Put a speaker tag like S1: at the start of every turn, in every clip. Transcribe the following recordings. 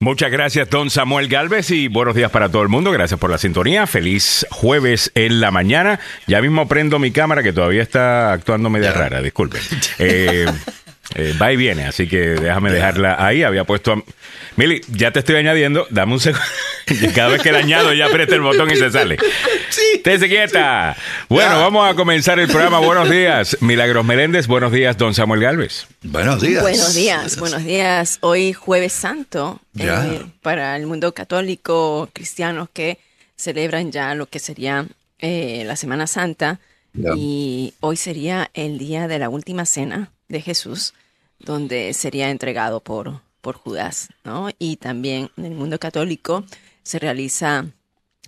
S1: Muchas gracias, don Samuel Galvez, y buenos días para todo el mundo. Gracias por la sintonía. Feliz jueves en la mañana. Ya mismo prendo mi cámara, que todavía está actuando media rara, disculpen. Eh, eh, va y viene, así que déjame dejarla ahí. Había puesto a... Mili, ya te estoy añadiendo. Dame un segundo. Cada vez que la añado, ya aprieta el botón y se sale. Sí. Te quieta. Bueno, vamos a comenzar el programa. Buenos días, Milagros Meléndez. Buenos días, don Samuel Galvez.
S2: Buenos días.
S3: Buenos días, buenos días. Hoy Jueves Santo eh, para el mundo católico, cristianos que celebran ya lo que sería eh, la Semana Santa. Y hoy sería el día de la última cena de Jesús, donde sería entregado por, por Judas, ¿no? Y también en el mundo católico se realiza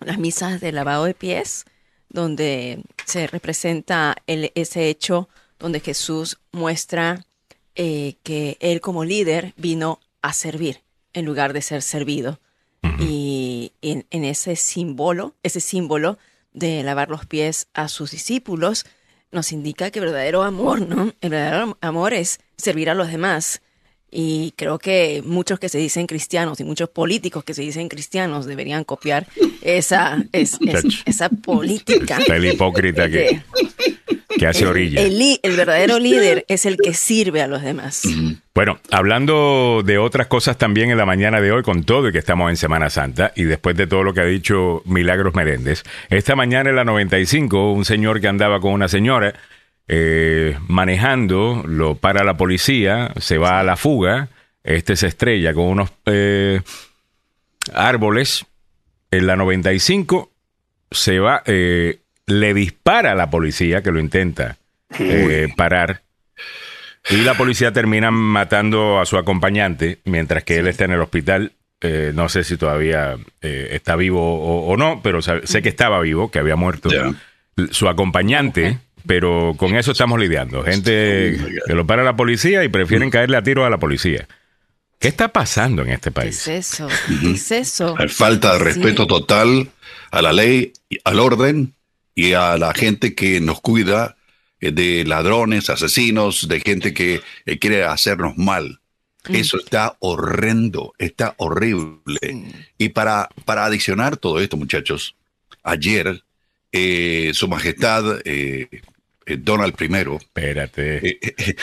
S3: las misas de lavado de pies, donde se representa el, ese hecho donde Jesús muestra eh, que él como líder vino a servir en lugar de ser servido. Y en, en, ese símbolo, ese símbolo de lavar los pies a sus discípulos, nos indica que verdadero amor, ¿no? El verdadero amor es servir a los demás. Y creo que muchos que se dicen cristianos y muchos políticos que se dicen cristianos deberían copiar esa, esa política.
S1: El hipócrita que, que hace orilla.
S3: El, el, verdadero líder es el que sirve a los demás.
S1: Bueno, hablando de otras cosas también en la mañana de hoy, con todo y que estamos en Semana Santa, y después de todo lo que ha dicho Milagros Meréndez, esta mañana en la 95, un señor que andaba con una señora eh, manejando, lo para la policía, se va a la fuga, este se estrella con unos eh, árboles, en la 95 se va, eh, le dispara a la policía que lo intenta parar. Y la policía termina matando a su acompañante mientras que él está en el hospital. no sé si todavía está vivo o, no, pero sé que estaba vivo, que había muerto. Su acompañante, pero con eso estamos lidiando. Gente que lo para la policía y prefieren mm. caerle a tiro a la policía. ¿Qué está pasando en este país?
S3: ¿Qué es eso? ¿Qué es eso?
S2: falta de respeto total a la ley, al orden y a la gente que nos cuida eh, de ladrones, asesinos, de gente que eh, quiere hacernos mal. Mm. Eso está horrendo, está horrible. Y para, para adicionar todo esto, muchachos, ayer eh, Su Majestad eh, Donald I
S1: Espérate.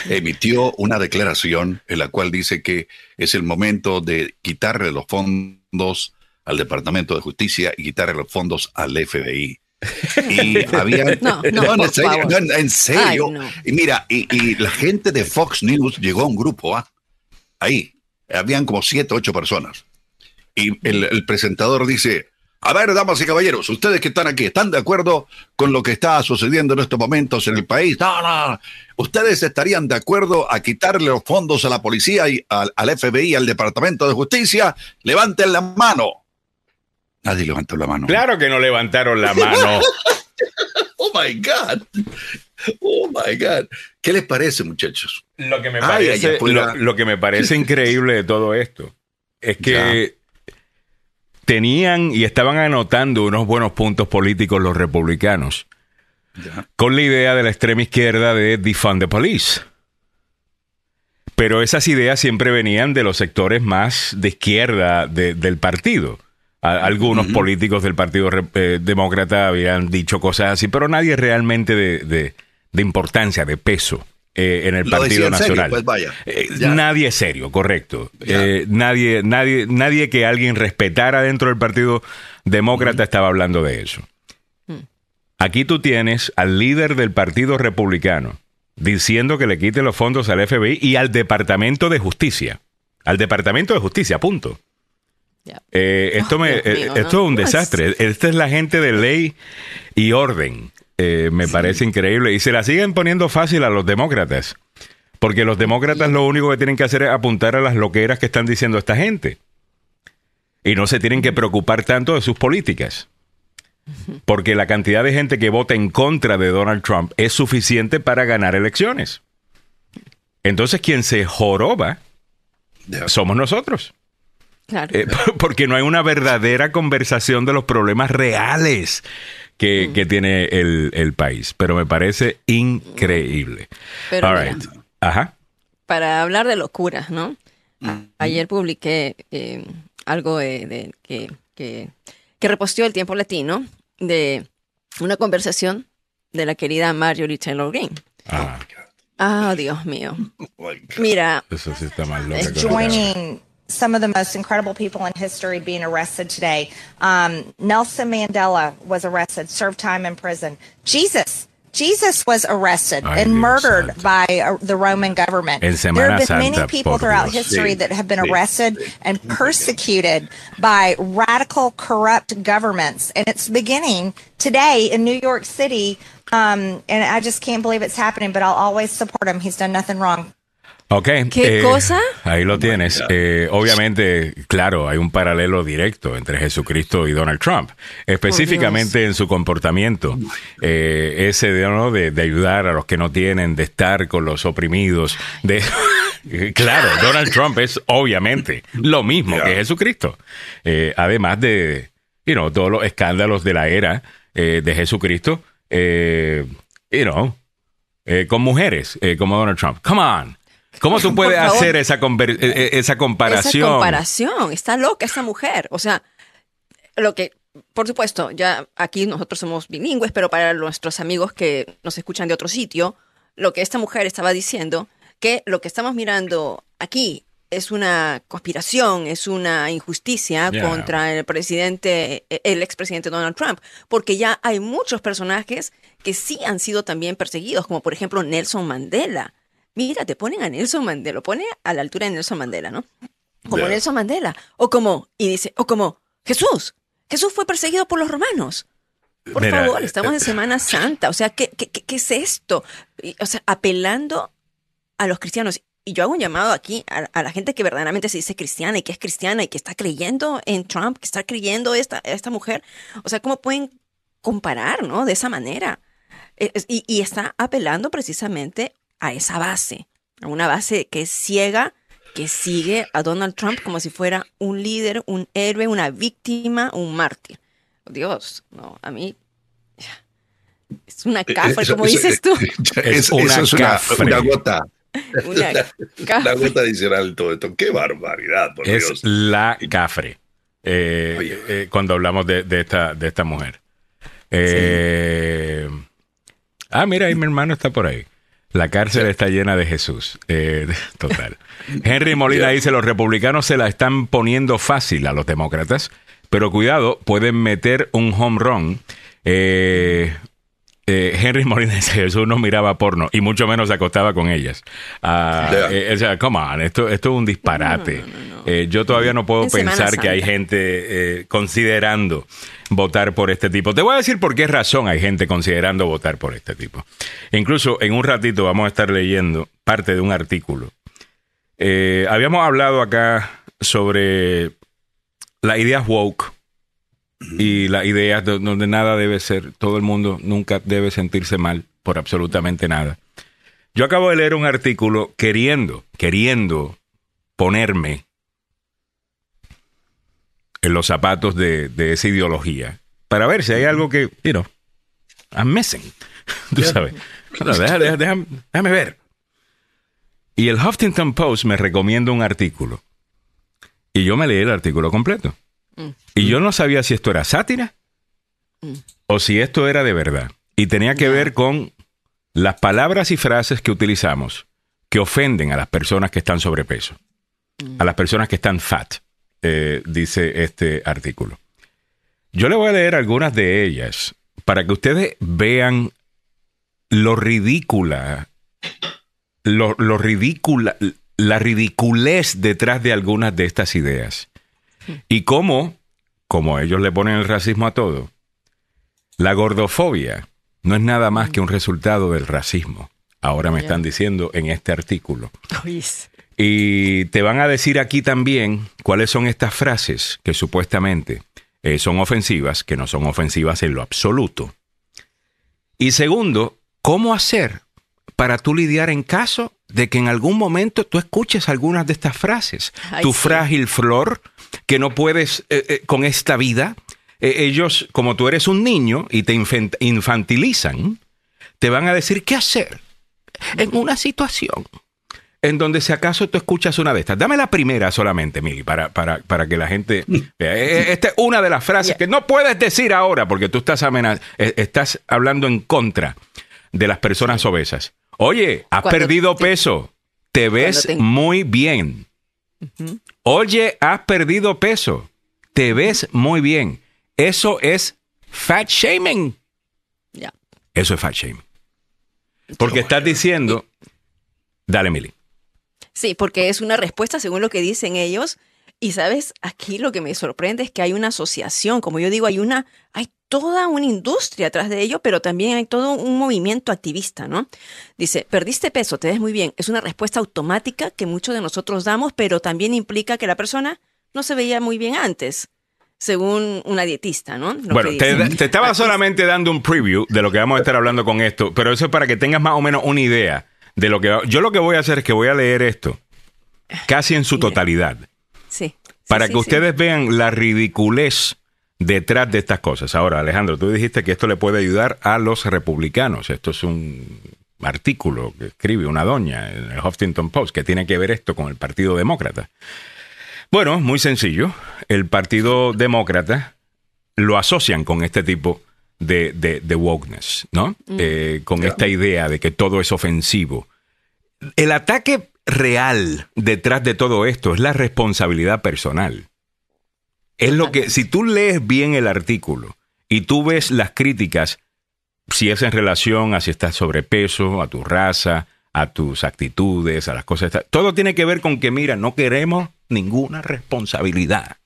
S2: emitió una declaración en la cual dice que es el momento de quitarle los fondos al Departamento de Justicia y quitarle los fondos al FBI. Y había.
S3: No, no, en,
S2: serio, en, serio. Y mira, y, la gente de Fox News llegó a un grupo, ¿ah? ahí. Habían como siete, ocho personas. Y el presentador dice: a ver, damas y caballeros, ustedes que están aquí, ¿están de acuerdo con lo que está sucediendo en estos momentos en el país? No, no. ¿Ustedes estarían de acuerdo a quitarle los fondos a la policía y al, FBI y al Departamento de Justicia? Levanten la mano. Nadie levantó la mano.
S1: Claro que no levantaron la mano.
S2: oh my God. Oh my God. ¿Qué les parece, muchachos?
S1: Lo que me parece, lo, que me parece increíble de todo esto es que tenían y estaban anotando unos buenos puntos políticos los republicanos con la idea de la extrema izquierda de defund the police. Pero esas ideas siempre venían de los sectores más de izquierda del partido. algunos políticos del Partido eh, Demócrata habían dicho cosas así, pero nadie realmente de importancia, de peso. Eh, en el Partido Nacional.
S2: pues vaya.
S1: Eh, nadie serio, correcto. Eh, nadie, nadie, nadie que alguien respetara dentro del Partido Demócrata estaba hablando de eso. Mm. Aquí tú tienes al líder del Partido Republicano diciendo que le quite los fondos al FBI y al Departamento de Justicia. Al Departamento de Justicia, punto. esto, me, esto es un desastre. Esta es la gente de ley y orden. Eh, me parece increíble. Y se la siguen poniendo fácil a los demócratas. Porque los demócratas lo único que tienen que hacer es apuntar a las loqueras que están diciendo esta gente. Y no se tienen que preocupar tanto de sus políticas. Porque la cantidad de gente que vota en contra de Donald Trump es suficiente para ganar elecciones. Entonces quien se joroba somos nosotros. Eh, porque no hay una verdadera conversación de los problemas reales que, mm. tiene el, país. Pero me parece increíble.
S3: Ajá. Para hablar de locuras, ¿no? Ayer publiqué eh, algo de, que, que, que reposteó el tiempo latino de una conversación de la querida Marjorie Taylor Greene. Ah, ah Dios mío. Oh Mira.
S1: Eso sí está mal loco.
S4: Joining some of the most incredible people in history being arrested today. Um, Nelson Mandela was arrested, served time in prison. Jesus Jesus was arrested Ay, and murdered Santo. by uh, the Roman government. there have been Santa, many people throughout history that have been arrested and persecuted by radical, corrupt governments. And it's beginning today in New York City. Um, and I just can't believe it's happening, but I'll always support him. He's done nothing wrong.
S1: Ok.
S3: ¿Qué eh, cosa?
S1: Ahí lo tienes. Eh, obviamente, claro, hay un paralelo directo entre Jesucristo y Donald Trump, específicamente en su comportamiento. Eh, ese de, ¿no? de, ayudar a los que no tienen, de estar con los oprimidos. De... claro, Donald Trump es obviamente lo mismo que Jesucristo. además de you know, todos los escándalos de la era de Jesucristo, you know, con mujeres como Donald Trump. Come on. ¿Cómo tú puedes hacer esa, eh, eh, esa comparación?
S3: Esa comparación, está loca esa mujer. O sea, lo que, por supuesto, ya aquí nosotros somos bilingües, pero para nuestros amigos que nos escuchan de otro sitio, lo que esta mujer estaba diciendo, que lo que estamos mirando aquí es una conspiración, es una injusticia contra el presidente, el expresidente Donald Trump, porque ya hay muchos personajes que sí han sido también perseguidos, como por ejemplo Nelson Mandela Mira, te ponen a Nelson Mandela, lo pone a la altura de Nelson Mandela, ¿no? Como Nelson Mandela. O como, y dice, o como, Jesús, Jesús fue perseguido por los romanos. Por favor, estamos en eh, Semana Santa. O sea, ¿qué, qué, qué es esto? o sea, apelando a los cristianos. Y yo hago un llamado aquí a, la gente que verdaderamente se dice cristiana y que es cristiana y que está creyendo en Trump, que está creyendo esta, esta mujer. O sea, ¿cómo pueden comparar, ¿no? De esa manera. Y, y está apelando precisamente a esa base, a una base que es ciega, que sigue a Donald Trump como si fuera un líder, un héroe, una víctima, un mártir. Dios, no, a mí es una eh, cafre, como dices tú.
S2: Es, una, es una, una, gota. Una, la gota adicional todo esto. Qué barbaridad, por
S1: es Dios. la cafre. Eh, eh, cuando hablamos de, de, esta, de esta mujer. Eh, Ah, mira, ahí mi hermano está por ahí. La cárcel está llena de Jesús. Eh, total. Henry Molina dice, los republicanos se la están poniendo fácil a los demócratas, pero cuidado, pueden meter un home run. Eh, eh, Henry Molina dice, Jesús no miraba porno y mucho menos se acostaba con ellas. Ah, o sea, come on, esto, esto es un disparate. yo todavía no puedo pensar que hay gente considerando votar por este tipo. Te voy a decir por qué razón hay gente considerando votar por este tipo. incluso en un ratito vamos a estar leyendo parte de un artículo. Eh, habíamos hablado acá sobre las ideas woke y las ideas donde nada debe ser, todo el mundo nunca debe sentirse mal por absolutamente nada. Yo acabo de leer un artículo queriendo, queriendo ponerme en los zapatos de, esa ideología para ver si hay algo que, you know, I'm missing. Tú sabes. déjame, ver. Y el Huffington Post me recomienda un artículo. Y yo me leí el artículo completo. Mm. Y yo no sabía si esto era sátira mm. o si esto era de verdad. Y tenía que ver con las palabras y frases que utilizamos que ofenden a las personas que están sobrepeso, a las personas que están fat. Eh, dice este artículo. Yo le voy a leer algunas de ellas para que ustedes vean lo ridícula, lo, ridícula, la ridiculez detrás de algunas de estas ideas. Y cómo, como ellos le ponen el racismo a todo, la gordofobia no es nada más que un resultado del racismo. Ahora me están diciendo en este artículo. Y te van a decir aquí también cuáles son estas frases que supuestamente eh, son ofensivas, que no son ofensivas en lo absoluto. Y segundo, ¿cómo hacer para tú lidiar en caso de que en algún momento tú escuches algunas de estas frases? tu frágil flor, que no puedes eh, eh, con esta vida. ellos, como tú eres un niño y te infantilizan, te van a decir qué hacer en una situación en donde si acaso tú escuchas una de estas. Dame la primera solamente, Mili, para, para, para que la gente vea. Eh, eh, esta es una de las frases que no puedes decir ahora porque tú estás, amenaz eh, estás hablando en contra de las personas obesas. Oye, has perdido peso. Te ves muy bien. Oye, has perdido peso. Te ves muy bien. Eso es fat shaming. Ya. Eso es fat shaming. Porque estás diciendo. Dale, Mili.
S3: Sí, porque es una respuesta según lo que dicen ellos. Y sabes, aquí lo que me sorprende es que hay una asociación, como yo digo, hay una, hay toda una industria atrás de ello, pero también hay todo un movimiento activista, ¿no? Dice, perdiste peso, te ves muy bien. Es una respuesta automática que muchos de nosotros damos, pero también implica que la persona no se veía muy bien antes según una dietista, ¿no?
S1: bueno, te, estaba solamente dando un preview de lo que vamos a estar hablando con esto, pero eso es para que tengas más o menos una idea de lo que... Yo lo que voy a hacer es que voy a leer esto casi en su totalidad.
S3: Sí.
S1: Para que ustedes vean la ridiculez detrás de estas cosas. Ahora, Alejandro, tú dijiste que esto le puede ayudar a los republicanos. Esto es un artículo que escribe una doña en el Huffington Post que tiene que ver esto con el Partido Demócrata. Bueno, muy sencillo. El Partido Demócrata lo asocian con este tipo de, de, wokeness, ¿no? Mm. Eh, con esta idea de que todo es ofensivo. El ataque real detrás de todo esto es la responsabilidad personal. Es lo que, si tú lees bien el artículo y tú ves las críticas, si es en relación a si estás sobrepeso, a tu raza, a tus actitudes, a las cosas, todo tiene que ver con que, mira, no queremos ninguna responsabilidad.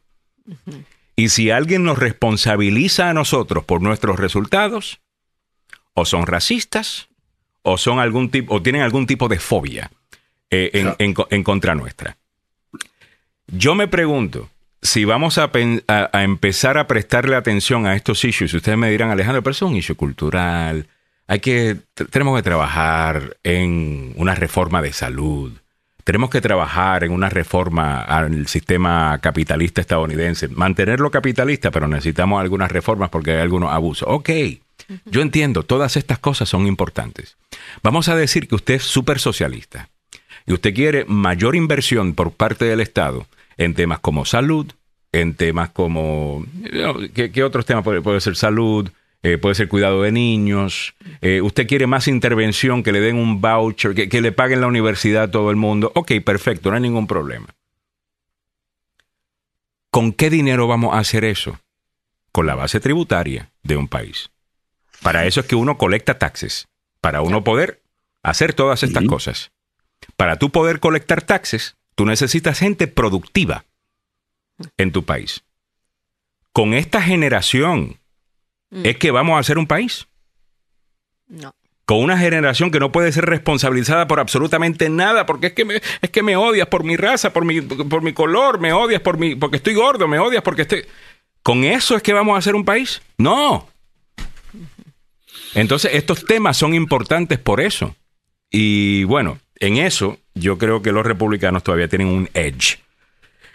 S1: Y si alguien nos responsabiliza a nosotros por nuestros resultados, o son racistas, o son algún tipo, o tienen algún tipo de fobia eh, en, contra nuestra. Yo me pregunto si vamos a, empezar a prestarle atención a estos issues. Ustedes me dirán, Alejandro, pero eso es un issue cultural. Hay que, tenemos que trabajar en una reforma de salud tenemos que trabajar en una reforma al sistema capitalista estadounidense, mantenerlo capitalista, pero necesitamos algunas reformas porque hay algunos abusos. Ok, yo entiendo, todas estas cosas son importantes. Vamos a decir que usted es súper socialista y usted quiere mayor inversión por parte del Estado en temas como salud, en temas como... ¿Qué, otros temas puede, puede ser salud? Eh, puede ser cuidado de niños, eh, usted quiere más intervención, que le den un voucher, que, le paguen la universidad a todo el mundo. Ok, perfecto, no hay ningún problema. ¿Con qué dinero vamos a hacer eso? Con la base tributaria de un país. Para eso es que uno colecta taxes, para uno poder hacer todas estas cosas. Para tú poder colectar taxes, tú necesitas gente productiva en tu país. Con esta generación Mm. es que vamos a ser un país.
S3: No.
S1: Con una generación que no puede ser responsabilizada por absolutamente nada, porque es que me, es que me odias por mi raza, por mi, por mi color, me odias por mi, porque estoy gordo, me odias porque estoy. ¿Con eso es que vamos a ser un país? No. Entonces, estos temas son importantes por eso. Y bueno, en eso yo creo que los republicanos todavía tienen un edge.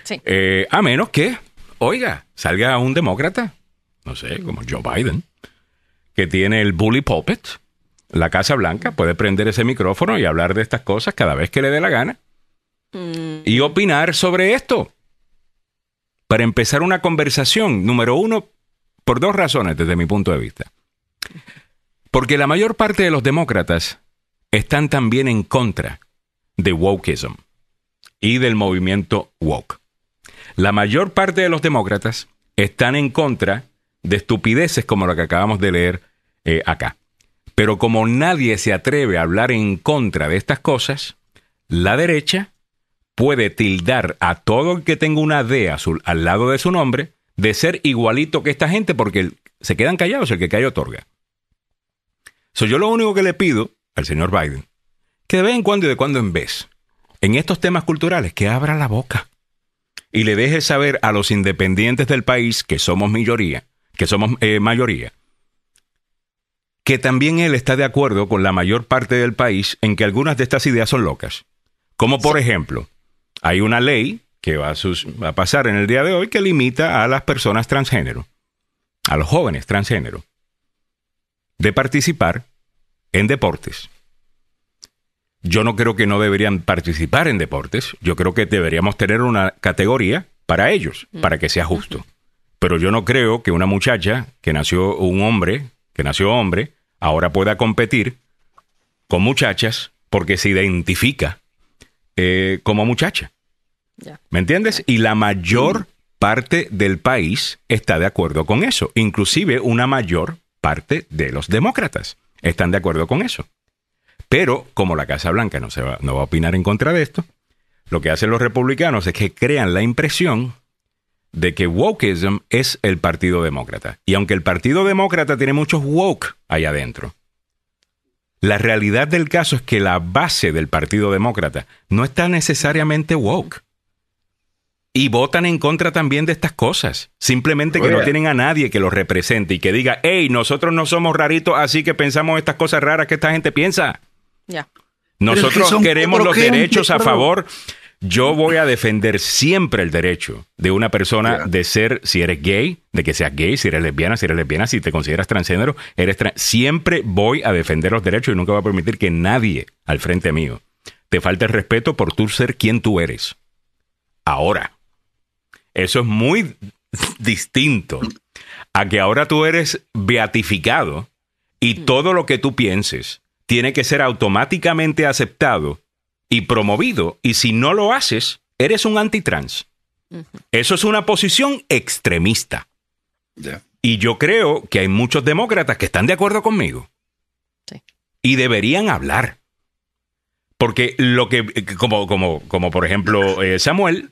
S3: Sí.
S1: Eh, a menos que, oiga, salga un demócrata no sé, como Joe Biden, que tiene el bully pulpit, la Casa Blanca, puede prender ese micrófono y hablar de estas cosas cada vez que le dé la gana mm. y opinar sobre esto. Para empezar una conversación, número uno, por dos razones desde mi punto de vista. Porque la mayor parte de los demócratas están también en contra de wokeism y del movimiento woke. La mayor parte de los demócratas están en contra de estupideces como lo que acabamos de leer eh, acá. Pero como nadie se atreve a hablar en contra de estas cosas, la derecha puede tildar a todo el que tenga una D azul al lado de su nombre de ser igualito que esta gente porque se quedan callados el que cae otorga. Soy yo lo único que le pido al señor Biden, que de vez en cuando y de cuando en vez, en estos temas culturales, que abra la boca y le deje saber a los independientes del país, que somos mayoría, que somos eh, mayoría, que también él está de acuerdo con la mayor parte del país en que algunas de estas ideas son locas. Como por ejemplo, hay una ley que va a, pasar en el día de hoy que limita a las personas transgénero, a los jóvenes transgénero, de participar en deportes. Yo no creo que no deberían participar en deportes. Yo creo que deberíamos tener una categoría para ellos, mm. para que sea justo. Pero yo no creo que una muchacha que nació un hombre, que nació hombre, ahora pueda competir con muchachas porque se identifica eh, como muchacha. ¿Me entiendes? Y la mayor parte del país está de acuerdo con eso. Inclusive una mayor parte de los demócratas están de acuerdo con eso. Pero como la Casa Blanca no, se va, no va a opinar en contra de esto, lo que hacen los republicanos es que crean la impresión de que wokeism es el Partido Demócrata. Y aunque el Partido Demócrata tiene muchos woke allá adentro, la realidad del caso es que la base del Partido Demócrata no está necesariamente woke. Y votan en contra también de estas cosas. Simplemente que no tienen a nadie que los represente y que diga, hey, nosotros no somos raritos, así que pensamos estas cosas raras que esta gente piensa. Ya. Nosotros queremos los derechos a favor. Yo voy a defender siempre el derecho de una persona de ser, si eres gay, de que seas gay, si eres lesbiana, si eres lesbiana, si te consideras transgénero, eres siempre voy a defender los derechos y nunca voy a permitir que nadie al frente mío te falte el respeto por tú ser quien tú eres. Ahora, eso es muy distinto a que ahora tú eres beatificado y todo lo que tú pienses tiene que ser automáticamente aceptado y promovido. Y si no lo haces, eres un antitrans. Eso es una posición extremista. Y yo creo que hay muchos demócratas que están de acuerdo conmigo. Y deberían hablar. Porque lo que, como, como, como por ejemplo eh, Samuel,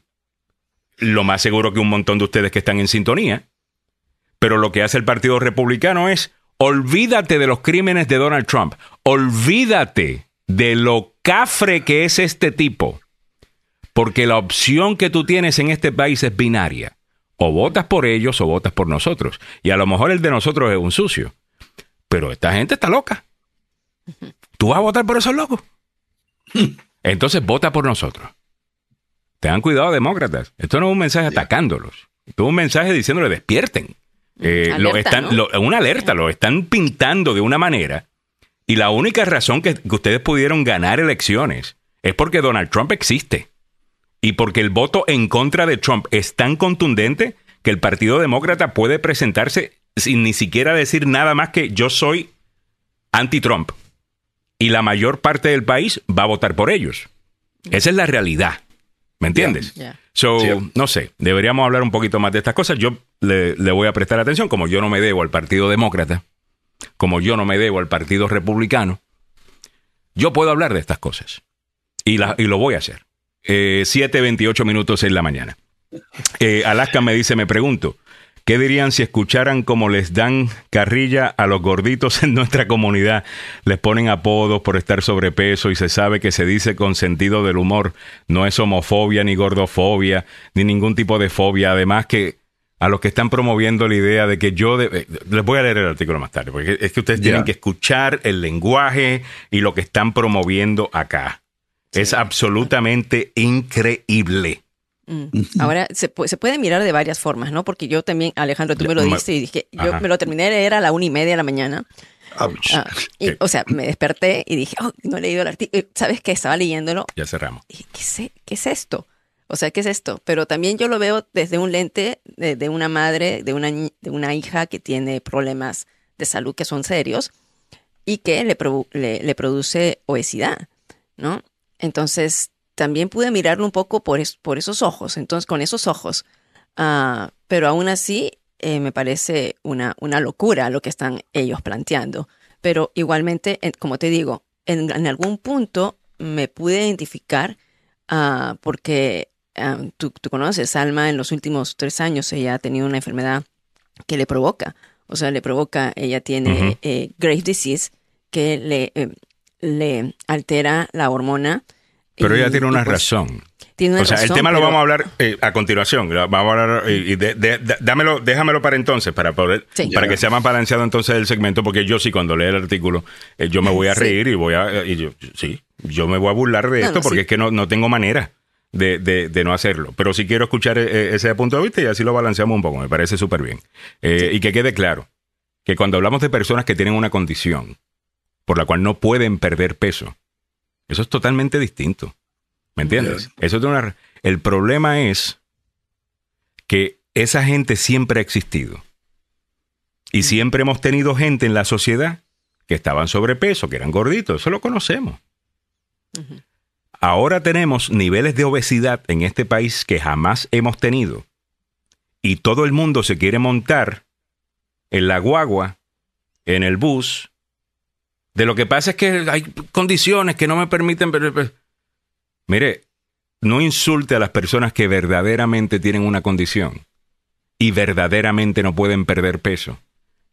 S1: lo más seguro que un montón de ustedes que están en sintonía, pero lo que hace el Partido Republicano es olvídate de los crímenes de Donald Trump, olvídate de lo cafre que es este tipo, porque la opción que tú tienes en este país es binaria. O votas por ellos o votas por nosotros. Y a lo mejor el de nosotros es un sucio. Pero esta gente está loca. ¿Tú vas a votar por esos locos? Entonces vota por nosotros. Tengan cuidado, demócratas. Esto no es un mensaje atacándolos. Esto es un mensaje diciéndole despierten. Eh, lo están, una alerta, lo están pintando de una manera. Y la única razón que, ustedes pudieron ganar elecciones es porque Donald Trump existe. Y porque el voto en contra de Trump es tan contundente que el Partido Demócrata puede presentarse sin ni siquiera decir nada más que yo soy anti-Trump. Y la mayor parte del país va a votar por ellos. Esa es la realidad. ¿Me entiendes? So, no sé, deberíamos hablar un poquito más de estas cosas. Yo le, voy a prestar atención, como yo no me debo al Partido Demócrata, como yo no me debo al Partido Republicano, yo puedo hablar de estas cosas. Y, la, y lo voy a hacer. Eh, 7.28 minutos en la mañana. Eh, Alaska me dice, me pregunto, ¿Qué dirían si escucharan cómo les dan carrilla a los gorditos en nuestra comunidad? Les ponen apodos por estar sobrepeso y se sabe que se dice con sentido del humor. No es homofobia ni gordofobia ni ningún tipo de fobia. Además que a los que están promoviendo la idea de que yo... Eh, les voy a leer el artículo más tarde, porque es que ustedes tienen que escuchar el lenguaje y lo que están promoviendo acá. Es absolutamente increíble.
S3: Mm. Ahora se, se, puede mirar de varias formas, ¿no? Porque yo también, Alejandro, tú me lo diste y dije, yo me lo terminé de leer a la una y media de la mañana. Ah, o sea, me desperté y dije, oh, no he leído el artículo. ¿Sabes qué? Estaba leyéndolo.
S1: Ya cerramos.
S3: Y ¿qué, ¿qué es esto? O sea, ¿qué es esto? Pero también yo lo veo desde un lente de, una madre, de una, de una hija que tiene problemas de salud que son serios y que le, le, produce obesidad, ¿no? Entonces, también pude mirarlo un poco por, por esos ojos, entonces con esos ojos. Ah, pero aún así eh, me parece una, una locura lo que están ellos planteando. Pero igualmente, como te digo, en, algún punto me pude identificar uh, porque ah, tú, tú, conoces, Alma, en los últimos tres años ella ha tenido una enfermedad que le provoca, o sea, le provoca, ella tiene eh, grave disease que le, eh, le altera la hormona
S1: pero ella tiene una pues, razón. o sea, el tema lo vamos a hablar eh, a continuación. Vamos a hablar y dámelo, déjamelo para entonces, para poder, para que sea más balanceado entonces el segmento, porque yo sí cuando leo el artículo, eh, yo me voy a reír y voy a, y yo, sí, yo me voy a burlar de esto porque es que no, no tengo manera. De, de, no hacerlo. Pero sí quiero escuchar eh, ese punto de vista y así lo balanceamos un poco. Me parece súper bien. Y que quede claro que cuando hablamos de personas que tienen una condición por la cual no pueden perder peso, Eso es totalmente distinto. ¿Me entiendes? Eso es una, el problema es que esa gente siempre ha existido. Y siempre hemos tenido gente en la sociedad que estaban sobrepeso, que eran gorditos, eso lo conocemos. Ahora tenemos niveles de obesidad en este país que jamás hemos tenido. Y todo el mundo se quiere montar en la guagua, en el bus. De lo que pasa es que hay condiciones que no me permiten... Mire, no insulte a las personas que verdaderamente tienen una condición y verdaderamente no pueden perder peso.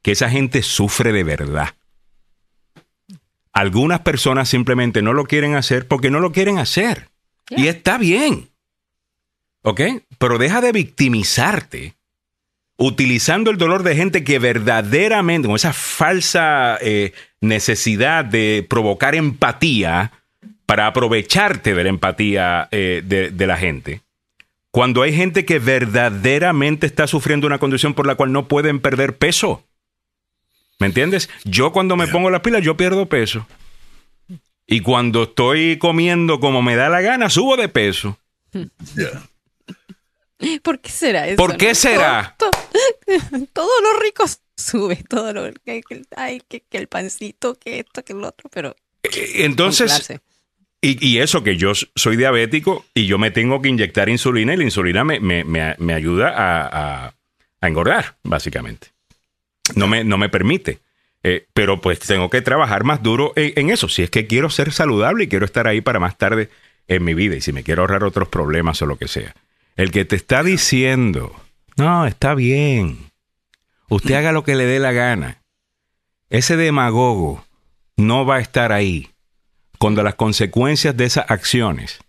S1: Que esa gente sufre de verdad. Algunas personas simplemente no lo quieren hacer porque no lo quieren hacer. Y está bien. ¿Ok? Pero deja de victimizarte utilizando el dolor de gente que verdaderamente, con esa falsa eh, necesidad de provocar empatía para aprovecharte de la empatía eh, de la gente. Cuando hay gente que verdaderamente está sufriendo una condición por la cual no pueden perder peso. ¿Me entiendes? Yo cuando me pongo las pilas, yo pierdo peso. Y cuando estoy comiendo como me da la gana, subo de peso.
S3: ¿Por qué será eso?
S1: ¿Por qué será?
S3: Todo, lo rico sube, todo lo que, que, el pancito, que esto, que el otro, pero
S1: eh, entonces y, eso que yo soy diabético y yo me tengo que inyectar insulina y la insulina me, me, me, ayuda a, a, engordar, básicamente no me, no me permite. Eh, pero pues tengo que trabajar más duro en, eso. Si es que quiero ser saludable y quiero estar ahí para más tarde en mi vida y si me quiero ahorrar otros problemas o lo que sea. El que te está diciendo, no, está bien. Usted haga lo que le dé la gana. Ese demagogo no va a estar ahí cuando las consecuencias de esas acciones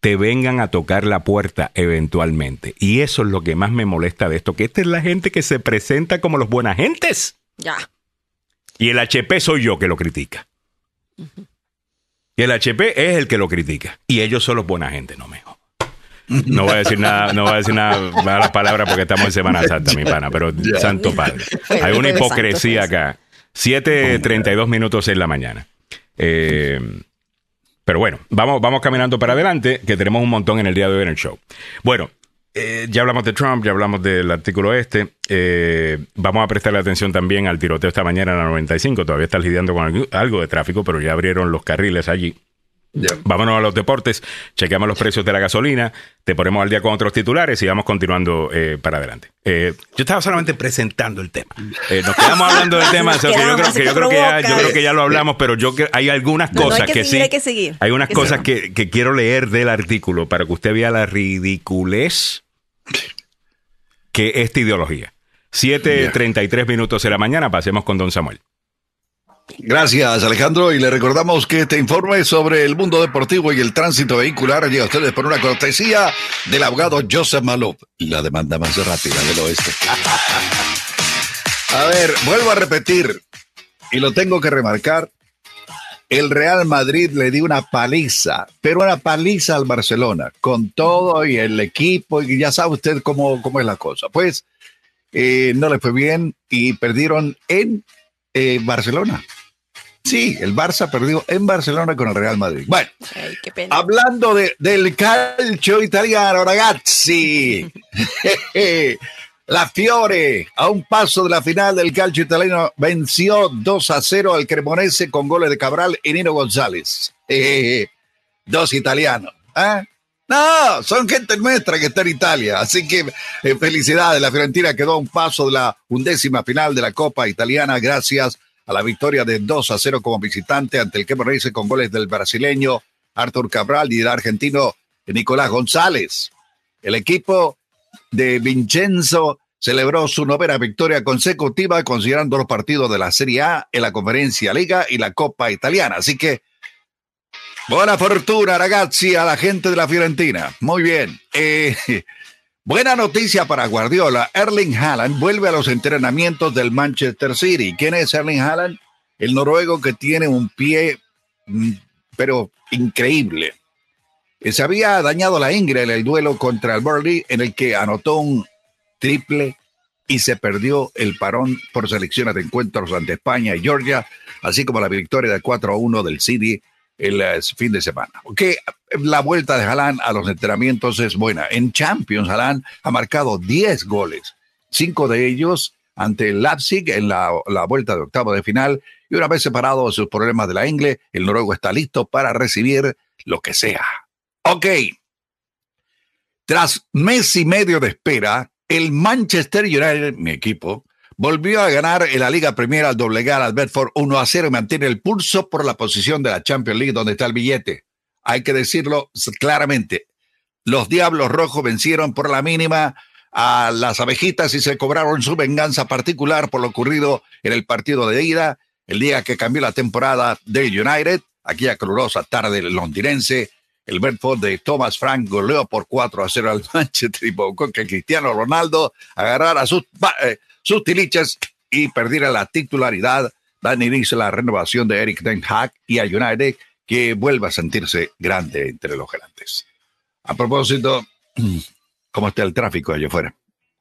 S1: te vengan a tocar la puerta eventualmente. Y eso es lo que más me molesta de esto, que esta es la gente que se presenta como los buenas gentes.
S3: Ya.
S1: Y el HP soy yo que lo critica. Y el HP es el que lo critica. Y ellos son los buena gente, no mejor. No voy a decir nada, no voy a decir nada malas palabras porque estamos en Semana Santa, mi pana, pero santo padre. Hay una hipocresía acá. 7.32 minutos en la mañana. Eh, pero bueno, vamos, vamos caminando para adelante, que tenemos un montón en el día de hoy en el show. Bueno, eh, ya hablamos de Trump, ya hablamos del artículo este. Eh, vamos a prestarle atención también al tiroteo esta mañana en la 95. Todavía está lidiando con algo de tráfico, pero ya abrieron los carriles allí. Vámonos a los deportes, chequeamos los precios de la gasolina, te ponemos al día con otros titulares y vamos continuando eh, para adelante. Eh, yo estaba solamente presentando el tema. Eh, nos quedamos hablando del tema, yo, creo que, ya, lo hablamos, pero yo hay algunas cosas que, sí. Hay, unas cosas que, quiero leer del artículo para que usted vea la ridiculez que esta ideología. 7.33 minutos de la mañana, pasemos con don Samuel.
S2: Gracias, Alejandro. Y le recordamos que este informe sobre el mundo deportivo y el tránsito vehicular llega a ustedes por una cortesía del abogado Joseph Malop, la demanda más rápida del oeste. a ver, vuelvo a repetir, y lo tengo que remarcar. El Real Madrid le dio una paliza, pero una paliza al Barcelona, con todo y el equipo, y ya sabe usted cómo, cómo es la cosa. Pues eh, no le fue bien y perdieron en eh, Barcelona. Sí, el Barça perdió en Barcelona con el Real Madrid. Bueno, hablando de, del calcio italiano, ragazzi. La Fiore, a un paso de la final del calcio italiano, venció 2 a 0 al Cremonese con goles de Cabral y Nino González. dos italianos. ¿eh? No, son gente nuestra que está en Italia. Así que eh, felicidades. La Fiorentina quedó a un paso de la undécima final de la Copa Italiana gracias a la victoria de 2 a 0 como visitante ante el Cremonese con goles del brasileño Artur Cabral y del argentino Nicolás González. El equipo de Vincenzo celebró su novena victoria consecutiva considerando los partidos de la Serie A en la Conferencia Liga y la Copa Italiana. Así que buena fortuna, ragazzi, a la gente de la Fiorentina. Muy bien. Eh, Buena noticia para Guardiola. Erling Haaland vuelve a los entrenamientos del Manchester City. ¿Quién es Erling Haaland? El noruego que tiene un pie, mm, pero increíble. Eh, se había dañado la ingle en el duelo contra el Burnley, en el que anotó un triple y se perdió el parón por selecciones de encuentros ante España y Georgia, así como la victoria de 4 a 1 del City el eh, fin de semana. Que la vuelta de Haaland a los entrenamientos es buena. En Champions, Haaland ha marcado 10 goles, cinco de ellos ante el Leipzig en la, la, vuelta de octavo de final. Y una vez separado de sus problemas de la Ingle, el noruego está listo para recibir lo que sea. Ok. Tras mes y medio de espera, el Manchester United, mi equipo, volvió a ganar en la Liga Premier al doblegar al Bedford 1 a 0 y mantiene el pulso por la posición de la Champions League donde está el billete. Hay que decirlo claramente. Los Diablos Rojos vencieron por la mínima a las abejitas y se cobraron su venganza particular por lo ocurrido en el partido de ida, el día que cambió la temporada del United, aquella calurosa tarde londinense. El Bedford de Thomas Frank goleó por 4 a 0 al Manchester y provocó que Cristiano Ronaldo agarrara sus, eh, sus tilichas y perdiera la titularidad. Dan inicio a la renovación de Eric Ten Hag y a United que vuelva a sentirse grande entre los grandes. A propósito, ¿cómo está el tráfico allá afuera?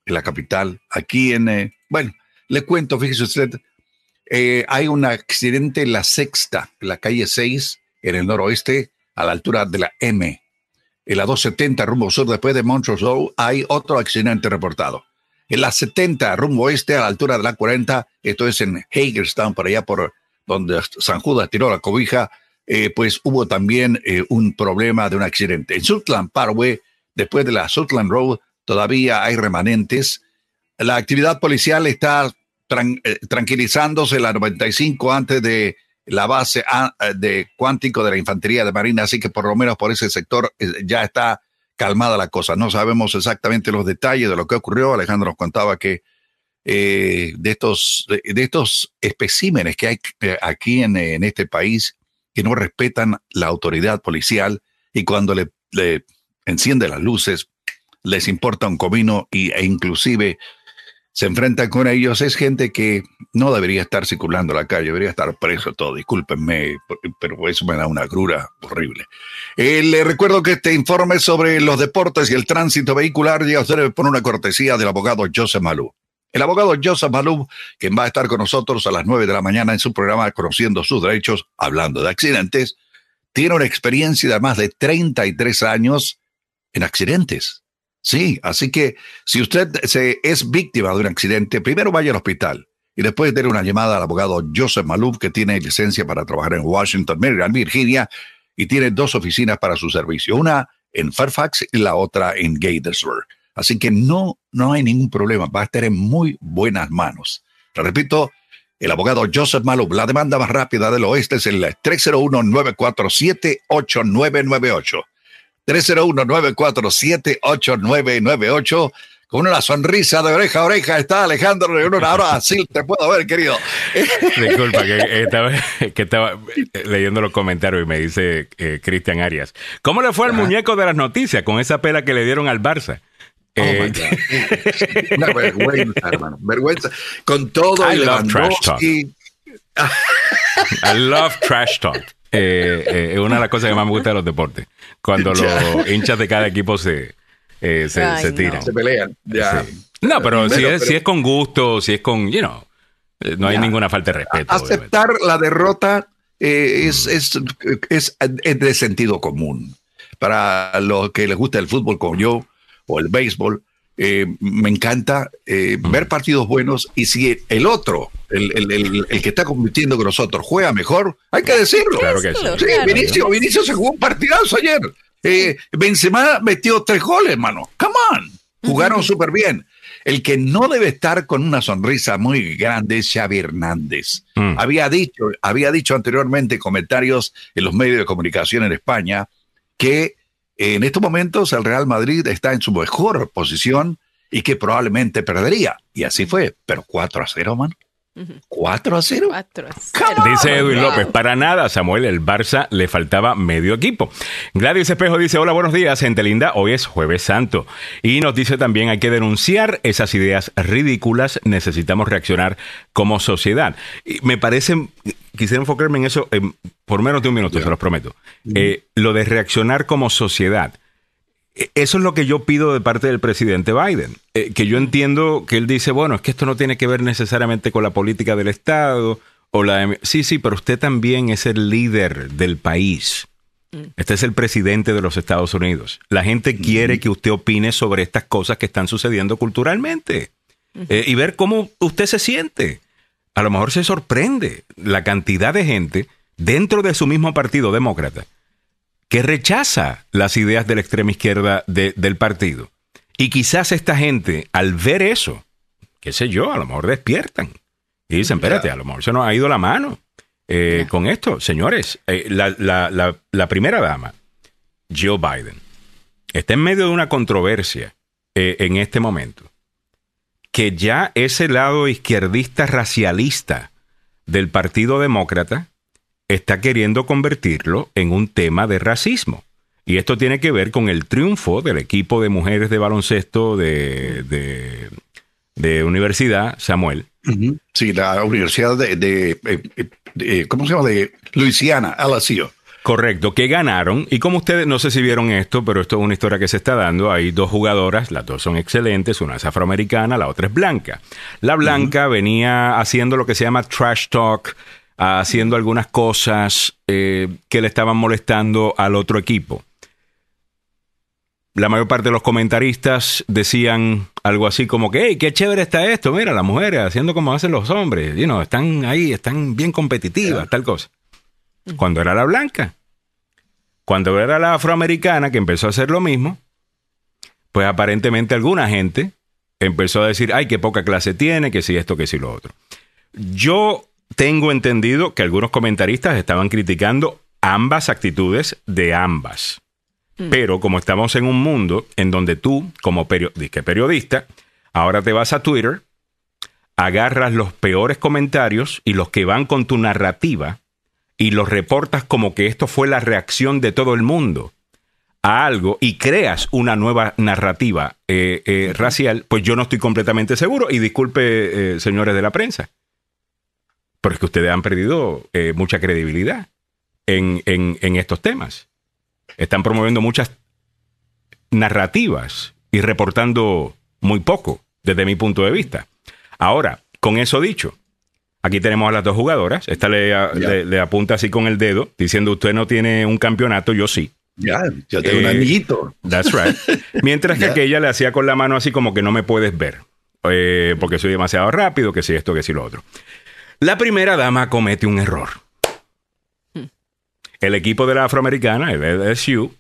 S2: En la capital, aquí en... Eh, bueno, le cuento, fíjese usted, eh, hay un accidente en la sexta, en la calle 6, en el noroeste, a la altura de la M. En la 270 rumbo sur, después de Montrose hay otro accidente reportado. En la 70 rumbo oeste, a la altura de la 40, esto es en Hagerstown, por allá por donde San Judas tiró la cobija, eh, pues hubo también eh, un problema de un accidente. En Sutland Parkway, después de la Sutland Road, todavía hay remanentes. La actividad policial está eh, tranquilizándose la 95 antes de la base ah, de cuántico de la Infantería de Marina, así que por lo menos por ese sector ya está calmada la cosa. No sabemos exactamente los detalles de lo que ocurrió. Alejandro nos contaba que de estos, de, estos especímenes que hay aquí en, este país, que no respetan la autoridad policial y cuando le, le enciende las luces les importa un comino y, e inclusive se enfrentan con ellos, es gente que no debería estar circulando la calle, debería estar preso todo, discúlpenme, pero eso me da una grura horrible. Eh, le recuerdo que este informe sobre los deportes y el tránsito vehicular llega a ustedes por una cortesía del abogado Joseph Malou. El abogado Joseph Malou, quien va a estar con nosotros a las 9 de la mañana en su programa Conociendo sus Derechos, hablando de accidentes, tiene una experiencia de más de 33 años en accidentes. Sí, así que si usted se, es víctima de un accidente, primero vaya al hospital y después dé una llamada al abogado Joseph Malouf, que tiene licencia para trabajar en Washington, Maryland, Virginia, y tiene dos oficinas para su servicio, una en Fairfax y la otra en Gatesburg. Así que no, no hay ningún problema, va a estar en muy buenas manos. Repito, el abogado Joseph Malub, la demanda más rápida del oeste es el 301-947-8998. 301-947-8998. Con una sonrisa de oreja a oreja está Alejandro Ahora sí te puedo ver, querido.
S1: Disculpa, que estaba, que estaba leyendo los comentarios y me dice eh, Cristian Arias. ¿Cómo le fue al muñeco de las noticias con esa pela que le dieron al Barça?
S2: Oh eh, Una vergüenza, hermano. Vergüenza. Con todo
S1: I love trash talk. I love trash talk. Eh, eh, es una de las cosas que más me gusta de los deportes. Cuando los hinchas de cada equipo se, se, se, tiran.
S2: Se pelean. Ya.
S1: No, pero, si, es, si es con gusto, si es con, you know, no hay ninguna falta de respeto.
S2: Aceptar la derrota es, es, es, es, de sentido común. Para los que les gusta el fútbol como yo, o el béisbol, eh, me encanta eh, ver partidos buenos y si el otro, el, el, el, que está compitiendo con nosotros, juega mejor, hay que decirlo.
S1: Claro que sí.
S2: sí Vinicio, Vinicio, se jugó un partidazo ayer. Eh, Benzema metió tres goles, mano. Come on. Jugaron súper bien. El que no debe estar con una sonrisa muy grande es Xavi Hernández. Mm. Había, dicho, había dicho anteriormente comentarios en los medios de comunicación en España que en estos momentos el Real Madrid está en su mejor posición y que probablemente perdería. Y así fue, pero 4 a 0, man. 4 a 0.
S1: Dice Edwin López, para nada, Samuel, el Barça le faltaba medio equipo. Gladys Espejo dice, hola, buenos días, gente linda, hoy es jueves santo. Y nos dice también, hay que denunciar esas ideas ridículas, necesitamos reaccionar como sociedad. Y me parece, quisiera enfocarme en eso por menos de un minuto, se los prometo. Eh, lo de reaccionar como sociedad. E, eso es lo que yo pido de parte del presidente Biden, eh, que yo entiendo que él dice, bueno, es que esto no tiene que ver necesariamente con la política del Estado, o la Sí, sí, pero usted también es el líder del país. Mm. Este es el presidente de los Estados Unidos. La gente quiere que usted opine sobre estas cosas que están sucediendo culturalmente eh, y ver cómo usted se siente. A lo mejor se sorprende la cantidad de gente dentro de su mismo partido demócrata que rechaza las ideas de la extrema izquierda del partido. Y quizás esta gente, al ver eso, qué sé yo, a lo mejor despiertan y dicen, espérate, a lo mejor se nos ha ido la mano eh, con esto. Señores, eh, la, primera dama, Joe Biden, está en medio de una controversia eh, en este momento, que ya ese lado izquierdista racialista del Partido Demócrata está queriendo convertirlo en un tema de racismo. Y esto tiene que ver con el triunfo del equipo de mujeres de baloncesto de, de, universidad, Samuel.
S2: Sí, la Universidad de, eh, eh, ¿cómo se llama? De Luisiana, LSU.
S1: Correcto, que ganaron. Y como ustedes, no sé si vieron esto, pero esto es una historia que se está dando. Hay dos jugadoras, las dos son excelentes, una es afroamericana, la otra es blanca. La blanca venía haciendo lo que se llama trash talk, haciendo algunas cosas eh, que le estaban molestando al otro equipo. La mayor parte de los comentaristas decían algo así como que, hey, qué chévere está esto, mira, las mujeres haciendo como hacen los hombres, you know, están ahí, están bien competitivas, tal cosa. Cuando era la blanca, cuando era la afroamericana que empezó a hacer lo mismo, pues aparentemente alguna gente empezó a decir, ay, qué poca clase tiene, que si esto, que si lo otro. Yo tengo entendido que algunos comentaristas estaban criticando ambas actitudes de ambas. Mm. Pero como estamos en un mundo en donde tú, como periodista, ahora te vas a Twitter, agarras los peores comentarios y los que van con tu narrativa y los reportas como que esto fue la reacción de todo el mundo a algo y creas una nueva narrativa eh, eh, racial, pues yo no estoy completamente seguro. Y disculpe, eh, señores de la prensa, pero es que ustedes han perdido eh, mucha credibilidad en, estos temas. Están promoviendo muchas narrativas y reportando muy poco desde mi punto de vista. Ahora, con eso dicho, aquí tenemos a las dos jugadoras. Esta le, apunta así con el dedo, diciendo usted no tiene un campeonato, yo sí.
S2: Ya, yo tengo un eh, amiguito.
S1: That's right. Mientras que aquella le hacía con la mano así como que no me puedes ver. Eh, porque soy demasiado rápido, que si esto, que si lo otro. La primera dama comete un error. El equipo de la afroamericana, el LSU,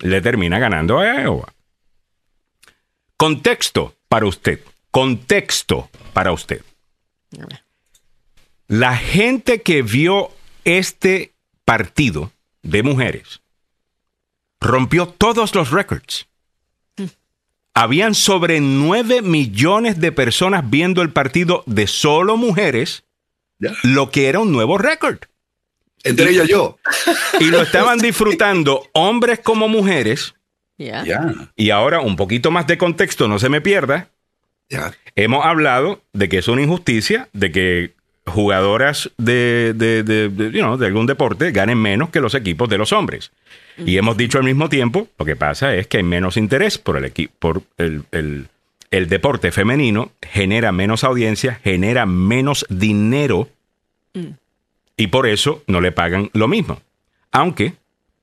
S1: le termina ganando a Iowa. Contexto para usted. Contexto para usted. La gente que vio este partido de mujeres rompió todos los récords. Habían sobre 9 millones de personas viendo el partido de solo mujeres lo que era un nuevo récord.
S2: Entre ellos yo.
S1: Y lo estaban disfrutando hombres como mujeres. Y ahora un poquito más de contexto, no se me pierda. Hemos hablado de que es una injusticia, de que jugadoras de, de, de, algún deporte ganen menos que los equipos de los hombres. Y hemos dicho al mismo tiempo, lo que pasa es que hay menos interés por el, por el, el deporte femenino genera menos audiencia, genera menos dinero mm. y por eso no le pagan lo mismo. Aunque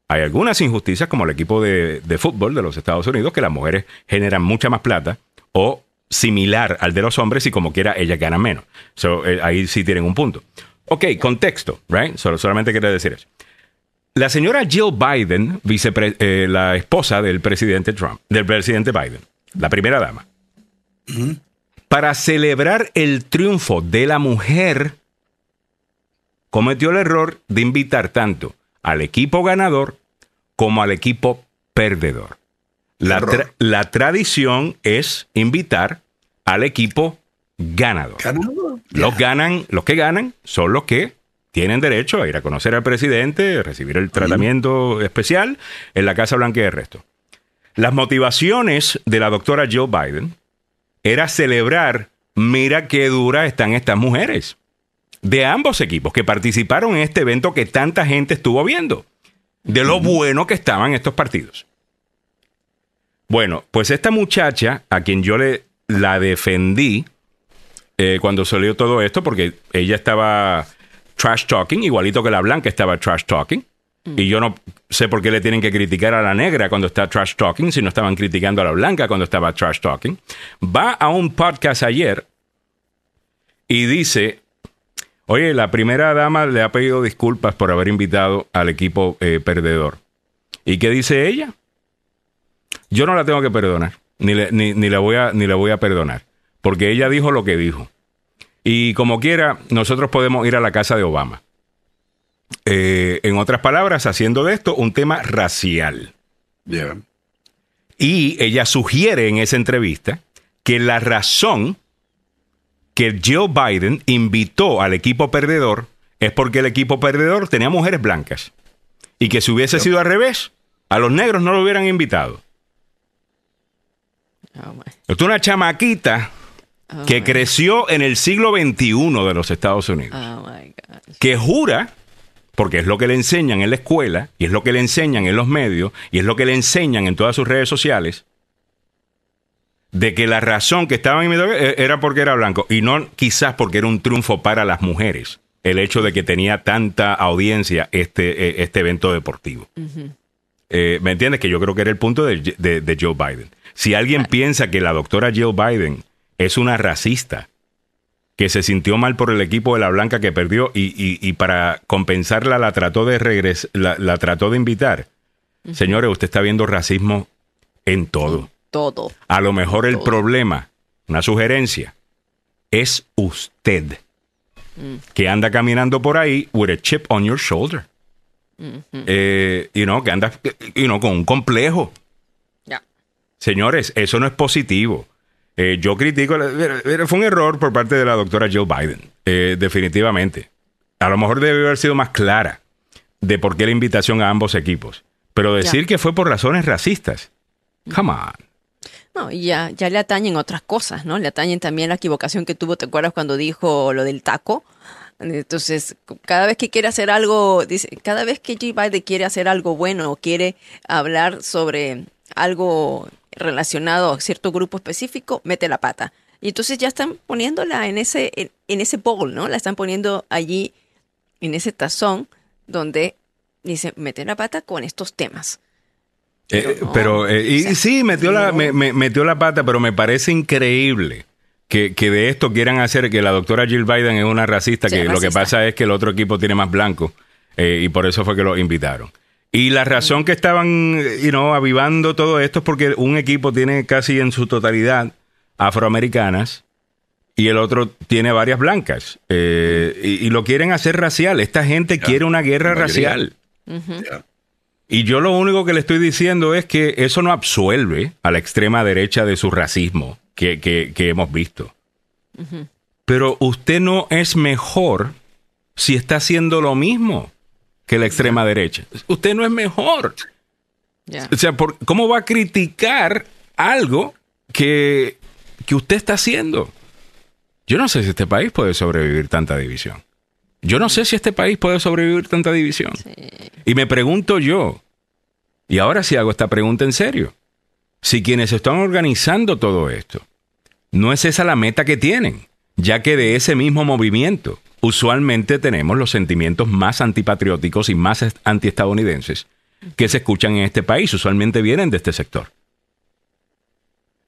S1: hay algunas injusticias como el equipo de, fútbol de los Estados Unidos que las mujeres generan mucha más plata o similar al de los hombres y como quiera ellas ganan menos. Eh, ahí sí tienen un punto. Ok, contexto, right? Solo, solamente quiero decir eso. La señora Jill Biden, eh, la esposa del presidente Trump, del presidente Biden, la primera dama, para celebrar el triunfo de la mujer, cometió el error de invitar tanto al equipo ganador como al equipo perdedor. La, tradición es invitar al equipo ganador. Los ganan, los que ganan son los que tienen derecho a ir a conocer al presidente, recibir el tratamiento especial en la Casa Blanca y el resto. Las motivaciones de la doctora Joe Biden era celebrar, mira qué dura están estas mujeres de ambos equipos que participaron en este evento que tanta gente estuvo viendo, de lo bueno que estaban estos partidos. Bueno, pues esta muchacha, a quien yo le la defendí eh, cuando salió todo esto, porque ella estaba trash talking, igualito que la blanca estaba trash talking. Y yo no sé por qué le tienen que criticar a la negra cuando está trash talking, si no estaban criticando a la blanca cuando estaba trash talking. Va a un podcast ayer y dice, oye, la primera dama le ha pedido disculpas por haber invitado al equipo eh, perdedor. ¿Y qué dice ella? Yo no la tengo que perdonar, ni, ni, la voy a, ni la voy a perdonar, porque ella dijo lo que dijo. Y como quiera, nosotros podemos ir a la casa de Obama. Eh, en otras palabras, haciendo de esto un tema racial. Y ella sugiere en esa entrevista que la razón que Joe Biden invitó al equipo perdedor es porque el equipo perdedor tenía mujeres blancas. Y que si hubiese sido al revés, a los negros no lo hubieran invitado. Oh, es una chamaquita oh, que creció en el siglo XXI de los Estados Unidos. Oh, que jura porque es lo que le enseñan en la escuela, y es lo que le enseñan en los medios, y es lo que le enseñan en todas sus redes sociales, de que la razón que estaba en eh, era porque era blanco, y no quizás porque era un triunfo para las mujeres, el hecho de que tenía tanta audiencia este, eh, este evento deportivo. Eh, ¿Me entiendes? Que yo creo que era el punto de, Joe Biden. Si alguien piensa que la doctora Joe Biden es una racista, que se sintió mal por el equipo de la Blanca que perdió y, para compensarla la trató de regres la, trató de invitar. Señores, usted está viendo racismo en todo.
S3: Todo.
S1: A lo mejor el problema, una sugerencia, es usted mm. que anda caminando por ahí with a chip on your shoulder. Eh, y no, que anda y no, con un complejo. Señores, eso no es positivo. Eh, yo critico, fue un error por parte de la doctora Jill Biden, eh, definitivamente. A lo mejor debe haber sido más clara de por qué la invitación a ambos equipos. Pero decir que fue por razones racistas, come on.
S3: No, ya, ya le atañen otras cosas, ¿no? Le atañen también la equivocación que tuvo, ¿te acuerdas cuando dijo lo del taco? Entonces, cada vez que quiere hacer algo, dice, cada vez que Jill Biden quiere hacer algo bueno o quiere hablar sobre algo relacionado a cierto grupo específico, mete la pata. Y entonces ya están poniéndola en ese, en, ese bowl, ¿no? La están poniendo allí en ese tazón donde dice, mete la pata con estos temas.
S1: Pero, eh, eh, y, sí, metió, la, me, metió la pata, pero me parece increíble que, de esto quieran hacer que la doctora Jill Biden es una racista, que lo que pasa es que el otro equipo tiene más blanco eh, y por eso fue que lo invitaron. Y la razón que estaban, you know, avivando todo esto es porque un equipo tiene casi en su totalidad afroamericanas y el otro tiene varias blancas. Eh, y, lo quieren hacer racial. Esta gente quiere una guerra racial. Y yo lo único que le estoy diciendo es que eso no absuelve a la extrema derecha de su racismo que, que, hemos visto. Pero usted no es mejor si está haciendo lo mismo que la extrema derecha. Usted no es mejor. O sea, ¿cómo va a criticar algo que, que usted está haciendo? Yo no sé si este país puede sobrevivir tanta división. Yo no sé si este país puede sobrevivir tanta división. Y me pregunto yo, y ahora sí hago esta pregunta en serio, si quienes están organizando todo esto, no es esa la meta que tienen, ya que de ese mismo movimiento usualmente tenemos los sentimientos más antipatrióticos y más antiestadounidenses que se escuchan en este país, usualmente vienen de este sector.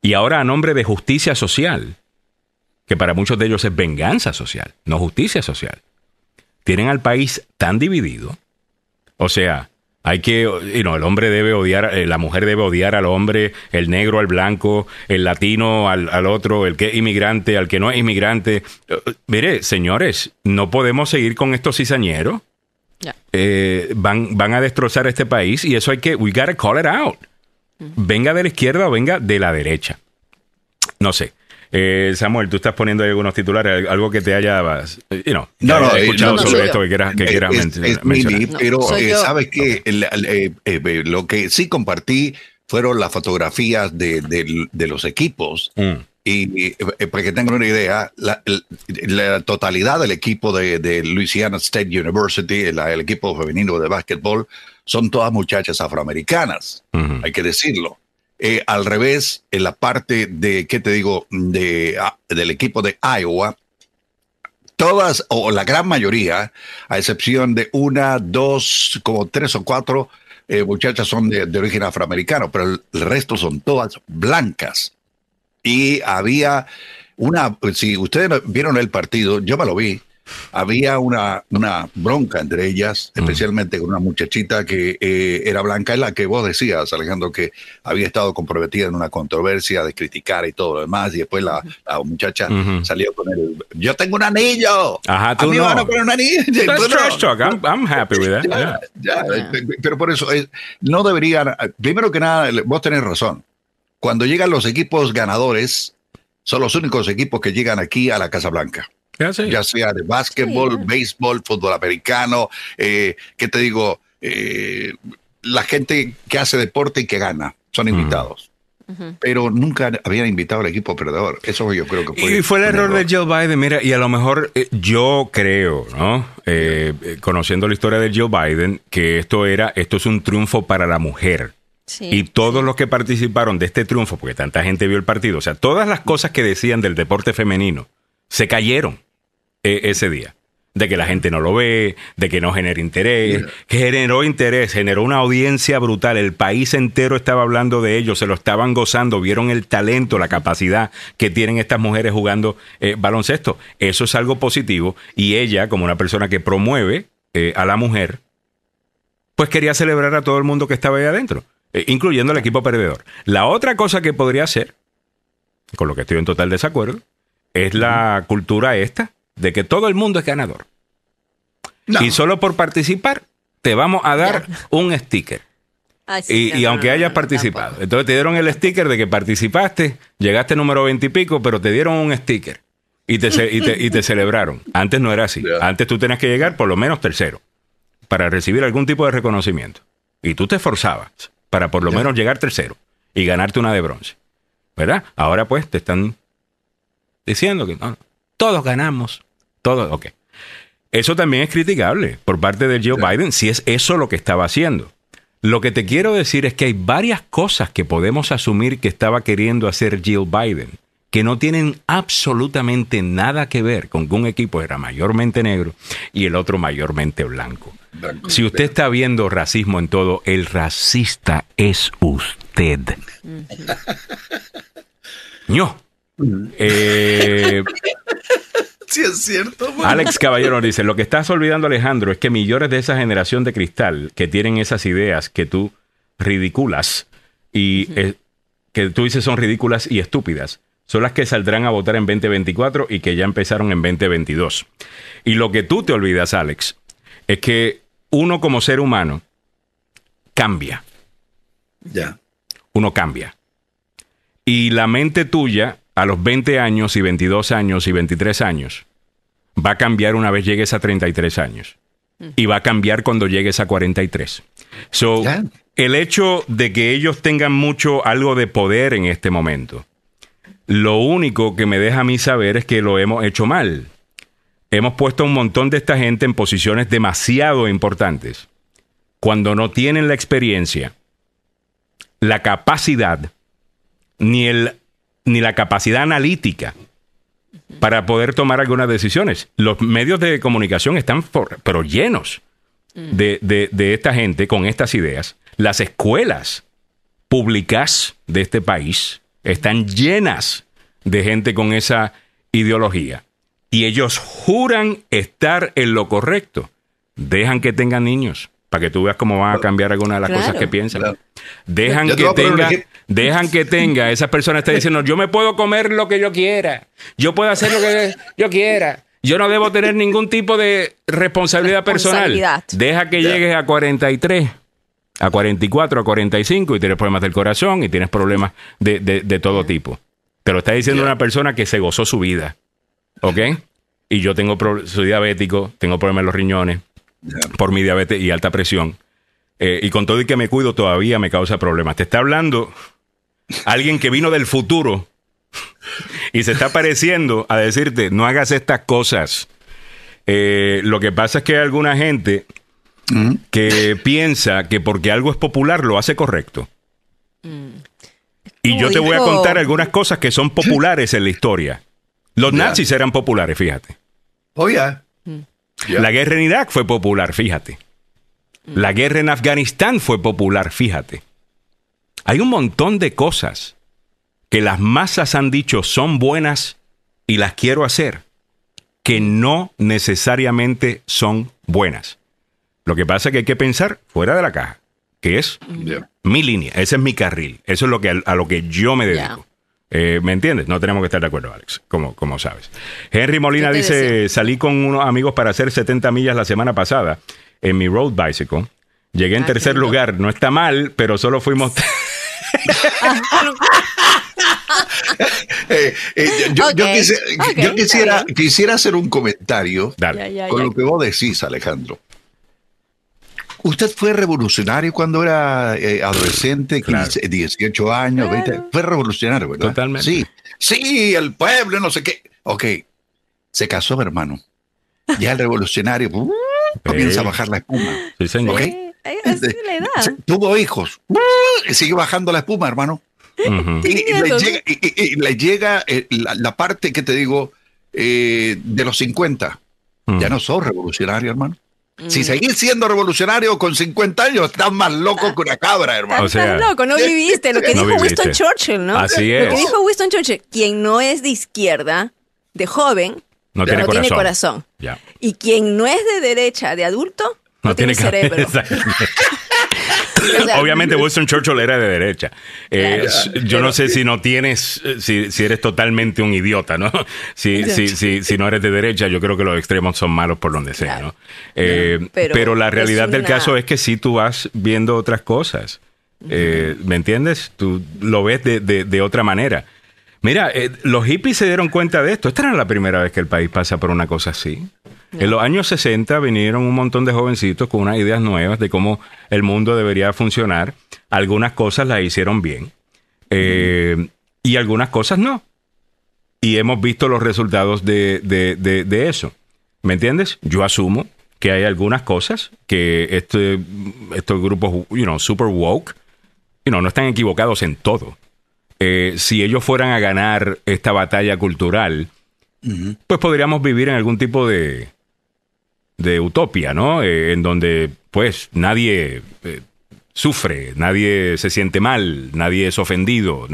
S1: Y ahora a nombre de justicia social, que para muchos de ellos es venganza social, no justicia social, tienen al país tan dividido, o sea, hay que, you el hombre debe odiar, eh, la mujer debe odiar al hombre, el negro al blanco, el latino al, otro, el que es inmigrante, al que no es inmigrante. Eh, mire, señores, no podemos seguir con estos cizañeros. Eh, van, van a destrozar este país y eso hay que, we gotta call it out. Venga de la izquierda o venga de la derecha. No sé. Eh, Samuel, tú estás poniendo ahí algunos titulares, algo que te haya you know, no, no, escuchado sobre esto que quieras, que quieras mencionar.
S2: pero sabes que eh, lo que sí compartí fueron las fotografías de, de, los equipos. Mm. Y eh, para que tengan una idea, la, la totalidad del equipo de, de Louisiana State University, el, el, equipo femenino de básquetbol, son todas muchachas afroamericanas, hay que decirlo. Eh, al revés, en la parte de, ¿qué te digo?, de, ah, del equipo de Iowa, todas, o la gran mayoría, a excepción de una, dos, como tres o cuatro eh, muchachas son de, origen afroamericano, pero el, resto son todas blancas. Y había una, si ustedes vieron el partido, yo me lo vi, había una, una bronca entre ellas, mm. especialmente con una muchachita que eh, era blanca, es la que vos decías, Alejandro, que había estado comprometida en una controversia de criticar y todo lo demás, y después la, muchacha salió con el, yo tengo un anillo,
S1: Ajá, tú a mí
S2: no. van a poner un anillo.
S1: trash talk, I'm, happy with that.
S2: Pero por eso, no deberían, primero que nada, vos tenés razón, cuando llegan los equipos ganadores, son los únicos equipos que llegan aquí a la Casa Blanca. Ya sea de básquetbol, béisbol, fútbol americano, eh, ¿qué te digo? Eh, la gente que hace deporte y que gana son invitados. Pero nunca habían invitado al equipo perdedor. Eso yo creo que fue.
S1: Y fue el error, de Joe Biden. Mira, y a lo mejor eh, yo creo, ¿no? conociendo la historia de Joe Biden, que esto era, esto es un triunfo para la mujer. y todos los que participaron de este triunfo, porque tanta gente vio el partido, o sea, todas las cosas que decían del deporte femenino se cayeron e, ese día. De que la gente no lo ve, de que no genera interés, que generó interés, generó una audiencia brutal. El país entero estaba hablando de ellos, se lo estaban gozando, vieron el talento, la capacidad que tienen estas mujeres jugando eh, baloncesto. Eso es algo positivo y ella, como una persona que promueve eh, a la mujer, pues quería celebrar a todo el mundo que estaba ahí adentro, eh, incluyendo al equipo perdedor. La otra cosa que podría hacer, con lo que estoy en total desacuerdo, es la cultura esta de que todo el mundo es ganador. Y solo por participar te vamos a dar un sticker. y, aunque hayas participado. Entonces te dieron el sticker de que participaste, llegaste número 20 y pico, pero te dieron un sticker. Y te, y te, celebraron. Antes no era así. Antes tú tenías que llegar por lo menos tercero para recibir algún tipo de reconocimiento. Y tú te esforzabas para por lo menos llegar tercero y ganarte una de bronce. ¿Verdad? Ahora pues te están diciendo que no, todos ganamos. Todos, ok. Eso también es criticable por parte de Joe Biden, si es eso lo que estaba haciendo. Lo que te quiero decir es que hay varias cosas que podemos asumir que estaba queriendo hacer Jill Biden, que no tienen absolutamente nada que ver con que un equipo era mayormente negro y el otro mayormente blanco. Si usted está viendo racismo en todo, el racista es usted. No. Eh,
S2: sí, es cierto.
S1: Alex Caballero dice: Lo que estás olvidando, Alejandro, es que millones de esa generación de cristal que tienen esas ideas que tú ridiculas y eh, que tú dices son ridículas y estúpidas, son las que saldrán a votar en 2024 y que ya empezaron en 2022. Y lo que tú te olvidas, Alex, es que uno como ser humano cambia.
S2: Ya.
S1: Uno cambia. Y la mente tuya a los 20 años y 22 años y 23 años, va a cambiar una vez llegues a 33 años. Y va a cambiar cuando llegues a 43. So, el hecho de que ellos tengan mucho algo de poder en este momento, lo único que me deja a mí saber es que lo hemos hecho mal. Hemos puesto a un montón de esta gente en posiciones demasiado importantes, cuando no tienen la experiencia, la capacidad, ni el ni la capacidad analítica para poder tomar algunas decisiones. Los medios de comunicación están pero llenos de, de, esta gente con estas ideas. Las escuelas públicas de este país están llenas de gente con esa ideología. Y ellos juran estar en lo correcto. Dejan que tengan niños para que tú veas cómo van a cambiar algunas de las cosas que piensan. Dejan que tenga, dejan que tenga, esa persona está diciendo, yo me puedo comer lo que yo quiera, yo puedo hacer lo que yo quiera, yo no debo tener ningún tipo de responsabilidad, personal. Deja que llegues a 43, a 44, a 45 y tienes problemas del corazón y tienes problemas de, de, todo tipo. Te lo está diciendo una persona que se gozó su vida. ¿Ok? Y yo tengo, soy diabético, tengo problemas en los riñones, por mi diabetes y alta presión. Eh, y con todo y que me cuido todavía me causa problemas. Te está hablando alguien que vino del futuro y se está pareciendo a decirte, no hagas estas cosas. Eh, lo que pasa es que hay alguna gente que piensa que porque algo es popular lo hace correcto. Y yo te voy a contar algunas cosas que son populares en la historia. Los nazis eran populares, fíjate.
S2: Oh,
S1: La guerra en Irak fue popular, fíjate. La guerra en Afganistán fue popular, fíjate. Hay un montón de cosas que las masas han dicho son buenas y las quiero hacer, que no necesariamente son buenas. Lo que pasa es que hay que pensar fuera de la caja, que es mi línea, ese es mi carril, eso es lo que, a lo que yo me dedico. Eh, ¿Me entiendes? No tenemos que estar de acuerdo, Alex, como, como sabes. Henry Molina dice, salí con unos amigos para hacer 70 millas la semana pasada en mi road bicycle. Llegué en ah, tercer lugar, no está mal, pero solo fuimos...
S2: Eh, eh, yo, quisiera, quisiera, hacer un comentario con lo que vos decís, Alejandro. Usted fue revolucionario cuando era eh, adolescente, 18 años, 20. Fue revolucionario, ¿verdad?
S1: Totalmente.
S2: Sí, sí, el pueblo, no sé qué. Ok, se casó, hermano. Ya el revolucionario uh, comienza a bajar la espuma.
S1: Sí, señor.
S2: Tuvo hijos. Uh, sigue bajando la espuma, hermano. y, le llega, eh, la, parte que te digo eh, de los 50. Ya no sos revolucionario, hermano. Si mm. seguís siendo revolucionario con 50 años, estás más loco que una cabra, hermano.
S3: Estás loco, no viviste lo que dijo Winston Churchill, ¿no?
S1: Así es.
S3: Lo que dijo Winston Churchill, quien no es de izquierda, de joven, no, tiene, corazón. Y quien no es de derecha, de adulto, no, tiene, cerebro.
S1: Obviamente Winston Churchill era de derecha. Eh, yo no sé si no tienes, si, si, eres totalmente un idiota, ¿no? Si, si, si, no eres de derecha, yo creo que los extremos son malos por donde sea, ¿no? Eh, pero, la realidad del caso es que si tú vas viendo otras cosas. Eh, ¿Me entiendes? Tú lo ves de, de, otra manera. Mira, los hippies se dieron cuenta de esto. Esta era la primera vez que el país pasa por una cosa así. En los años 60 vinieron un montón de jovencitos con unas ideas nuevas de cómo el mundo debería funcionar. Algunas cosas las hicieron bien eh, y algunas cosas no. Y hemos visto los resultados de, de, eso. ¿Me entiendes? Yo asumo que hay algunas cosas que este, estos grupos, you know, super woke, you know, no están equivocados en todo. Eh, si ellos fueran a ganar esta batalla cultural, pues podríamos vivir en algún tipo de, de utopía, ¿no? Eh, en donde pues nadie eh, sufre, nadie se siente mal, nadie es ofendido.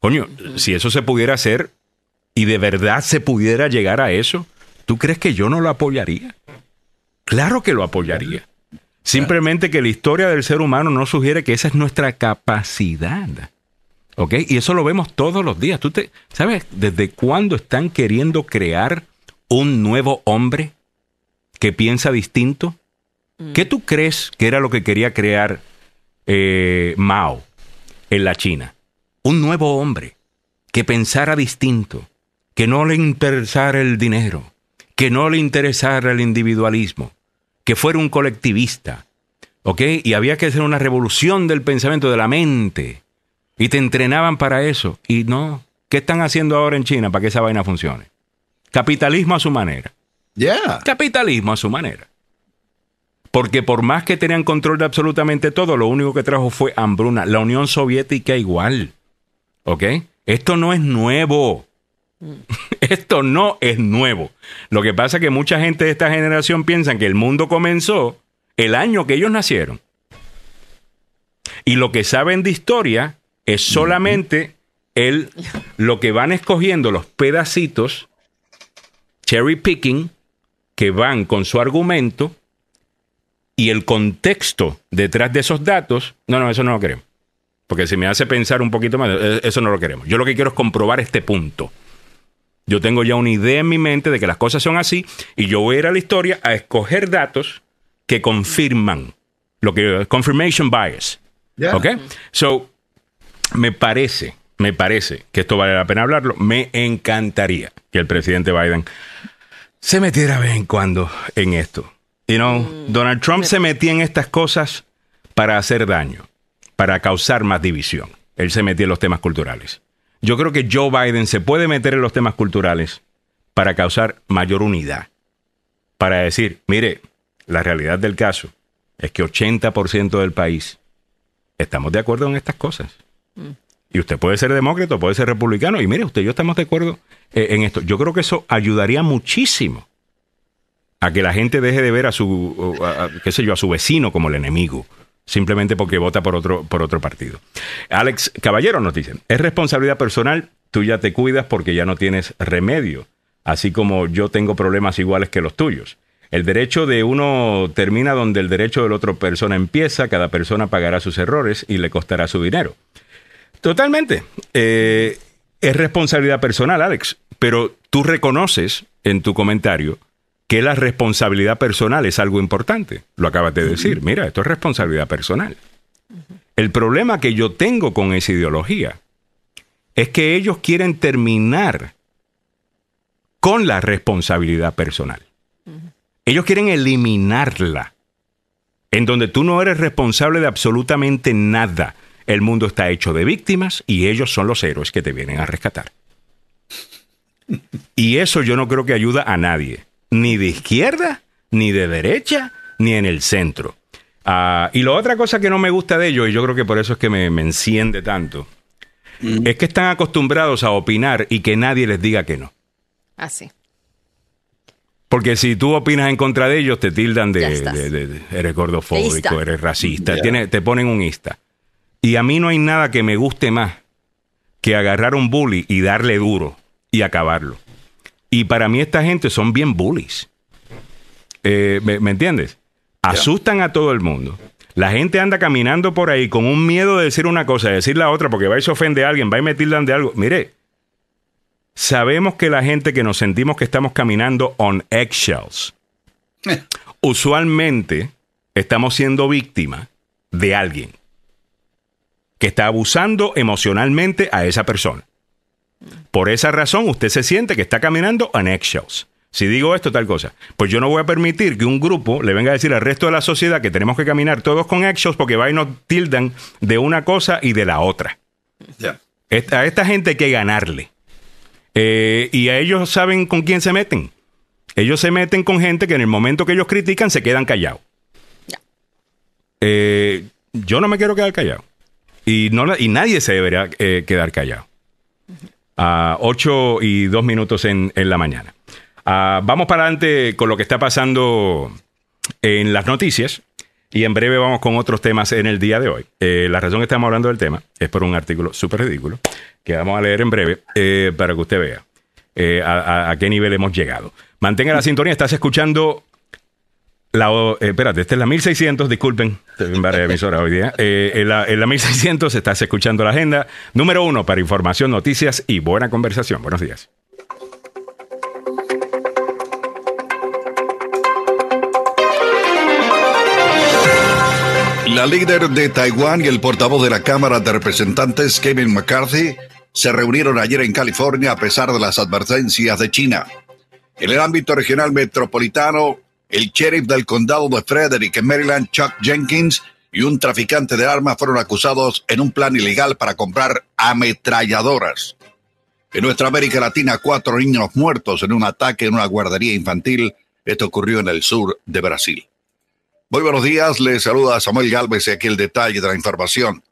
S1: Coño, si eso se pudiera hacer y de verdad se pudiera llegar a eso, ¿tú crees que yo no lo apoyaría? Claro que lo apoyaría. Simplemente que la historia del ser humano no sugiere que esa es nuestra capacidad. ¿Ok? Y eso lo vemos todos los días. ¿Tú te, sabes desde cuándo están queriendo crear un nuevo hombre? que piensa distinto? Mm. ¿Qué tú crees que era lo que quería crear eh, Mao en la China? Un nuevo hombre que pensara distinto, que no le interesara el dinero, que no le interesara el individualismo, que fuera un colectivista, ¿ok? Y había que hacer una revolución del pensamiento, de la mente, y te entrenaban para eso, y no. ¿Qué están haciendo ahora en China para que esa vaina funcione? Capitalismo a su manera. Capitalismo a su manera. Porque por más que tenían control de absolutamente todo, lo único que trajo fue hambruna. La Unión Soviética igual. ¿Ok? Esto no es nuevo. Esto no es nuevo. Lo que pasa es que mucha gente de esta generación piensa que el mundo comenzó el año que ellos nacieron. Y lo que saben de historia es solamente el, lo que van escogiendo los pedacitos, cherry picking, que van con su argumento y el contexto detrás de esos datos, no, no, eso no lo queremos. Porque si me hace pensar un poquito más, eh, eso no lo queremos. Yo lo que quiero es comprobar este punto. Yo tengo ya una idea en mi mente de que las cosas son así y yo voy a ir a la historia a escoger datos que confirman lo que confirmation bias. ¿Ok? So, me parece, me parece que esto vale la pena hablarlo. Me encantaría que el presidente Biden se metiera de vez en cuando en esto. You know, mm. Donald Trump se metía en estas cosas para hacer daño, para causar más división. Él se metía en los temas culturales. Yo creo que Joe Biden se puede meter en los temas culturales para causar mayor unidad. Para decir, mire, la realidad del caso es que 80% del país estamos de acuerdo en estas cosas. Y usted puede ser demócrata, puede ser republicano, y mire, usted y yo estamos de acuerdo eh, en esto. Yo creo que eso ayudaría muchísimo a que la gente deje de ver a su, qué sé yo, a su vecino como el enemigo, simplemente porque vota por otro, por otro partido. Alex Caballero nos dice, es responsabilidad personal, tú ya te cuidas porque ya no tienes remedio, así como yo tengo problemas iguales que los tuyos. El derecho de uno termina donde el derecho de la otra persona empieza, cada persona pagará sus errores y le costará su dinero. Totalmente. Eh, es responsabilidad personal, Alex, pero tú reconoces en tu comentario que la responsabilidad personal es algo importante. Lo acabas de decir. Mira, esto es responsabilidad personal. El problema que yo tengo con esa ideología es que ellos quieren terminar con la responsabilidad personal. Ellos quieren eliminarla, en donde tú no eres responsable de absolutamente nada. El mundo está hecho de víctimas y ellos son los héroes que te vienen a rescatar. Y eso yo no creo que ayuda a nadie, ni de izquierda, ni de derecha, ni en el centro. Ah, y la otra cosa que no me gusta de ellos, y yo creo que por eso es que me, enciende tanto, mm. es que están acostumbrados a opinar y que nadie les diga que no.
S3: Así. Ah,
S1: porque si tú opinas en contra de ellos, te tildan de, eres gordofóbico, eres racista, te ponen un ista. Y a mí no hay nada que me guste más que agarrar un bully y darle duro y acabarlo. Y para mí esta gente son bien bullies. Eh, ¿me, entiendes? Asustan a todo el mundo. La gente anda caminando por ahí con un miedo de decir una cosa, de decir la otra, porque va y se ofende a alguien, va y me tildan de algo. Mire, sabemos que la gente que nos sentimos que estamos caminando on eggshells, usualmente estamos siendo víctima de alguien que está abusando emocionalmente a esa persona. Por esa razón usted se siente que está caminando on eggshells. Si digo esto, tal cosa. Pues yo no voy a permitir que un grupo le venga a decir al resto de la sociedad que tenemos que caminar todos con eggshells porque va y nos tildan de una cosa y de la otra. A esta gente hay que ganarle. Eh, y a ellos saben con quién se meten. Ellos se meten con gente que en el momento que ellos critican se quedan callados. Eh, yo no me quiero quedar callado. Y, no, y nadie se debería eh, quedar callado. A 8 y 2 minutos en, la mañana. Ah, vamos para adelante con lo que está pasando en las noticias. Y en breve vamos con otros temas en el día de hoy. la razón que estamos hablando del tema es por un artículo súper ridículo que vamos a leer en breve eh, para que usted vea eh, a, qué nivel hemos llegado. Mantenga la sintonía, estás escuchando la, eh, espérate, esta es la 1600, disculpen, en varias emisoras hoy día. en, la, en la 1600 estás escuchando la agenda número uno para información, noticias y buena conversación. Buenos días.
S2: La líder de Taiwán y el portavoz de la Cámara de Representantes, Kevin McCarthy, se reunieron ayer en California a pesar de las advertencias de China. En el ámbito regional metropolitano, el sheriff del condado de Frederick en Maryland, Chuck Jenkins, y un traficante de armas fueron acusados en un plan ilegal para comprar ametralladoras. En nuestra América Latina, cuatro niños muertos en un ataque en una guardería infantil. Esto ocurrió en el sur de Brasil. Muy buenos días, les saluda Samuel Galvez y aquí el detalle de la información.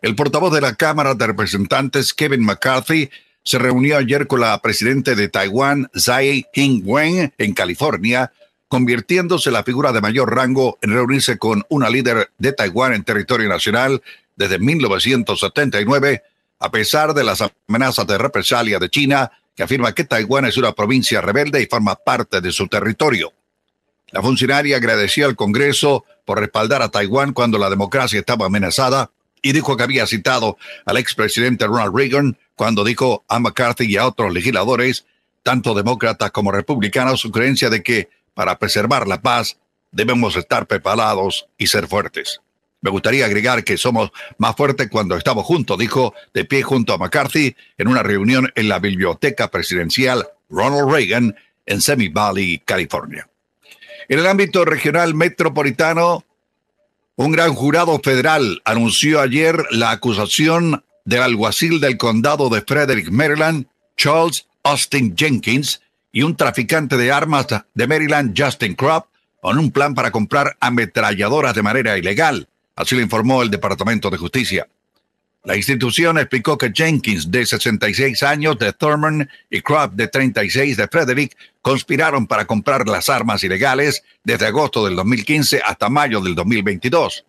S2: El portavoz de la Cámara de Representantes, Kevin McCarthy, se reunió ayer con la presidenta de Taiwán, Tsai Ing-wen, en California, convirtiéndose la figura de mayor rango en reunirse con una líder de Taiwán en territorio nacional desde 1979, a pesar de las amenazas de represalia de China, que afirma que Taiwán es una provincia rebelde y forma parte de su territorio. La funcionaria agradeció al Congreso por respaldar a Taiwán cuando la democracia estaba amenazada y dijo que había citado al expresidente Ronald Reagan cuando dijo a McCarthy y a otros legisladores, tanto demócratas como republicanos, su creencia de que para preservar la paz debemos estar preparados y ser fuertes. Me gustaría agregar que somos más fuertes cuando estamos juntos, dijo de pie junto a McCarthy en una reunión en la biblioteca presidencial Ronald Reagan en Semi Valley, California. En el ámbito regional metropolitano, un gran jurado federal anunció ayer la acusación del alguacil del condado de Frederick, Maryland, Charles Austin Jenkins, y un traficante de armas de Maryland, Justin Kropp, con un plan para comprar ametralladoras de manera ilegal. Así lo informó el Departamento de Justicia. La institución explicó que Jenkins, de 66 años, de Thurman, y Crop, de 36, de Frederick, conspiraron para comprar las armas ilegales desde agosto del 2015 hasta mayo del 2022.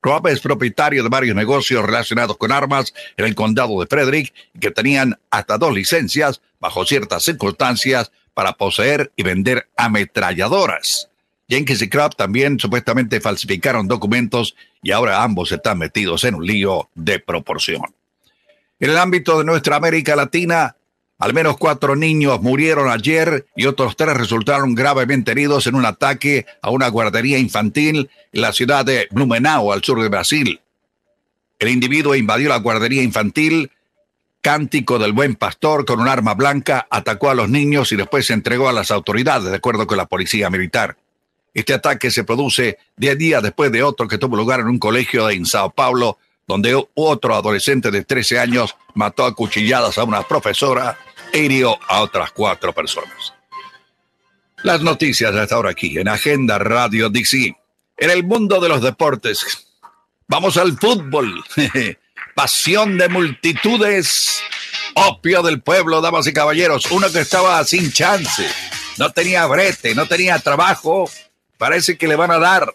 S2: Crop es propietario de varios negocios relacionados con armas en el condado de Frederick que tenían hasta dos licencias bajo ciertas circunstancias para poseer y vender ametralladoras. Jenkins y Crop también supuestamente falsificaron documentos y ahora ambos están metidos en un lío de proporción. En el ámbito de nuestra América Latina, al menos cuatro niños murieron ayer y otros tres resultaron gravemente heridos en un ataque a una guardería infantil en la ciudad de Blumenau, al sur de Brasil. El individuo invadió la guardería infantil, cántico del buen pastor con un arma blanca, atacó a los niños y después se entregó a las autoridades, de acuerdo con la policía militar. Este ataque se produce día día después de otro que tuvo lugar en un colegio en Sao Paulo, donde otro adolescente de 13 años mató a cuchilladas a una profesora e hirió a otras cuatro personas. Las noticias hasta ahora aquí en Agenda Radio DC. En el mundo de los deportes, vamos al fútbol. Pasión de multitudes, opio del pueblo, damas y caballeros. Uno que estaba sin chance, no tenía brete, no tenía trabajo, parece que le van a dar.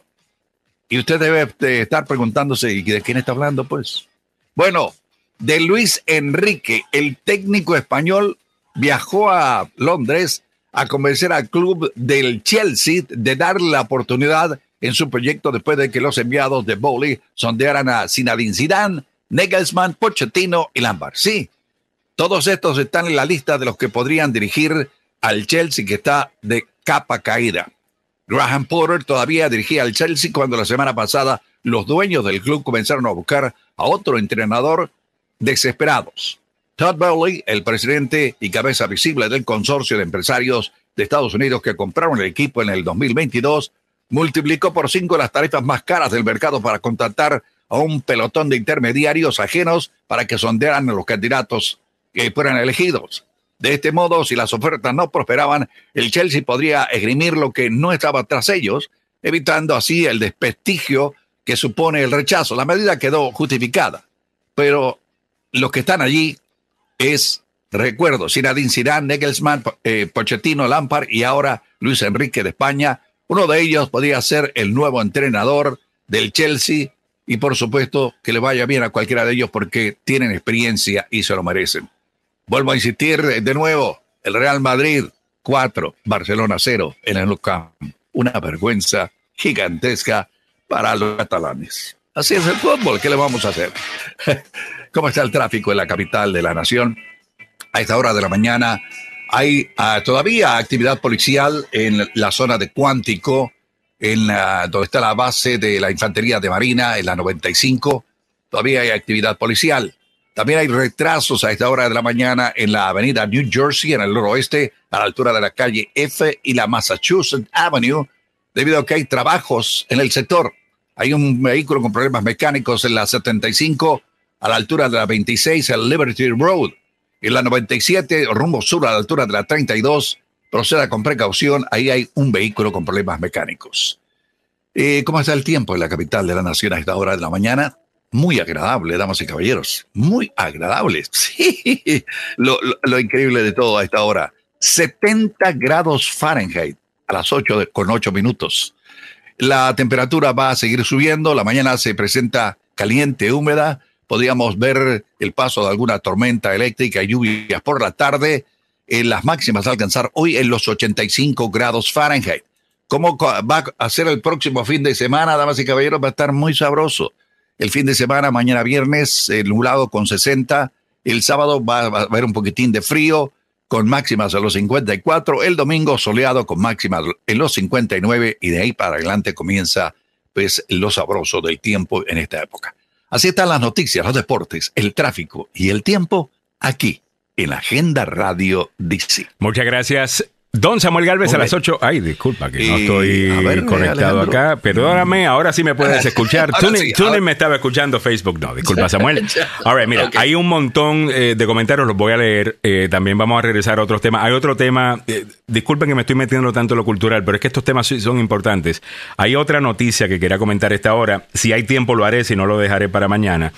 S2: Y usted debe estar preguntándose, ¿y de quién está hablando? Pues, bueno, de Luis Enrique, el técnico español, viajó a Londres a convencer al club del Chelsea de darle la oportunidad en su proyecto después de que los enviados de Bowley sondearan a Zinedine Zidane, Nagelsmann, Pochettino y Lampard. Sí, todos estos están en la lista de los que podrían dirigir al Chelsea que está de capa caída. Graham Porter todavía dirigía al Chelsea cuando la semana pasada los dueños del club comenzaron a buscar a otro entrenador desesperados. Todd Bowley, el presidente y cabeza visible del consorcio de empresarios de Estados Unidos que compraron el equipo en el 2022, multiplicó por cinco las tarifas más caras del mercado para contratar a un pelotón de intermediarios ajenos para que sondearan a los candidatos que fueran elegidos. De este modo, si las ofertas no prosperaban, el Chelsea podría esgrimir lo que no estaba tras ellos, evitando así el desprestigio que supone el rechazo. La medida quedó justificada, pero los que están allí es, recuerdo, Zinedine Zidane, Nagelsmann, eh, Pochettino, Lampard y ahora Luis Enrique de España. Uno de ellos podría ser el nuevo entrenador del Chelsea y por supuesto que le vaya bien a cualquiera de ellos porque tienen experiencia y se lo merecen. Vuelvo a insistir de nuevo, el Real Madrid 4, Barcelona 0 en el Camp. Una vergüenza gigantesca para los catalanes. Así es el fútbol, ¿qué le vamos a hacer? ¿Cómo está el tráfico en la capital de la nación? A esta hora de la mañana hay ah, todavía actividad policial en la zona de Cuántico, en donde está la base de la Infantería de Marina, en la 95. Todavía hay actividad policial. También hay retrasos a esta hora de la mañana en la avenida New Jersey, en el noroeste, a la altura de la calle F y la Massachusetts Avenue, debido a que hay trabajos en el sector. Hay un vehículo con problemas mecánicos en la 75, a la altura de la 26, el Liberty Road. En la 97, rumbo sur, a la altura de la 32, proceda con precaución, ahí hay un vehículo con problemas mecánicos. Eh, ¿Cómo está el tiempo en la capital de la nación a esta hora de la mañana? muy agradable, damas y caballeros, muy agradable. Sí, lo, increíble de todo a esta hora, 70 grados Fahrenheit a las 8 con 8 minutos. La temperatura va a seguir subiendo, la mañana se presenta caliente, húmeda, podríamos ver el paso de alguna tormenta eléctrica lluvias por la tarde, las máximas a alcanzar hoy en los 85 grados Fahrenheit. ¿Cómo va a ser el próximo fin de semana, damas y caballeros? Va a estar muy sabroso. El fin de semana, mañana viernes, nublado con 60. El sábado va, a haber un poquitín de frío con máximas a los 54. El domingo soleado con máximas en los 59 y de ahí para adelante comienza pues lo sabroso del tiempo en esta época. Así están las noticias, los deportes, el tráfico y el tiempo aquí en la Agenda Radio DC.
S1: Muchas gracias. Don Samuel Galvez a las 8. Ay, disculpa que no estoy conectado acá. Perdóname, ahora sí me puedes escuchar. Tuning, me estaba escuchando, Facebook no. Disculpa, Samuel. Ahora, mira, hay un montón eh, de comentarios, los voy a leer. Eh, también vamos a regresar a otros temas. Hay otro tema, eh, disculpen que me estoy metiendo tanto en lo cultural, pero es que estos temas son importantes. Hay otra noticia que quería comentar esta hora. Si hay tiempo lo haré, si no lo dejaré para mañana,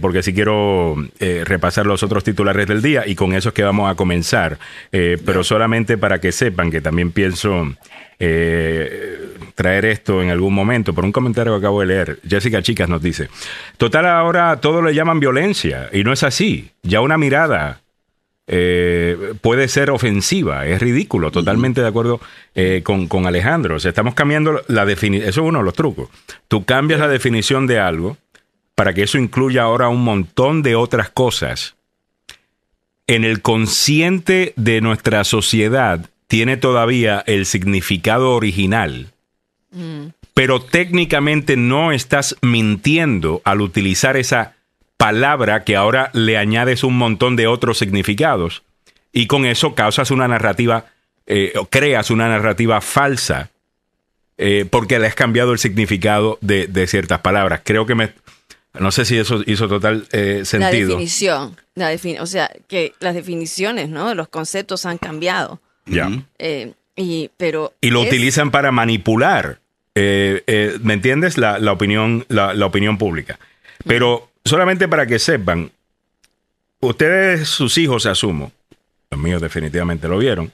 S1: porque si quiero repasar los otros titulares del día y con eso es que vamos a comenzar. pero solamente para que sepan que también pienso eh, traer esto en algún momento, por un comentario que acabo de leer. Jessica Chicas nos dice, total ahora todo le llaman violencia y no es así. Ya una mirada eh, puede ser ofensiva, es ridículo, totalmente de acuerdo eh, con, con, Alejandro. O sea, estamos cambiando la definición, eso es uno de los trucos. Tú cambias la definición de algo para que eso incluya ahora un montón de otras cosas. En el consciente de nuestra sociedad, tiene todavía el significado original, mm. pero técnicamente no estás mintiendo al utilizar esa palabra que ahora le añades un montón de otros significados y con eso causas una narrativa, eh, creas una narrativa falsa eh, porque le has cambiado el significado de, ciertas palabras. Creo que me... No sé si eso hizo total eh, sentido. La
S3: definición, la o sea, que las definiciones, ¿no? Los conceptos han cambiado.
S1: Ya.
S3: Eh, y, pero
S1: y lo utilizan para manipular, eh, eh, ¿me entiendes? La, opinión, la, opinión pública. Pero solamente para que sepan, ustedes, sus hijos, asumo, los míos definitivamente lo vieron,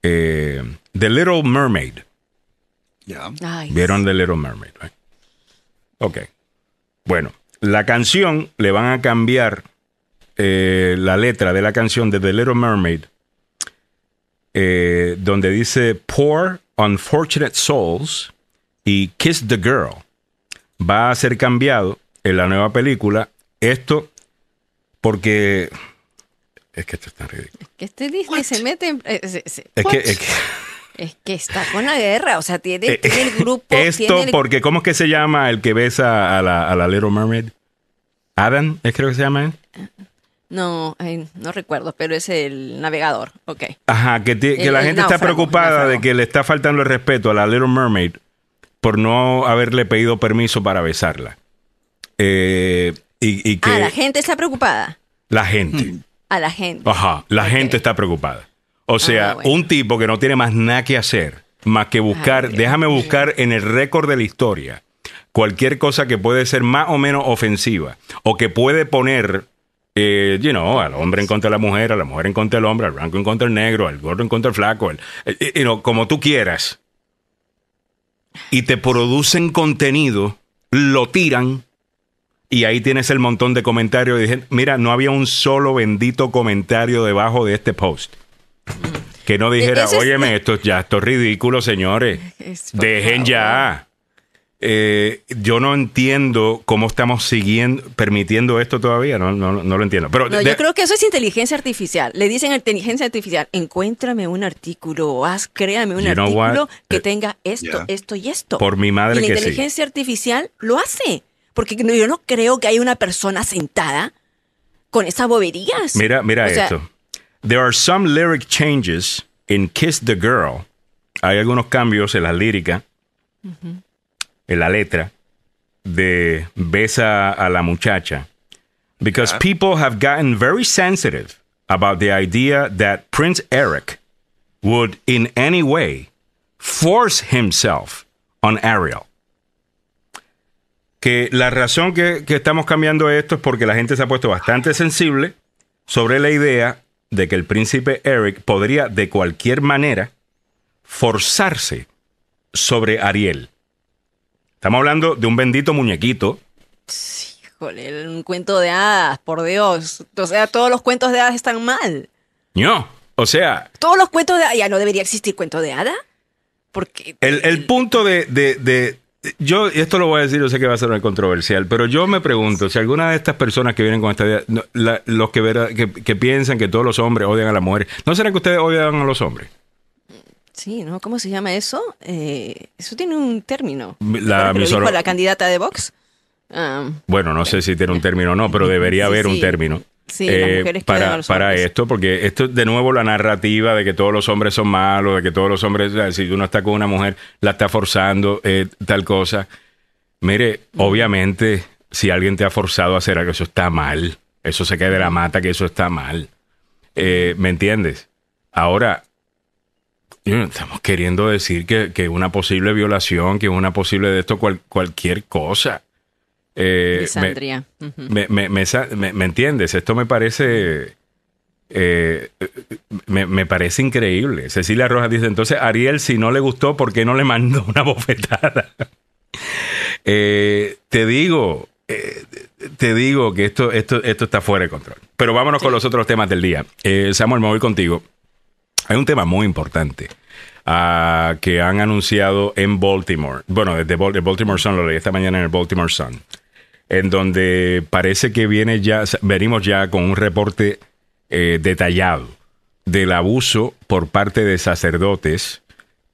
S1: The Little Mermaid.
S2: Ya.
S1: Vieron The Little Mermaid. Ok. Bueno, la canción le van a cambiar la letra de la canción de The Little Mermaid eh, donde dice Poor Unfortunate Souls y Kiss the Girl. Va a ser cambiado en la nueva película. Esto porque es que esto está ridículo.
S3: Es que este Disney se mete en... Eh, es,
S1: que,
S3: es, que, está con la guerra, o sea, tiene, eh, el grupo...
S1: Esto porque, ¿cómo es que se llama el que besa a la, a la Little Mermaid? Adam, es creo que se llama él.
S3: No, no recuerdo, pero es el navegador, ok.
S1: Ajá, que, la gente está preocupada de que le está faltando el respeto a la Little Mermaid por no haberle pedido permiso para besarla. Eh, y, que
S3: ah, la gente está preocupada.
S1: La gente.
S3: Mm. A la gente.
S1: Ajá, la gente está preocupada. O sea, ah, un tipo que no tiene más nada que hacer, más que buscar, déjame buscar en el récord de la historia cualquier cosa que puede ser más o menos ofensiva o que puede poner eh, you know, al hombre en contra de la mujer, a la mujer en contra del hombre, al blanco en contra del negro, al gordo en contra del flaco, el, eh, eh, you know, como tú quieras. Y te producen contenido, lo tiran, y ahí tienes el montón de comentarios. Y mira, no había un solo bendito comentario debajo de este post. Que no dijera, óyeme, esto ya, esto es ridículo, señores. Dejen ya. Eh, yo no entiendo cómo estamos siguiendo, permitiendo esto todavía, no, no, no lo entiendo. Pero
S3: yo creo que eso es inteligencia artificial. Le dicen a inteligencia artificial, encuéntrame un artículo, haz, créame un artículo que eh, tenga esto, esto y esto.
S1: Por mi madre
S3: y la inteligencia artificial lo hace. Porque yo no creo que haya una persona sentada con esas boberías.
S1: Mira, mira esto. There are some lyric changes in Kiss the Girl. Hay algunos cambios en la lírica en la letra de Besa a la muchacha. Because people have gotten very sensitive about the idea that Prince Eric would in any way force himself on Ariel. Que la razón que, que estamos cambiando esto es porque la gente se ha puesto bastante sensible sobre la idea de que el príncipe Eric podría de cualquier manera forzarse sobre Ariel. Estamos hablando de un bendito muñequito.
S3: híjole, un cuento de hadas, por Dios. O sea, todos los cuentos de hadas están mal.
S1: No, o sea.
S3: Todos los cuentos de hadas. Ya no debería existir cuento de hadas. Porque.
S1: El, punto de, Yo, esto lo voy a decir, yo sé que va a ser controversial, pero yo me pregunto si alguna de estas personas que vienen con esta idea, los que, que, piensan que todos los hombres odian a las mujeres, ¿no será que ustedes odian a los hombres?
S3: Sí, ¿no? ¿Cómo se llama eso? Eh, eso tiene un término.
S1: La,
S3: la candidata de Vox.
S1: Ah, bueno, no sé si tiene un término o no, pero debería haber un término.
S3: Sí, las mujeres
S1: para, para esto, porque esto de nuevo la narrativa de que todos los hombres son malos, de que todos los hombres, si uno está con una mujer, la está forzando, tal cosa. Mire, obviamente, si alguien te ha forzado a hacer algo, eso está mal. Eso se cae de la mata, que eso está mal. ¿Me entiendes? Ahora, estamos queriendo decir que, una posible violación, que una posible de esto, cualquier cosa.
S3: Eh,
S1: me, me, me, entiendes? Esto me parece. Eh, me, parece increíble. Cecilia Rojas dice: entonces, Ariel, si no le gustó, ¿por qué no le mandó una bofetada? Eh, te digo, te digo que esto, esto, esto está fuera de control. Pero vámonos con los otros temas del día. Samuel, me voy contigo. Hay un tema muy importante uh, que han anunciado en Baltimore. Bueno, desde Baltimore Sun, lo leí esta mañana en el Baltimore Sun. En donde parece que viene ya, venimos ya con un reporte eh, detallado del abuso por parte de sacerdotes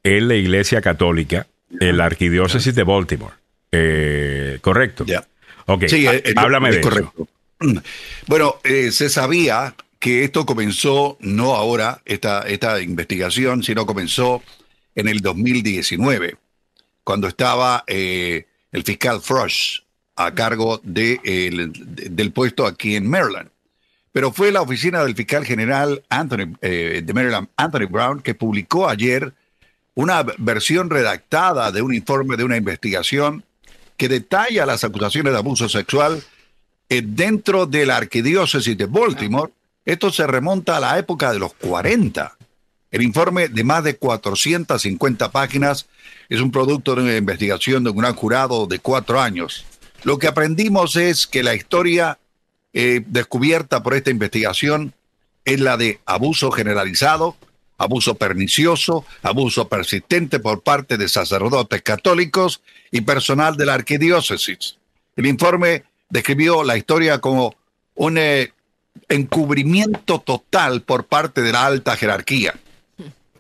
S1: en la Iglesia Católica, en la Arquidiócesis de Baltimore. Eh, ¿Correcto?
S2: Ya.
S1: Ok, sí, eh, háblame de
S2: correcto. Bueno, se sabía que esto comenzó no ahora, esta, esta investigación, sino comenzó en el 2019, cuando estaba eh, el fiscal Frosch a cargo de, del puesto aquí en Maryland. Pero fue la oficina del fiscal general Anthony, eh, de Maryland, Anthony Brown, que publicó ayer una versión redactada de un informe de una investigación que detalla las acusaciones de abuso sexual eh, dentro de la arquidiócesis de Baltimore esto se remonta a la época de los 40. El informe de más de 450 páginas es un producto de una investigación de un gran jurado de cuatro años. Lo que aprendimos es que la historia eh, descubierta por esta investigación es la de abuso generalizado, abuso pernicioso, abuso persistente por parte de sacerdotes católicos y personal de la arquidiócesis. El informe describió la historia como un eh, encubrimiento total por parte de la alta jerarquía.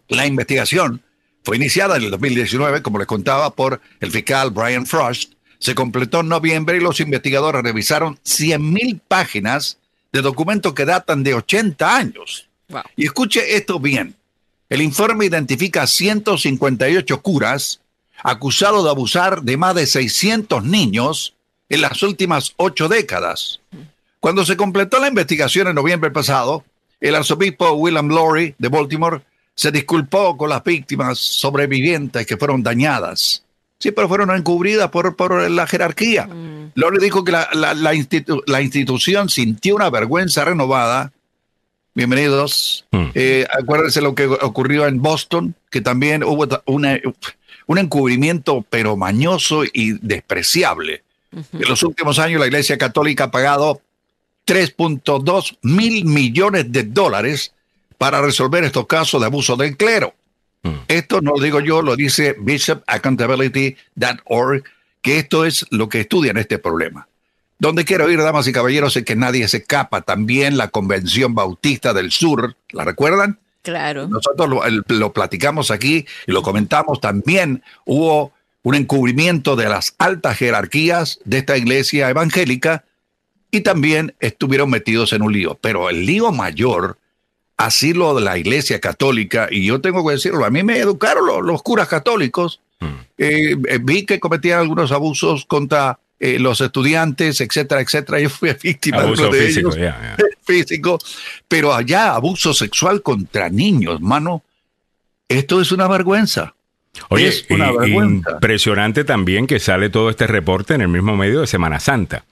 S2: La investigación fue iniciada en el 2019, como les contaba, por el fiscal Brian Frost. Se completó en noviembre y los investigadores revisaron 100.000 páginas de documentos que datan de 80 años. Y escuche esto bien. El informe identifica 158 curas acusados de abusar de más de 600 niños en las últimas ocho décadas. Cuando se completó la investigación en noviembre pasado, el arzobispo William Lowry de Baltimore se disculpó con las víctimas sobrevivientes que fueron dañadas. Sí, pero fueron encubridas por, por la jerarquía. Mm. Lowry dijo que la, la, institución sintió una vergüenza renovada. Bienvenidos. Mm. Eh, acuérdense lo que ocurrió en Boston, que también hubo una, un encubrimiento pero mañoso y despreciable. En los últimos años la Iglesia Católica ha pagado 3.2 mil millones de dólares para resolver estos casos de abuso del clero. Hmm. Esto no lo digo yo, lo dice bishopaccountability.org, que esto es lo que estudian este problema. Donde quiero ir, damas y caballeros, es que nadie se escapa. También la Convención Bautista del Sur, ¿la recuerdan?
S3: Claro.
S2: Nosotros lo, lo platicamos aquí y lo comentamos. También hubo un encubrimiento de las altas jerarquías de esta iglesia evangélica y también estuvieron metidos en un lío. Pero el lío mayor, así lo de la Iglesia Católica, y yo tengo que decirlo, a mí me educaron los, curas católicos, mm. eh, eh, vi que cometían algunos abusos contra eh, los estudiantes, etcétera, etcétera. Yo fui víctima de, uno de físico, ellos, físico, pero allá abuso sexual contra niños, mano. Esto es una vergüenza.
S1: Oye, es una vergüenza. impresionante también que sale todo este reporte en el mismo medio de Semana Santa.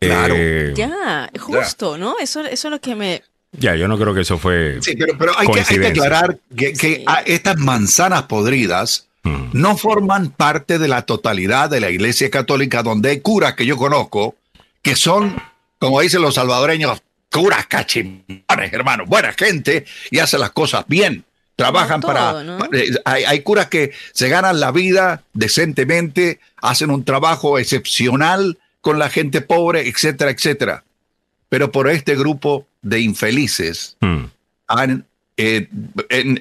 S3: Claro. Eh, ya, justo, ¿no? Eso, eso es lo que me...
S1: Ya, yo no creo que eso fue...
S2: Sí, pero, hay, que, aclarar que, estas manzanas podridas mm. no forman parte de la totalidad de la Iglesia Católica, donde hay curas que yo conozco, que son, como dicen los salvadoreños, curas cachimbones, hermano, buena gente y hacen las cosas bien. Trabajan para... Eh, hay, hay curas que se ganan la vida decentemente, hacen un trabajo excepcional con la gente pobre, etcétera, etcétera. Pero por este grupo de infelices hmm. han eh,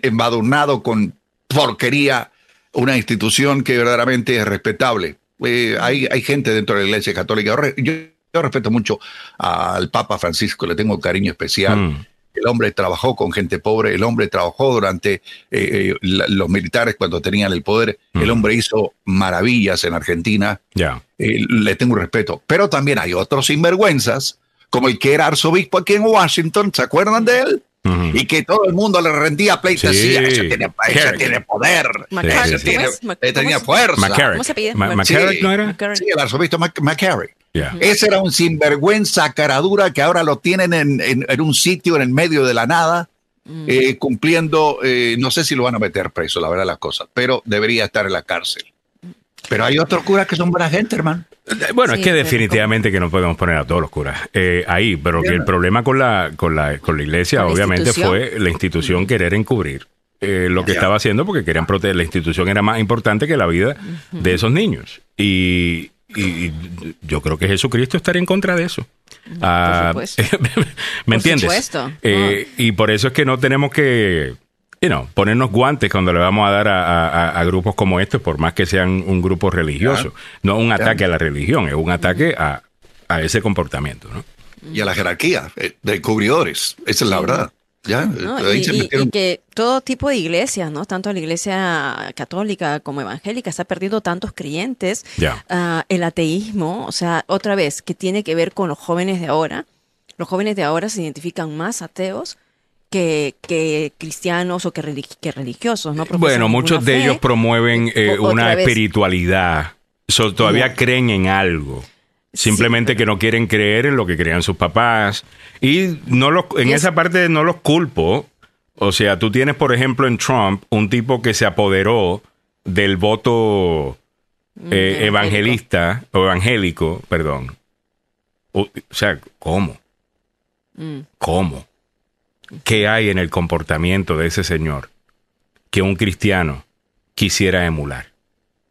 S2: embadurnado con porquería una institución que verdaderamente es respetable. Eh, hay, hay gente dentro de la Iglesia Católica. Yo, yo respeto mucho al Papa Francisco, le tengo cariño especial. Mm. El hombre trabajó con gente pobre, el hombre trabajó durante eh, eh, los militares cuando tenían el poder, el hombre hizo maravillas en Argentina.
S1: Ya.
S2: le tengo respeto. Pero también hay otros sinvergüenzas, como el que era arzobispo aquí en Washington, ¿se acuerdan de él? y que todo el mundo le rendía pleitesía. Sí. Ese, tiene, tiene poder. Ese tiene, tenía fuerza.
S3: ¿Cómo se pide?
S1: McCarrick no era?
S2: Sí, el arzobispo McCarrick. Ese era un sinvergüenza caradura que ahora lo tienen en, en, un sitio en el medio de la nada, mm. eh, cumpliendo, eh, no sé si lo van a meter preso, la verdad las cosas, pero debería estar en la cárcel. Pero hay otros curas que son buena gente, hermano.
S1: Bueno, es que definitivamente que no podemos poner a todos los curas eh, ahí, pero que el problema con la, con la, con la iglesia obviamente fue la institución querer encubrir eh, lo que estaba haciendo porque querían proteger, la institución era más importante que la vida de esos niños. Y, y yo creo que Jesucristo estaría en contra de eso. Ah, ¿Me entiendes? Eh, y por eso es que no tenemos que you know, ponernos guantes cuando le vamos a dar a, grupos como estos, por más que sean un grupo religioso. No un ataque a la religión, es un ataque a, ese comportamiento. ¿no?
S2: Y a la jerarquía eh, de cubridores, esa es la verdad. ¿Ya?
S3: y, que todo tipo de iglesias, ¿no? Tanto la iglesia católica como evangélica, se ha perdido tantos creyentes. Uh, el ateísmo, o sea, otra vez, que tiene que ver con los jóvenes de ahora. Los jóvenes de ahora se identifican más ateos que, cristianos o que, religiosos, ¿no?
S1: Bueno, muchos de ellos promueven eh, una espiritualidad, todavía creen en algo. Simplemente que no quieren creer en lo que creían sus papás. Y no los, en esa parte no los culpo. O sea, tú tienes, por ejemplo, en Trump un tipo que se apoderó del voto mm, eh, evangelista o evangélico, perdón. O, sea, ¿cómo? Mm. ¿Cómo? ¿Qué hay en el comportamiento de ese señor que un cristiano quisiera emular?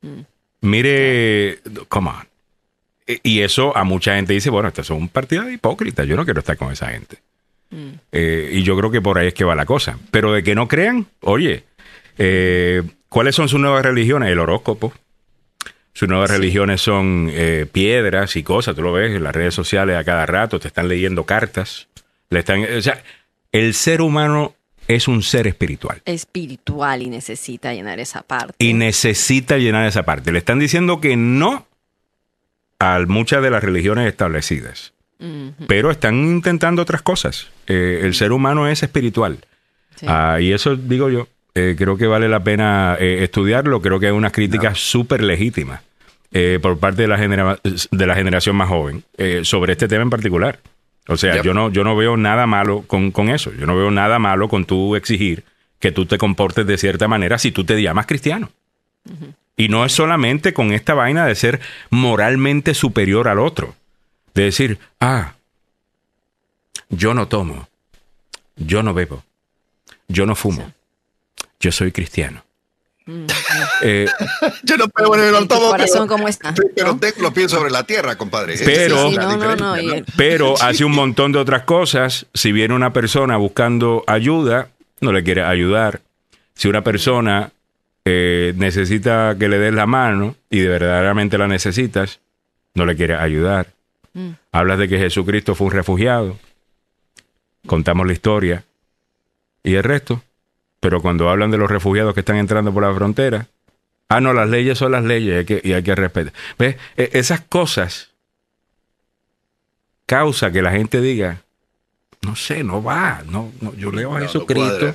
S1: Mm. Mire, come on. E, y eso a mucha gente dice, bueno, esto es un partido de hipócritas, yo no quiero estar con esa gente. Mm. Eh, y yo creo que por ahí es que va la cosa. Pero de que no crean, oye, eh, ¿cuáles son sus nuevas religiones? El horóscopo. Sus nuevas religiones son eh, piedras y cosas, tú lo ves en las redes sociales a cada rato, te están leyendo cartas. Le están, o sea, el ser humano es un ser espiritual.
S3: Espiritual y necesita llenar esa parte.
S1: Y necesita llenar esa parte. Le están diciendo que no a muchas de las religiones establecidas. Pero están intentando otras cosas. Eh, el ser humano es espiritual. Ah, y eso digo yo, eh, creo que vale la pena eh, estudiarlo. Creo que hay unas críticas súper legítimas por parte de la, de la generación más joven sobre este tema en particular. O sea, yo, no, yo no veo nada malo con, eso. Yo no veo nada malo con tú exigir que tú te comportes de cierta manera si tú te llamas cristiano. Y no es solamente con esta vaina de ser moralmente superior al otro. De decir, ah, yo no tomo, yo no bebo, yo no fumo, yo soy cristiano.
S2: Eh, yo no puedo poner el
S3: corazón como está.
S2: Pero tengo los pies sobre la tierra, compadre.
S1: Pero, pero hace un montón de otras cosas. Si viene una persona buscando ayuda, no le quiere ayudar. Si una persona eh, necesita que le des la mano y de verdaderamente la necesitas, no le quiere ayudar. Mm. Hablas de que Jesucristo fue un refugiado. Contamos la historia. ¿Y el resto? Pero cuando hablan de los refugiados que están entrando por la frontera, ah, no, las leyes son las leyes y hay que, respetar. ¿Ves? E, esas cosas causa que la gente diga, no sé, no va, no, yo leo a Jesucristo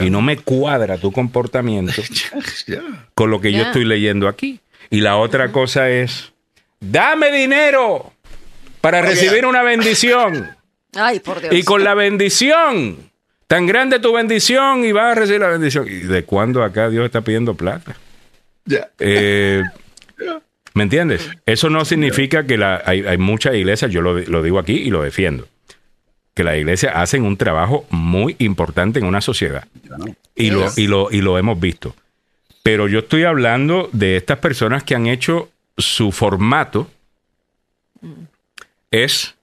S1: y no me cuadra tu comportamiento con lo que yo estoy leyendo aquí. Y la otra cosa es, dame dinero para recibir una bendición.
S3: Ay, por Dios.
S1: Y con la bendición Tan grande tu bendición y vas a recibir la bendición. ¿Y de cuándo acá Dios está pidiendo plata?
S2: Ya.
S1: Eh, ¿Me entiendes? Eso no significa que la, hay, muchas iglesias, yo lo, digo aquí y lo defiendo, que las iglesias hacen un trabajo muy importante en una sociedad. Y lo, y, lo, y lo hemos visto. Pero yo estoy hablando de estas personas que han hecho su formato es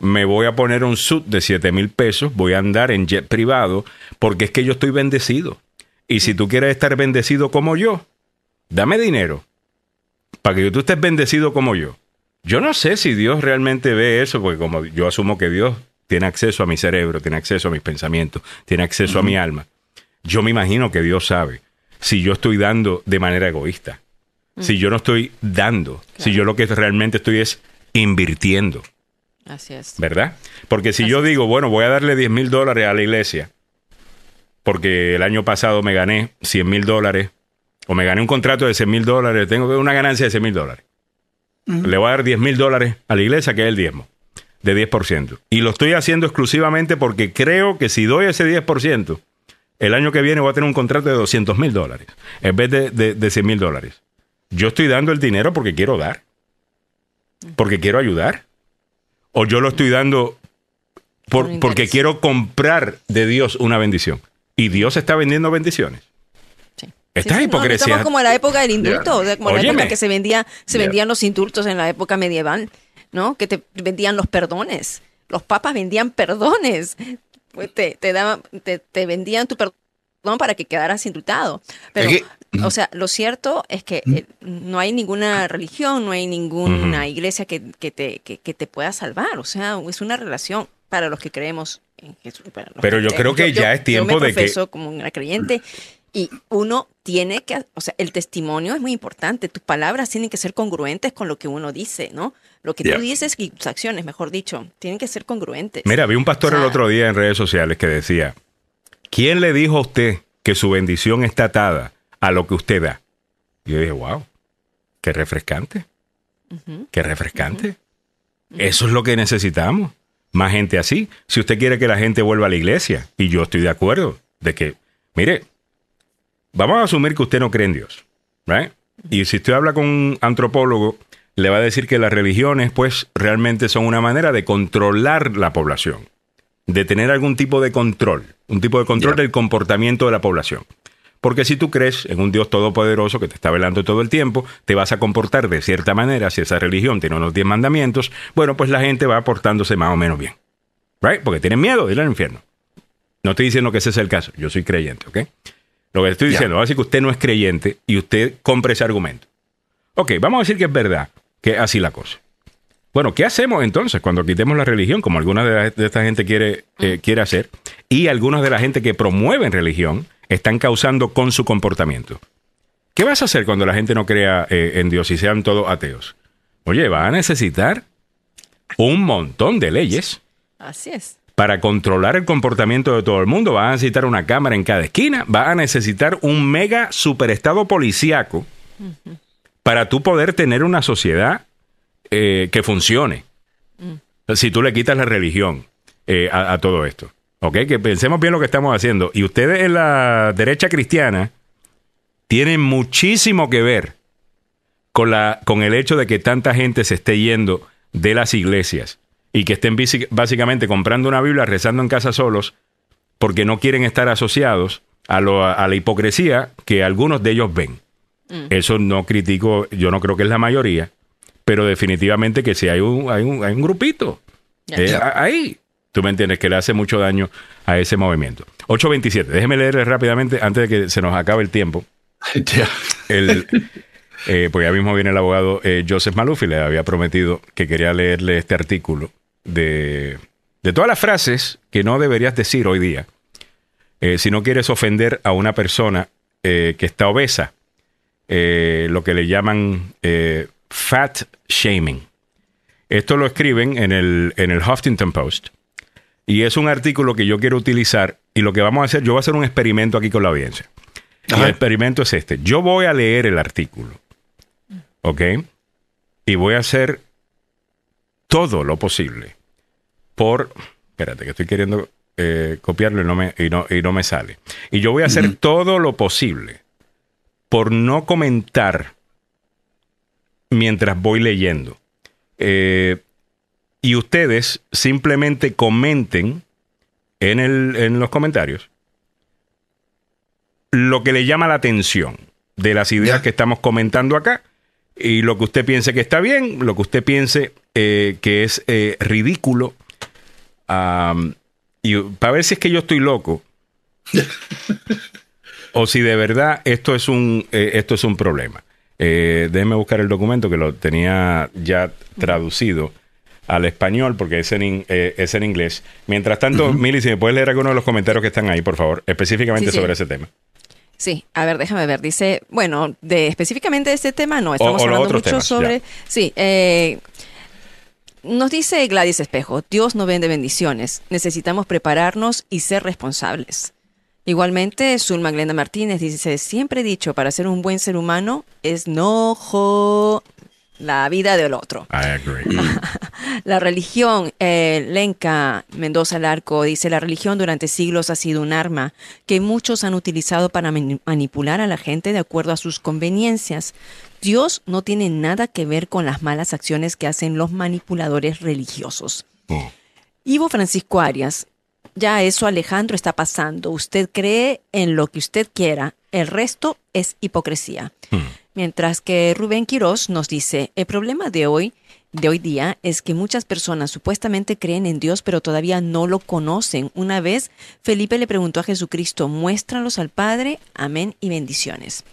S1: me voy a poner un suit de 7 mil pesos, voy a andar en jet privado, porque es que yo estoy bendecido. Y si tú quieres estar bendecido como yo, dame dinero para que tú estés bendecido como yo. Yo no sé si Dios realmente ve eso, porque como yo asumo que Dios tiene acceso a mi cerebro, tiene acceso a mis pensamientos, tiene acceso a mi alma. Yo me imagino que Dios sabe si yo estoy dando de manera egoísta, si yo no estoy dando, si yo lo que realmente estoy es invirtiendo.
S3: Así es.
S1: ¿Verdad? Porque si yo digo, bueno, voy a darle 10 mil dólares a la iglesia, porque el año pasado me gané 100 mil dólares, o me gané un contrato de 100 mil dólares, tengo una ganancia de 100 mil dólares. Le voy a dar 10 mil dólares a la iglesia, que es el diezmo, de 10%. Y lo estoy haciendo exclusivamente porque creo que si doy ese 10%, el año que viene voy a tener un contrato de 200 mil dólares, en vez de, de, de 100 mil dólares. Yo estoy dando el dinero porque quiero dar, porque quiero ayudar o yo lo estoy dando porque quiero comprar de Dios una bendición. Y Dios está vendiendo bendiciones. Sí. Esta es hipocresía.
S3: estamos como en la época del indulto, como la época que se vendía, se vendían los indultos en la época medieval, ¿no? Que te vendían los perdones. Los papas vendían perdones. Pues te, te, daban, te, te vendían tu perdón para que quedaras indultado. Pero, o sea, lo cierto es que eh, no hay ninguna religión, no hay ninguna iglesia que, te, que, te pueda salvar. O sea, es una relación para los que creemos en Jesús.
S1: Pero yo creo que ya es tiempo de que...
S3: como una creyente y uno tiene que, o sea, el testimonio es muy importante. Tus palabras tienen que ser congruentes con lo que uno dice, ¿no? Lo que tú dices y tus acciones, mejor dicho, tienen que ser congruentes.
S1: Mira, vi un pastor el otro día en redes sociales que decía, ¿quién le dijo a usted que su bendición está atada a lo que usted da? Y yo dije, wow, qué refrescante. Qué refrescante. Eso es lo que necesitamos. Más gente así. Si usted quiere que la gente vuelva a la iglesia, y yo estoy de acuerdo, de que, mire, vamos a asumir que usted no cree en Dios. ¿right? Y si usted habla con un antropólogo, le va a decir que las religiones, pues, realmente son una manera de controlar la población de tener algún tipo de control, un tipo de control del comportamiento de la población. Porque si tú crees en un Dios todopoderoso que te está velando todo el tiempo, te vas a comportar de cierta manera, si esa religión tiene unos 10 mandamientos, bueno, pues la gente va portándose más o menos bien. ¿Right? Porque tienen miedo de ir al infierno. No estoy diciendo que ese es el caso, yo soy creyente, ¿ok? Lo que estoy diciendo, va a decir que usted no es creyente y usted compre ese argumento. Ok, vamos a decir que es verdad, que así la cosa. Bueno, ¿qué hacemos entonces cuando quitemos la religión, como alguna de, esta gente quiere, eh, quiere hacer? Y algunas de la gente que promueven religión están causando con su comportamiento. ¿Qué vas a hacer cuando la gente no crea eh, en Dios y sean todos ateos? Oye, va a necesitar un montón de leyes.
S3: Así es.
S1: Para controlar el comportamiento de todo el mundo, va a necesitar una cámara en cada esquina, va a necesitar un mega superestado policíaco para tú poder tener una sociedad eh, que funcione. Mm. Si tú le quitas la religión eh, a, todo esto. ¿Ok? Que pensemos bien lo que estamos haciendo. Y ustedes en la derecha cristiana tienen muchísimo que ver con, la, con el hecho de que tanta gente se esté yendo de las iglesias y que estén básicamente comprando una Biblia, rezando en casa solos, porque no quieren estar asociados a, a la hipocresía que algunos de ellos ven. Mm. Eso no critico, yo no creo que es la mayoría, pero definitivamente que si hay un, hay un, hay un grupito eh, ahí, tú me entiendes, que le hace mucho daño a ese movimiento. 827, déjeme leerle rápidamente antes de que se nos acabe el tiempo. el, eh, pues ya mismo viene el abogado eh, Joseph Maluf y le había prometido que quería leerle este artículo de, de todas las frases que no deberías decir hoy día. si no quieres ofender a una persona que está obesa, lo que le llaman fat shaming. Esto lo escriben en el, en el Huffington Post. Y es un artículo que yo quiero utilizar. Y lo que vamos a hacer, yo voy a hacer un experimento aquí con la audiencia. el experimento es este. Yo voy a leer el artículo. ¿Ok? Y voy a hacer todo lo posible por... Espérate, que estoy queriendo eh, copiarlo y no, me, y, no, y no me sale. Y yo voy a hacer todo lo posible por no comentar mientras voy leyendo. Eh, y ustedes simplemente comenten en, el, en los comentarios lo que le llama la atención de las ideas que estamos comentando acá y lo que usted piense que está bien, lo que usted piense eh, que es eh, ridículo. y para ver si es que yo estoy loco o si de verdad esto es un, esto es un problema. Eh, déjeme buscar el documento que lo tenía ya traducido al español porque es en, eh, es en inglés. Mientras tanto, Mili, si me puedes leer algunos de los comentarios que están ahí, por favor, específicamente sobre ese tema.
S3: Sí, a ver, déjame ver. Dice, bueno, de específicamente de este tema no, estamos hablando mucho sobre... Sí, eh, nos dice Gladys Espejo, Dios no vende bendiciones, necesitamos prepararnos y ser responsables. Igualmente, Zulma Glenda Martínez dice, siempre he dicho, para ser un buen ser humano es no la vida del otro.
S1: I agree.
S3: la religión, eh, Lenca Mendoza Larco dice, la religión durante siglos ha sido un arma que muchos han utilizado para manipular a la gente de acuerdo a sus conveniencias. Dios no tiene nada que ver con las malas acciones que hacen los manipuladores religiosos. Oh. Ivo Francisco Arias, ya eso Alejandro está pasando. Usted cree en lo que usted quiera, el resto es hipocresía. Hmm. Mientras que Rubén Quirós nos dice, el problema de hoy, de hoy día, es que muchas personas supuestamente creen en Dios, pero todavía no lo conocen. Una vez Felipe le preguntó a Jesucristo, muéstralos al Padre, amén y bendiciones.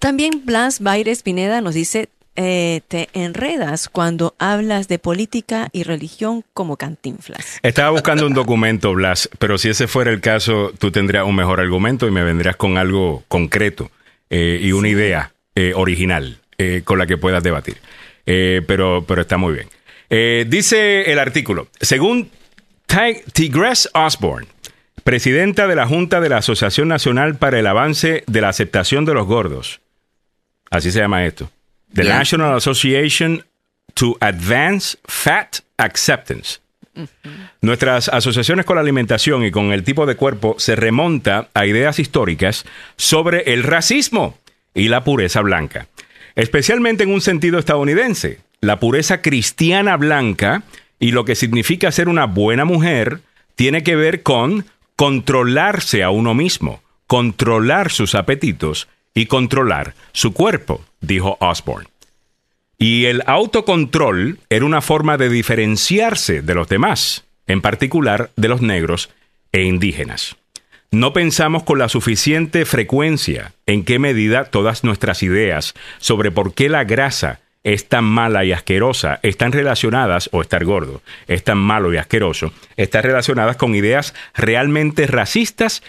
S3: También Blas Baires Pineda nos dice, eh, te enredas cuando hablas de política y religión como cantinflas.
S1: Estaba buscando un documento, Blas, pero si ese fuera el caso, tú tendrías un mejor argumento y me vendrías con algo concreto eh, y una idea eh, original con la que puedas debatir. pero, pero está muy bien. dice el artículo, según Tigress Osborne, presidenta de la Junta de la Asociación Nacional para el Avance de la Aceptación de los Gordos, Así se llama esto. The National Association to Advance Fat Acceptance. Nuestras asociaciones con la alimentación y con el tipo de cuerpo se remonta a ideas históricas sobre el racismo y la pureza blanca, especialmente en un sentido estadounidense. La pureza cristiana blanca y lo que significa ser una buena mujer tiene que ver con controlarse a uno mismo, controlar sus apetitos y controlar su cuerpo, dijo Osborne. Y el autocontrol era una forma de diferenciarse de los demás, en particular de los negros e indígenas. No pensamos con la suficiente frecuencia en qué medida todas nuestras ideas sobre por qué la grasa es tan mala y asquerosa, están relacionadas, o estar gordo, es tan malo y asqueroso, están relacionadas con ideas realmente racistas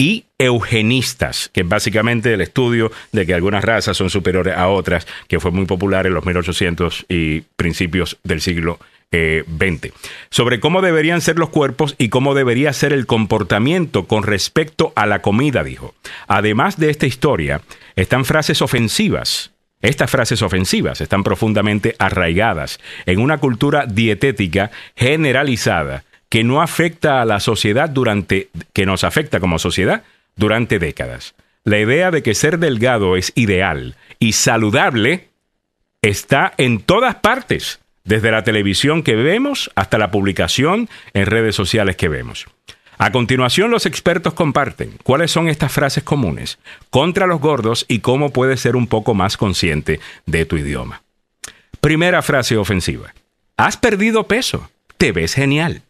S1: y eugenistas, que es básicamente el estudio de que algunas razas son superiores a otras, que fue muy popular en los 1800 y principios del siglo XX, eh, sobre cómo deberían ser los cuerpos y cómo debería ser el comportamiento con respecto a la comida, dijo. Además de esta historia, están frases ofensivas. Estas frases ofensivas están profundamente arraigadas en una cultura dietética generalizada que no afecta a la sociedad durante, que nos afecta como sociedad durante décadas. La idea de que ser delgado es ideal y saludable está en todas partes, desde la televisión que vemos hasta la publicación en redes sociales que vemos. A continuación, los expertos comparten cuáles son estas frases comunes contra los gordos y cómo puedes ser un poco más consciente de tu idioma. Primera frase ofensiva. Has perdido peso. Te ves genial.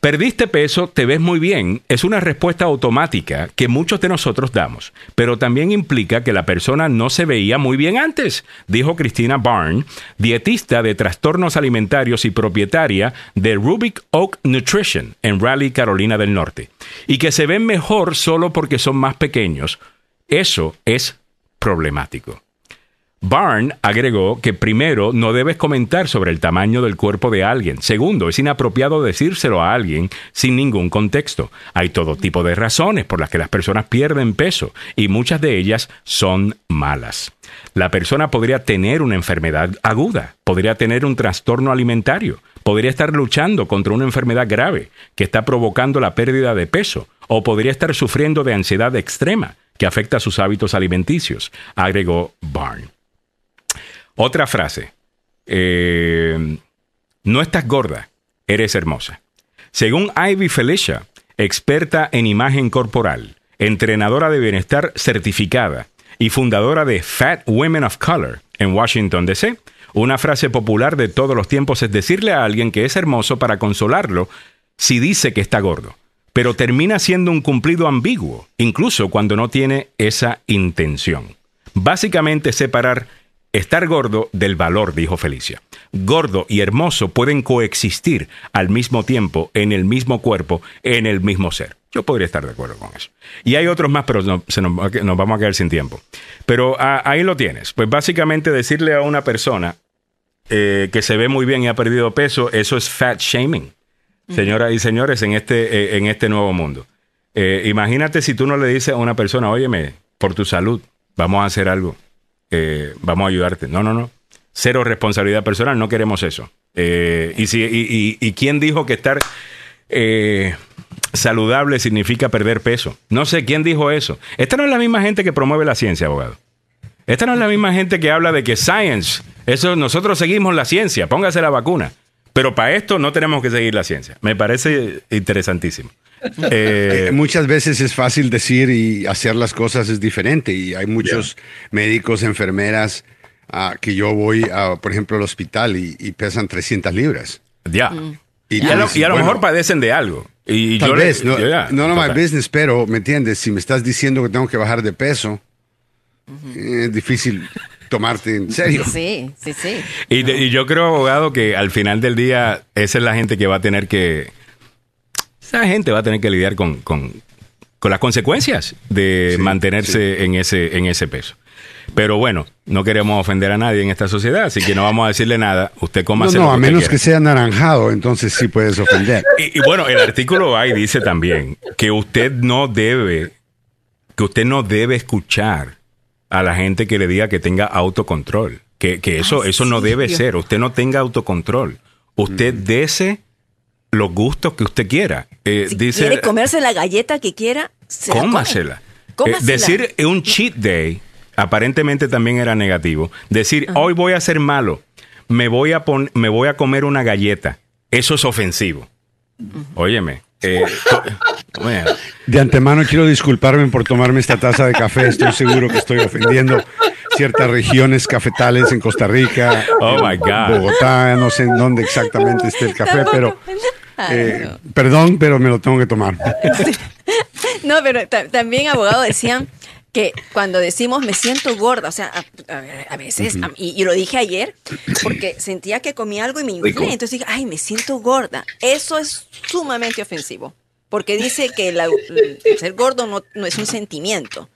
S1: Perdiste peso, te ves muy bien, es una respuesta automática que muchos de nosotros damos, pero también implica que la persona no se veía muy bien antes, dijo Cristina Barn, dietista de trastornos alimentarios y propietaria de Rubik Oak Nutrition en Raleigh, Carolina del Norte, y que se ven mejor solo porque son más pequeños. Eso es problemático. Barn agregó que primero no debes comentar sobre el tamaño del cuerpo de alguien. Segundo, es inapropiado decírselo a alguien sin ningún contexto. Hay todo tipo de razones por las que las personas pierden peso y muchas de ellas son malas. La persona podría tener una enfermedad aguda, podría tener un trastorno alimentario, podría estar luchando contra una enfermedad grave que está provocando la pérdida de peso o podría estar sufriendo de ansiedad extrema que afecta sus hábitos alimenticios, agregó Barn. Otra frase. Eh, no estás gorda, eres hermosa. Según Ivy Felicia, experta en imagen corporal, entrenadora de bienestar certificada y fundadora de Fat Women of Color en Washington, D.C., una frase popular de todos los tiempos es decirle a alguien que es hermoso para consolarlo si dice que está gordo, pero termina siendo un cumplido ambiguo, incluso cuando no tiene esa intención. Básicamente separar estar gordo del valor, dijo Felicia. Gordo y hermoso pueden coexistir al mismo tiempo, en el mismo cuerpo, en el mismo ser. Yo podría estar de acuerdo con eso. Y hay otros más, pero no, se nos, vamos a quedar sin tiempo. Pero ah, ahí lo tienes. Pues básicamente decirle a una persona eh, que se ve muy bien y ha perdido peso, eso es fat shaming. Señoras y señores, en este, eh, en este nuevo mundo. Eh, imagínate si tú no le dices a una persona, óyeme, por tu salud, vamos a hacer algo, vamos a ayudarte. No, no, no. Cero responsabilidad personal, no queremos eso. y, si, y, y, quién dijo que estar saludable significa perder peso? No sé quién dijo eso. Esta no es la misma gente que promueve la ciencia, abogado. Esta no es la misma gente que habla de que science, eso nosotros seguimos la ciencia, póngase la vacuna. Pero para esto no tenemos que seguir la ciencia. Me parece interesantísimo.
S5: Eh, eh, muchas veces es fácil decir y hacer las cosas es diferente y hay muchos médicos, enfermeras ah, que yo voy, a, por ejemplo, al hospital y, pesan 300 libras.
S1: Ya. Mm. Y, a lo, mejor padecen de algo. Y
S5: tal vez, no, no, no, my business, pero, ¿me entiendes? Si me estás diciendo que tengo que bajar de peso, es difícil tomarte en serio.
S3: Sí, sí, sí.
S1: Y, yo creo, abogado, que al final del día esa es la gente que va a tener que... Esa gente va a tener que lidiar con, con, las consecuencias de mantenerse En, ese, en ese peso. Pero bueno, no queremos ofender a nadie en esta sociedad, así que no vamos a decirle nada. Usted coma
S5: No, no, a menos que sea naranjado, entonces sí puedes ofender.
S1: Y, y, bueno, el artículo ahí dice también que usted no debe, que usted no debe escuchar a la gente que le diga que tenga autocontrol. Que, eso, eso no debe ser. Usted no tenga autocontrol. Usted mm. dese los gustos que usted quiera.
S3: Eh, si dice, quiere comerse la galleta que quiera,
S1: se cómasela. Eh, decir un cheat day aparentemente también era negativo. Decir, hoy voy a ser malo, me voy a, me voy a comer una galleta. Eso es ofensivo. Óyeme, eh,
S5: de antemano quiero disculparme por tomarme esta taza de café. Estoy seguro que estoy ofendiendo ciertas regiones cafetales en Costa Rica,
S1: oh
S5: Bogotá, no sé en dónde exactamente esté el café, pero eh, perdón, pero me lo tengo que tomar.
S3: No, pero también abogado decían que cuando decimos me siento gorda, o sea, a, veces, y, lo dije ayer, porque sentía que comí algo y me inflé, entonces dije, ay, me siento gorda. Eso es sumamente ofensivo, porque dice que el ser gordo no, es un sentimiento.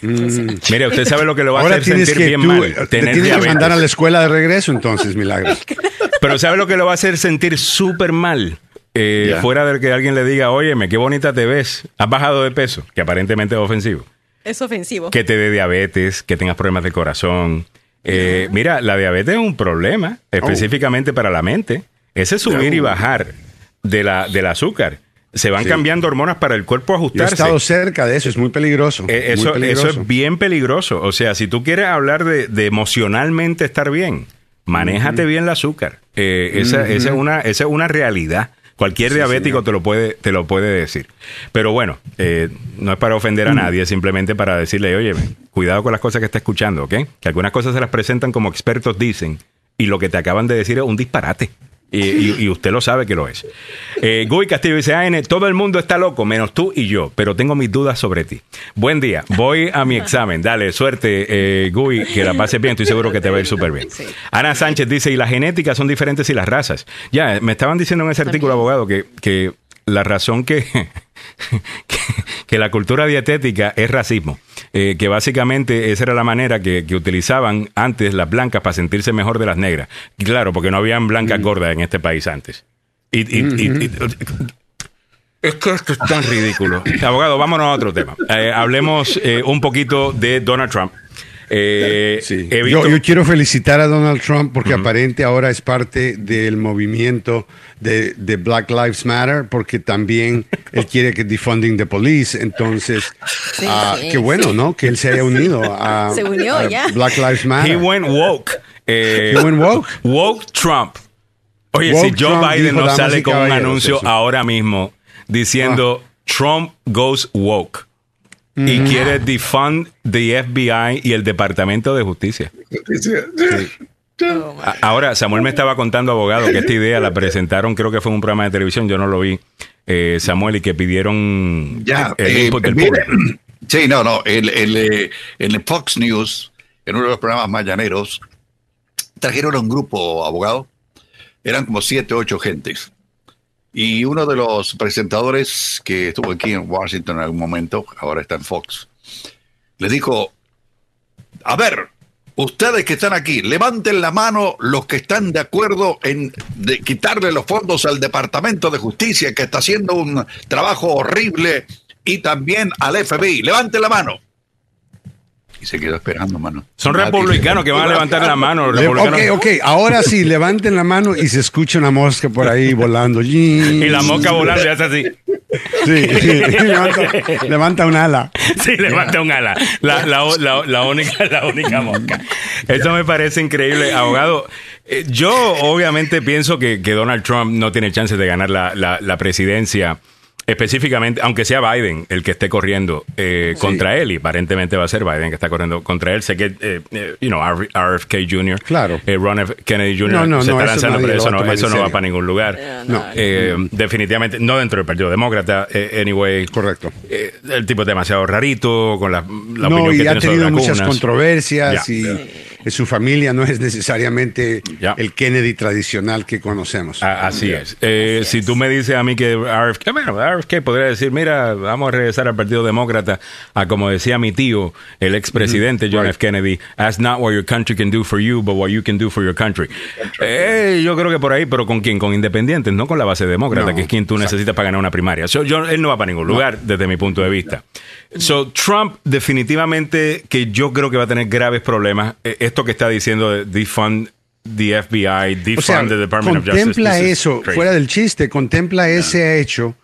S1: Mm. Mire, usted sabe lo que lo va a hacer sentir bien mal.
S5: Tener tienes que mandar a la escuela de regreso entonces, Milagros.
S1: Pero sabe lo que lo va a hacer sentir súper mal. Eh, fuera de que alguien le diga, óyeme, qué bonita te ves, has bajado de peso, que aparentemente es ofensivo.
S3: Es ofensivo.
S1: Que te dé diabetes, que tengas problemas de corazón. Eh, mira, la diabetes es un problema específicamente para la mente. Ese subir y bajar de la, del azúcar. Se van cambiando hormonas para el cuerpo ajustarse.
S5: he estado cerca de eso, es muy peligroso.
S1: Eh, eso, eso es bien peligroso. O sea, si tú quieres hablar de, emocionalmente estar bien, manéjate bien el azúcar. Eh, esa, esa, es una, esa es una realidad. Cualquier diabético te lo puede, te lo puede decir. Pero bueno, eh, no es para ofender a nadie, simplemente para decirle, oye, cuidado con las cosas que está escuchando, ¿ok? Que algunas cosas se las presentan como expertos dicen y lo que te acaban de decir es un disparate. Y, usted lo sabe que lo es. Eh, Guy Castillo dice, AN, todo el mundo está loco, menos tú y yo, pero tengo mis dudas sobre ti. Buen día, voy a mi examen. Dale, suerte, eh, Guy, que la pases bien, estoy seguro que te va a ir súper bien. Ana Sánchez dice, y las genéticas son diferentes y las razas. Ya, me estaban diciendo en ese artículo, abogado, que, que la razón que, que, la cultura dietética es racismo. Eh, que básicamente esa era la manera que, utilizaban antes las blancas para sentirse mejor de las negras. Claro, porque no habían blancas mm. gordas en este país antes. Y, mm-hmm. es que esto es tan ridículo. Abogado, vámonos a otro tema. Eh, hablemos eh, un poquito de Donald Trump.
S5: Yo, quiero felicitar a Donald Trump porque aparente ahora es parte del movimiento de, Black Lives Matter, porque también él quiere que defunding the police. Entonces, ah, qué bueno, ¿no? Que él se haya unido a, Black Lives Matter.
S1: He went woke.
S5: Eh, He went woke.
S1: Woke Trump. Oye, si Joe Biden no sale con un anuncio ahora mismo diciendo ah. Trump goes woke y quiere defund the FBI y el Departamento de Justicia. Justicia. Ahora, Samuel me estaba contando, abogado, que esta idea la presentaron, creo que fue en un programa de televisión, yo no lo vi, eh, Samuel, y que pidieron
S2: ya, el, eh, Sí, no, no, el, el, eh, en Fox News en uno de los programas mañaneros, trajeron a un grupo abogado, eran como siete, ocho gentes. Y uno de los presentadores que estuvo aquí en Washington en algún momento, ahora está en Fox, le dijo, a ver, ustedes que están aquí, levanten la mano los que están de acuerdo en quitarle los fondos al Departamento de Justicia, que está haciendo un trabajo horrible, y también al FBI. Levanten la mano y se quedó esperando, mano.
S1: Son republicanos que van a levantar la mano.
S5: Ok, ok, ahora sí, levanten la mano y se escucha una mosca por ahí volando.
S1: y la mosca volando ya hace así.
S5: Sí, levanta, un ala.
S1: Sí, levanta un ala. La, la, única, la única mosca. Eso me parece increíble. Abogado, eh, yo obviamente pienso que, que Donald Trump no tiene chance de ganar la, la presidencia específicamente, aunque sea Biden el que esté corriendo eh, contra él, y aparentemente va a ser Biden que está corriendo contra él, sé que, eh, eh, you know, RFK Jr.,
S5: claro.
S1: Ron F. Kennedy Jr. se está lanzando, pero eso, no, eso no va para ningún lugar. No. definitivamente, no dentro del Partido Demócrata, anyway.
S5: Correcto.
S1: el tipo es demasiado rarito, con la, la
S5: no, opinión y ha tenido muchas controversias y su familia no es necesariamente el Kennedy tradicional que conocemos.
S1: así es. si tú me dices a mí que RFK, bueno, RFK podría decir, mira, vamos a regresar al Partido Demócrata, a como decía mi tío, el expresidente John F. Kennedy, ask not what your country can do for you, but what you can do for your country. Eh, yo creo que por ahí, pero ¿con quién? Con independientes, no con la base demócrata, que es quien tú necesitas para ganar una primaria. él no va para ningún lugar, desde mi punto de vista. So, Trump definitivamente que yo creo que va a tener graves problemas. Eh, esto que está diciendo de defund the FBI, defund the Department of
S5: Justice. Contempla eso, fuera del chiste, contempla ese hecho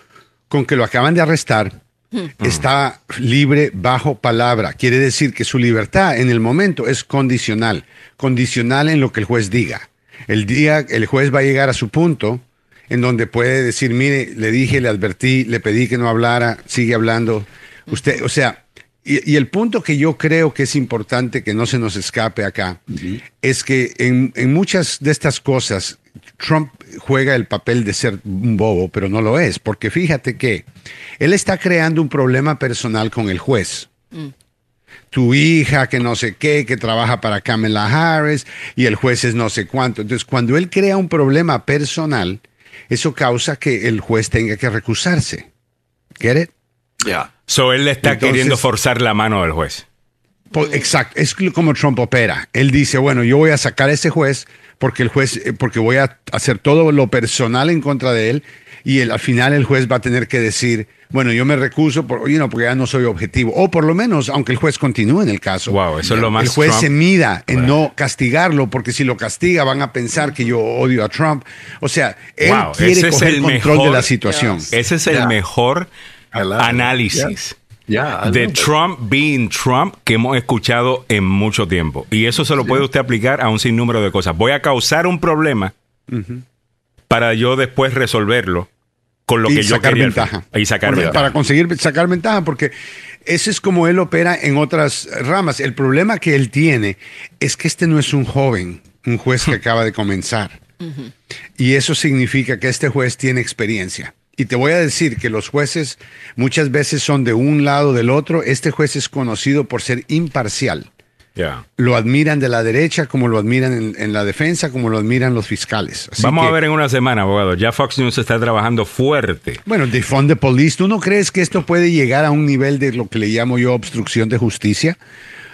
S5: con que lo acaban de arrestar. Hmm. Está libre bajo palabra. Quiere decir que su libertad en el momento es condicional. Condicional en lo que el juez diga. El día el juez va a llegar a su punto en donde puede decir, mire, le dije, le advertí, le pedí que no hablara, sigue hablando Usted, o sea, y, el punto que yo creo que es importante que no se nos escape acá es que en, muchas de estas cosas Trump juega el papel de ser un bobo, pero no lo es, porque fíjate que él está creando un problema personal con el juez. Mm. Tu hija, que no sé qué, que trabaja para Kamala Harris y el juez es no sé cuánto. Entonces, cuando él crea un problema personal, eso causa que el juez tenga que recusarse. ¿Get it?
S1: Ya. So él le está queriendo forzar la mano del juez.
S5: Exacto, es como Trump opera. Él dice, bueno, yo voy a sacar a ese juez porque el juez, eh, porque voy a hacer todo lo personal en contra de él y al final el juez va a tener que decir, bueno, yo me recuso por, porque ya no soy objetivo. O por lo menos, aunque el juez continúe en el caso.
S1: Wow, eso es lo más.
S5: El juez se mida en no castigarlo, porque si lo castiga van a pensar que yo odio a Trump. O sea, él quiere coger el control de la situación.
S1: Ese es el mejor análisis. De Trump being Trump que hemos escuchado en mucho tiempo. Y eso se lo puede usted aplicar a un sinnúmero de cosas. Voy a causar un problema para yo después resolverlo con lo que yo
S5: sacar ventaja.
S1: Y sacar
S5: ventaja. Para conseguir sacar ventaja, porque ese es como él opera en otras ramas. El problema que él tiene es que este no es un joven, un juez que acaba de comenzar. Y eso significa que este juez tiene experiencia. Y te voy a decir que los jueces muchas veces son de un lado del otro. Este juez es conocido por ser imparcial. Lo admiran de la derecha, como lo admiran en, la defensa, como lo admiran los fiscales.
S1: Vamos a ver en una semana, abogado. Ya Fox News está trabajando fuerte.
S5: Bueno, defund the police. ¿Tú no crees que esto puede llegar a un nivel de lo que le llamo yo obstrucción de justicia?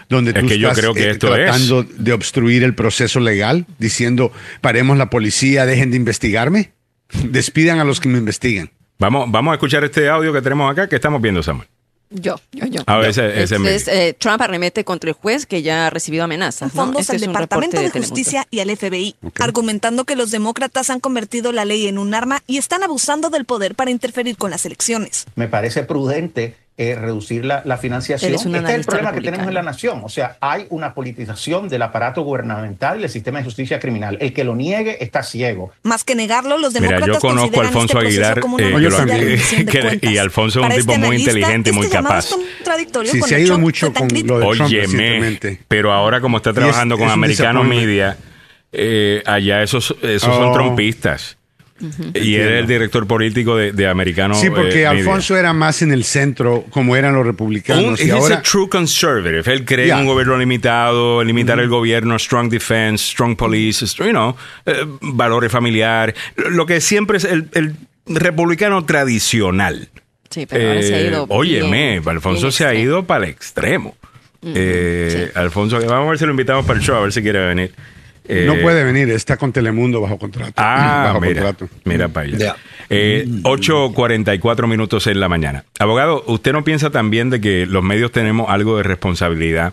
S5: Donde tú
S1: que
S5: estás
S1: yo creo que
S5: eh,
S1: esto
S5: tratando de obstruir el proceso legal, diciendo, paremos la policía, dejen de investigarme. Despidan a los que me investigan.
S1: Vamos, vamos a escuchar este audio que tenemos acá que estamos viendo, Samuel.
S3: Yo, yo, yo.
S1: A ver, ese,
S3: ese eh, Trump arremete contra el juez que ya ha recibido amenazas.
S6: Fondos este al Departamento de, Justicia y al FBI, argumentando que los demócratas han convertido la ley en un arma y están abusando del poder para interferir con las elecciones.
S7: Me parece prudente eh, reducir la, financiación. este es el problema que tenemos en la nación. O sea, hay una politización del aparato gubernamental y del sistema de justicia criminal. El que lo niegue está ciego.
S6: Más que negarlo, los demócratas
S1: Mira, yo conozco a Alfonso este Aguilar eh, y Alfonso es un tipo este muy inteligente y muy
S6: este
S1: capaz.
S5: Sí, se ha ido mucho con lo de Óyeme,
S1: pero ahora como está trabajando con Americano Media, eh, allá esos, esos son Y era el director político de, de Americano.
S5: Sí, porque eh, Alfonso era más en el centro, como eran los republicanos.
S1: Un, y ahora... true conservative. Él cree en un gobierno limitado, limitar el gobierno, strong defense, strong police, you know, eh, valores familiares. Lo que siempre es el, el republicano tradicional.
S3: Sí, pero ahora se ha ido.
S1: Eh, óyeme, Alfonso se ha ido para el extremo. eh, Alfonso, vamos a ver si lo invitamos para el show, a ver si quiere venir.
S5: No puede venir, está con Telemundo bajo contrato.
S1: Ah,
S5: bajo
S1: mira, contrato. mira para allá. 8.44 minutos en la mañana. Abogado, ¿usted no piensa también de que los medios tenemos algo de responsabilidad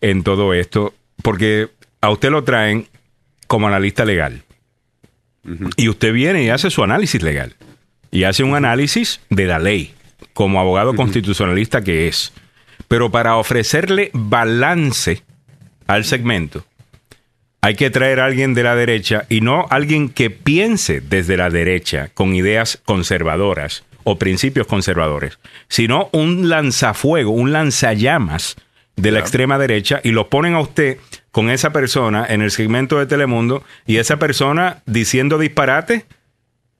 S1: en todo esto? Porque a usted lo traen como analista legal. Y usted viene y hace su análisis legal. Y hace un análisis de la ley, como abogado constitucionalista que es. Pero para ofrecerle balance al segmento, hay que traer a alguien de la derecha y no alguien que piense desde la derecha con ideas conservadoras o principios conservadores, sino un lanzafuego, un lanzallamas de la extrema derecha y lo ponen a usted con esa persona en el segmento de Telemundo y esa persona diciendo disparate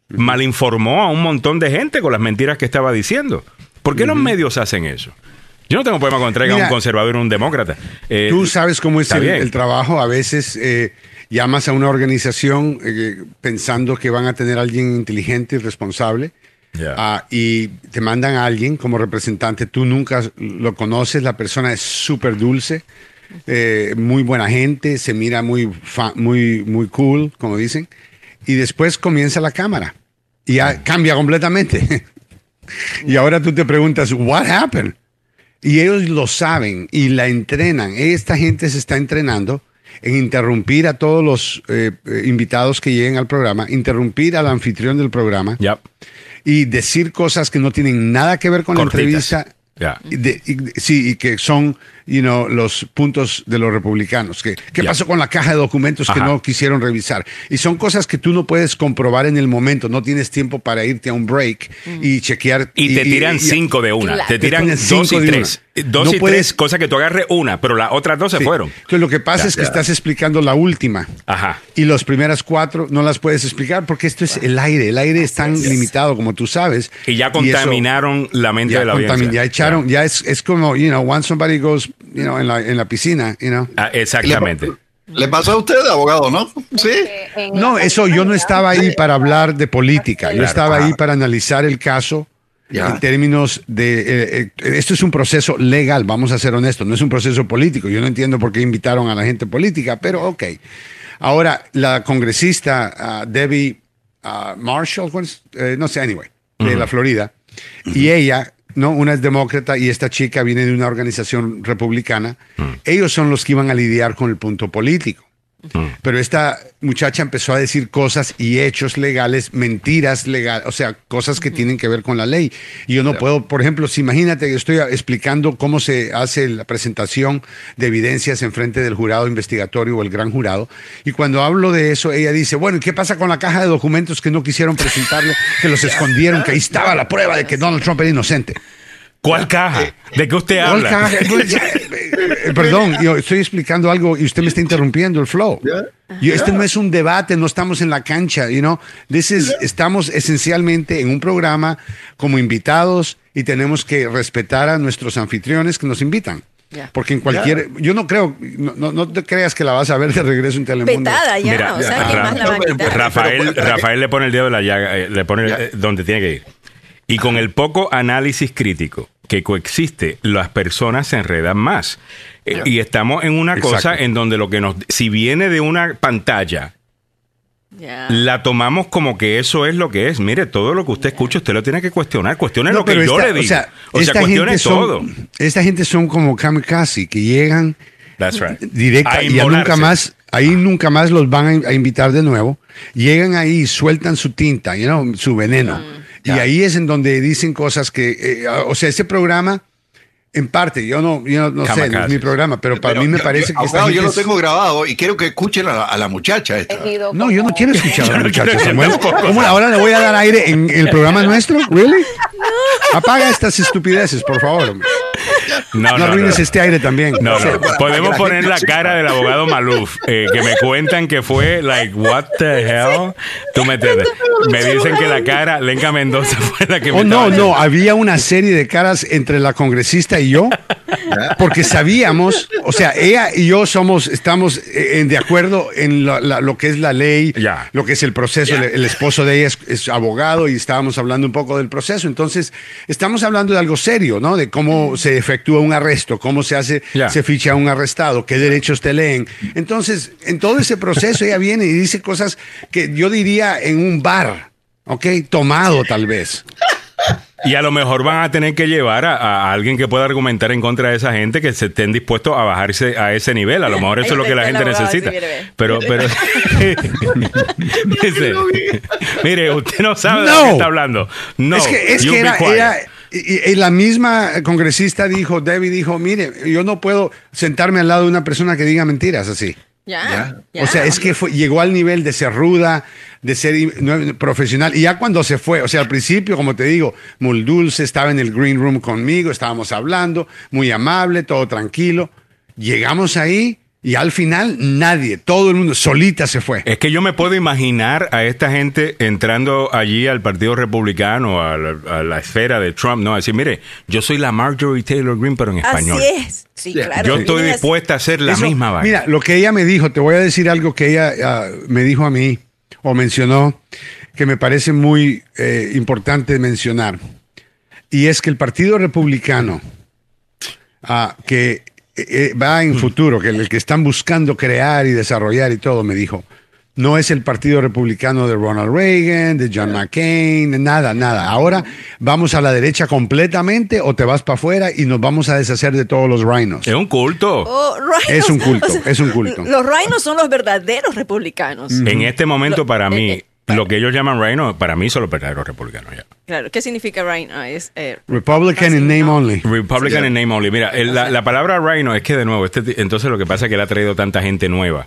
S1: malinformó a un montón de gente con las mentiras que estaba diciendo. ¿Por qué los medios hacen eso? Yo no tengo problema con traiga a un conservador o un demócrata.
S5: Eh, tú sabes cómo es el, trabajo. A veces eh, llamas a una organización eh, pensando que van a tener a alguien inteligente y responsable. Ah, y te mandan a alguien como representante, tú nunca lo conoces, la persona es súper dulce, muy buena gente, se mira muy, muy, muy cool, como dicen, y después comienza la cámara y ya cambia completamente. y ahora tú te preguntas, ¿what happened? Y ellos lo saben y la entrenan. Esta gente se está entrenando en interrumpir a todos los eh, eh, invitados que lleguen al programa, interrumpir al anfitrión del programa y decir cosas que no tienen nada que ver con la entrevista. sí, y que son you know, los puntos de los republicanos. ¿Qué, qué pasó con la caja de documentos que no quisieron revisar? Y son cosas que tú no puedes comprobar en el momento. No tienes tiempo para irte a un break mm. y chequear.
S1: Y, te tiran cinco de una. Te tiran dos y tres. Dos y tres, cosa que tú agarres una, pero las otras dos se fueron.
S5: Entonces lo que pasa es que estás explicando la última.
S1: Ajá.
S5: Y las primeras cuatro no las puedes explicar porque esto es el aire. El aire es tan limitado como tú sabes.
S1: Y ya contaminaron la mente de la audiencia.
S5: Ya echaron, ya es, es como, you know, once somebody goes you know, en, la, en la piscina, you know.
S1: Ah, exactamente.
S2: Le, pasó a usted, abogado, ¿no? Sí.
S5: No, eso yo no estaba ahí para hablar de política. Yo estaba ahí para analizar el caso en términos de... Eh, eh, esto es un proceso legal, vamos a ser honestos, no es un proceso político. Yo no entiendo por qué invitaron a la gente política, pero ok. Ahora, la congresista ah, Debbie ah, Marshall, eh, no sé, anyway, de la Florida, y ella ¿no? Una es demócrata y esta chica viene de una organización republicana. Mm. Ellos son los que iban a lidiar con el punto político. Pero esta muchacha empezó a decir cosas y hechos legales, mentiras legales, o sea, cosas que tienen que ver con la ley. Y yo no puedo, por ejemplo, si imagínate que estoy explicando cómo se hace la presentación de evidencias en frente del jurado investigatorio o el gran jurado, y cuando hablo de eso, ella dice, bueno, ¿qué pasa con la caja de documentos que no quisieron presentarle, que los escondieron, que ahí estaba la prueba de que Donald Trump era inocente?
S1: ¿Cuál eh, caja? Eh, ¿De qué usted habla?
S5: Eh, perdón, yo estoy explicando algo y usted me está interrumpiendo el flow. este no es un debate, no estamos en la cancha, you know. This estamos esencialmente en un programa como invitados y tenemos que respetar a nuestros anfitriones que nos invitan. Porque en cualquier. Yo no creo. No, no, te creas que la vas a ver de regreso en Telemundo.
S3: ya. o sea,
S1: Rafael, Rafael le pone el dedo de la llaga, le pone donde tiene que ir. Y con el poco análisis crítico que coexiste, las personas se enredan más. Eh, y estamos en una cosa en donde lo que nos... Si viene de una pantalla, la tomamos como que eso es lo que es. Mire, todo lo que usted escucha, usted lo tiene que cuestionar. Cuestione lo que yo le digo. O sea, o sea cuestione todo.
S5: esta gente son como kamikaze, que llegan
S1: That's right.
S5: directa y nunca más... Ahí nunca más los van a, invitar de nuevo. Llegan ahí, sueltan su tinta, you su veneno. Mm. Y ahí es en donde dicen cosas que, eh, o sea, ese programa, en parte, yo no, yo no, sé, no es mi programa, pero para mí me parece que...
S2: Está yo lo tengo grabado y quiero que escuchen a, la muchacha esta.
S5: No, yo no quiero escuchar a la muchacha, Samuel. ¿Cómo ahora le voy a dar aire en el programa nuestro? ¿Really? Apaga estas estupideces, por favor. No, no, arruines este aire también.
S1: No, no. Podemos poner la cara del abogado Maluf, eh, que me cuentan que fue, like, what the hell? Tú me. Me dicen que la cara, Lenca Mendoza fue la que
S5: me. Oh, no, no. Había una serie de caras entre la congresista y yo, porque sabíamos, o sea, ella y yo somos, estamos eh, de acuerdo en lo, que es la ley, lo que es el proceso. El, esposo de ella es, abogado y estábamos hablando un poco del proceso. Entonces, estamos hablando de algo serio, ¿no? De cómo se efectúa un arresto, cómo se hace, se ficha un arrestado, qué derechos te leen. Entonces, en todo ese proceso ella viene y dice cosas que yo diría en un bar, ¿ok? Tomado tal vez.
S1: Y a lo mejor van a tener que llevar a, alguien que pueda argumentar en contra de esa gente que se estén dispuestos a bajarse a ese nivel. A lo mejor eso es lo que la gente necesita. Pero, pero. mire, usted no sabe de qué está hablando. No.
S5: Es que, es que era, y, la misma congresista dijo, Debbie dijo, mire, yo no puedo sentarme al lado de una persona que diga mentiras así.
S3: Ya.
S5: O sea, es que llegó al nivel de ser ruda, de ser profesional. Y ya cuando se fue, o sea, al principio, como te digo, muy dulce, estaba en el green room conmigo, estábamos hablando, muy amable, todo tranquilo. Llegamos ahí y al final nadie, todo el mundo solita se fue.
S1: Es que yo me puedo imaginar a esta gente entrando allí al Partido Republicano, a la, esfera de Trump, ¿no? A decir, mire, yo soy la Marjorie Taylor Greene, pero en español.
S3: Así es. Sí, claro.
S1: Yo estoy dispuesta a hacer la misma vaina.
S5: Mira, lo que ella me dijo, te voy a decir algo que ella ah, me dijo a mí, o mencionó, que me parece muy eh, importante mencionar. Y es que el Partido Republicano, ah, que eh, va en mm. futuro, que el que están buscando crear y desarrollar y todo, me dijo, no es el Partido Republicano de Ronald Reagan, de John McCain, nada, nada. Ahora vamos a la derecha completamente o te vas para afuera y nos vamos a deshacer de todos los rhinos.
S1: Es un culto.
S3: Oh,
S5: es un culto, es un culto.
S3: Los rhinos son los verdaderos republicanos.
S1: En este momento, para mí, eh, eh, lo que ellos llaman rhino, para mí son los verdaderos republicanos. Ya.
S3: Claro, ¿qué significa rhino? Es,
S5: eh, Republican in name only.
S1: Republican in name only. Mira, la, palabra rhino es que de nuevo, este, entonces lo que pasa es que le ha traído tanta gente nueva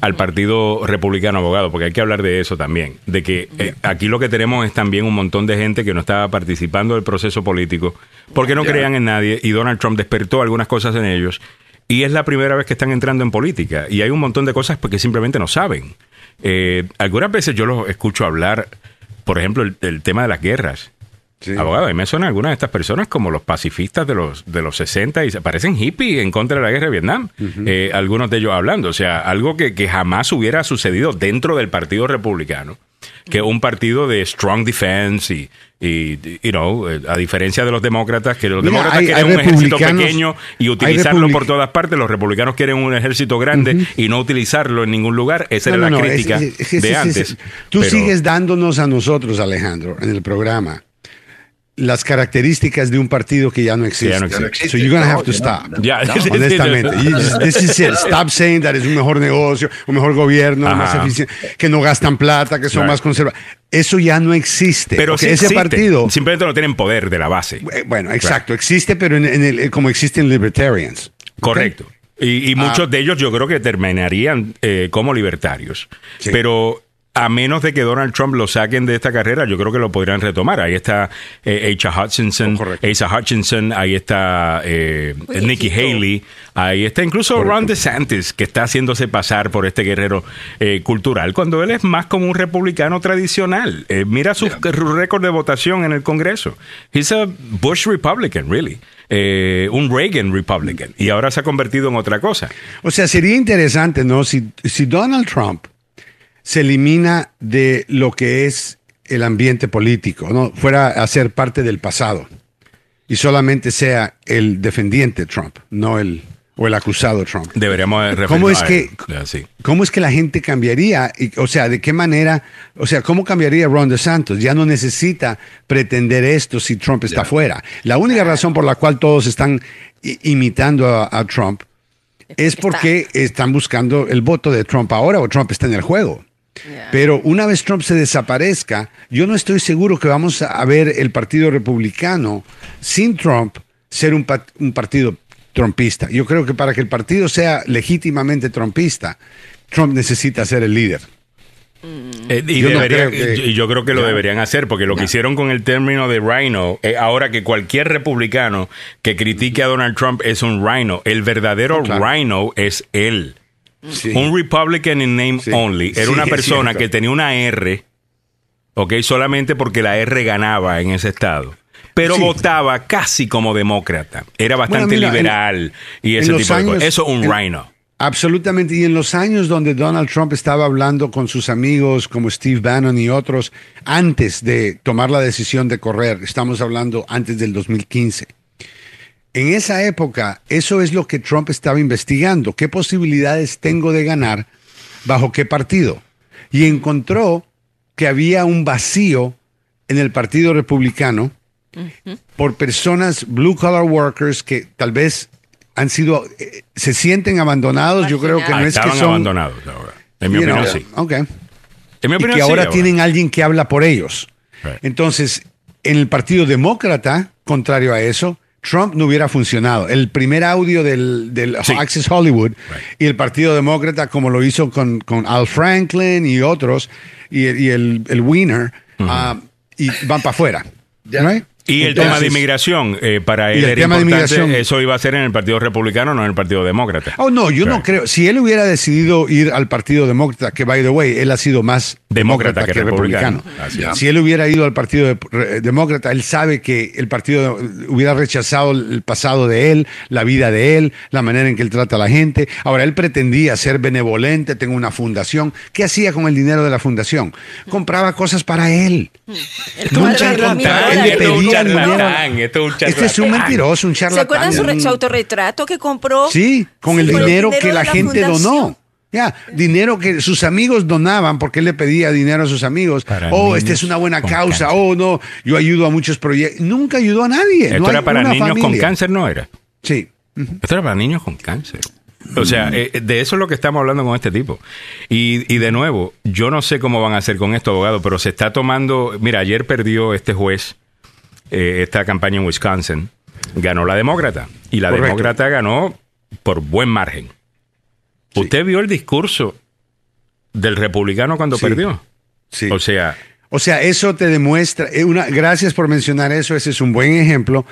S1: al Partido Republicano Abogado, porque hay que hablar de eso también, de que eh, aquí lo que tenemos es también un montón de gente que no estaba participando del proceso político porque no creían en nadie y Donald Trump despertó algunas cosas en ellos y es la primera vez que están entrando en política y hay un montón de cosas porque simplemente no saben. Eh, algunas veces yo los escucho hablar por ejemplo, el, tema de las guerras. Abogado, a mí me suenan algunas de estas personas como los pacifistas de los, de los 60 y se parecen hippies en contra de la guerra de Vietnam. Eh, algunos de ellos hablando. O sea, algo que, que jamás hubiera sucedido dentro del Partido Republicano que un partido de strong defense y, y you know, a diferencia de los demócratas, que los demócratas quieren un ejército pequeño y utilizarlo por todas partes, los republicanos quieren un ejército grande y no utilizarlo en ningún lugar. Esa era la crítica de antes.
S5: Tú sigues dándonos a nosotros, Alejandro, en el programa las características de un partido que ya no existe. Ya no existe. So you're going to have to stop. Honestamente. this is it. Stop saying that es un mejor negocio, un mejor gobierno, más eficiente, que no gastan plata, que son más conservadores. Eso ya no existe.
S1: Pero ese partido. Simplemente no tienen poder de la base.
S5: Eh, bueno, exacto. Existe, pero en, el, como existen libertarians.
S1: Correcto. Y, muchos ah. de ellos yo creo que terminarían eh, como libertarios. Pero a menos de que Donald Trump lo saquen de esta carrera, yo creo que lo podrían retomar. Ahí está eh, Asa Hutchinson, Asa Hutchinson, ahí está eh, Nikki Haley, ahí está incluso Ron DeSantis, que está haciéndose pasar por este guerrero eh, cultural, cuando él es más como un republicano tradicional. Eh, mira su récord de votación en el Congreso. He's a Bush Republican, really. un Reagan Republican. Y ahora se ha convertido en otra cosa.
S5: O sea, sería interesante, ¿no? Si, si Donald Trump se elimina de lo que es el ambiente político, ¿no? fuera a ser parte del pasado y solamente sea el defendiente Trump, no el o el acusado Trump.
S1: Deberíamos
S5: ¿Cómo es que cómo es que la gente cambiaría? o sea, ¿de qué manera? O sea, ¿cómo cambiaría Ron DeSantos? Ya no necesita pretender esto si Trump está fuera. La única razón por la cual todos están imitando a Trump es porque están buscando el voto de Trump ahora o Trump está en el juego. Pero una vez Trump se desaparezca, yo no estoy seguro que vamos a ver el Partido Republicano sin Trump ser un, partido trumpista. Yo creo que para que el partido sea legítimamente trumpista, Trump necesita ser el líder.
S1: Eh, y, yo creo que lo deberían hacer, porque lo que hicieron con el término de rhino, eh, ahora que cualquier republicano que critique a Donald Trump es un rhino, el verdadero rhino es él. Un Republican in name only era una persona que tenía una R, ok, solamente porque la R ganaba en ese estado pero votaba casi como demócrata. Era bastante liberal y ese tipo de cosas. Eso un rhino.
S5: Absolutamente. Y en los años donde Donald Trump estaba hablando con sus amigos como Steve Bannon y otros, antes de tomar la decisión de correr, estamos hablando antes del 2015. En esa época, eso es lo que Trump estaba investigando. ¿Qué posibilidades tengo de ganar? ¿Bajo qué partido? Y encontró que había un vacío en el Partido Republicano por personas, blue collar workers, que tal vez han sido, eh, se sienten abandonados. Yo creo que no es que son
S1: abandonados. En mi opinión, sí.
S5: En mi opinión, y que ahora tienen alguien que habla por ellos. Entonces, en el Partido Demócrata, contrario a eso, Trump no hubiera funcionado. El primer audio del, Access Hollywood y el Partido Demócrata, como lo hizo con, con Al Franklin y otros, y, el, el Wiener, ah, y van para afuera.
S1: Y el tema de inmigración, eh, para él era importante, eso iba a ser en el Partido Republicano, no en el Partido Demócrata.
S5: Oh, no, yo no creo. Si él hubiera decidido ir al Partido Demócrata, que by the way, él ha sido más demócrata, que, republicano. Si él hubiera ido al Partido Demócrata, él sabe que el partido hubiera rechazado el pasado de él, la vida de él, la manera en que él trata a la gente. Ahora, él pretendía ser benevolente, tengo una fundación. ¿Qué hacía con el dinero de la fundación? Compraba cosas para él. Mm. él le pedía este es un mentiroso, un charlatán.
S3: ¿Se acuerdan su, autorretrato que compró?
S5: Sí, con el dinero, que la, gente donó. Ya, dinero que sus amigos donaban porque él le pedía dinero a sus amigos. oh, esta es una buena causa. Oh, no, yo ayudo a muchos proyectos. Nunca ayudó a nadie.
S1: Esto era para niños con cáncer, ¿no era?
S5: Sí.
S1: Esto era para niños con cáncer. O sea, eh, de eso es lo que estamos hablando con este tipo. Y, y, de nuevo, yo no sé cómo van a hacer con esto, abogado, pero se está tomando. Mira, ayer perdió este juez eh, esta campaña en Wisconsin, ganó la demócrata. Y la demócrata ganó por buen margen. ¿Usted vio el discurso del republicano cuando perdió?
S5: Sí.
S1: O sea.
S5: O sea, eso te demuestra, eh, una, gracias por mencionar eso, ese es un buen ejemplo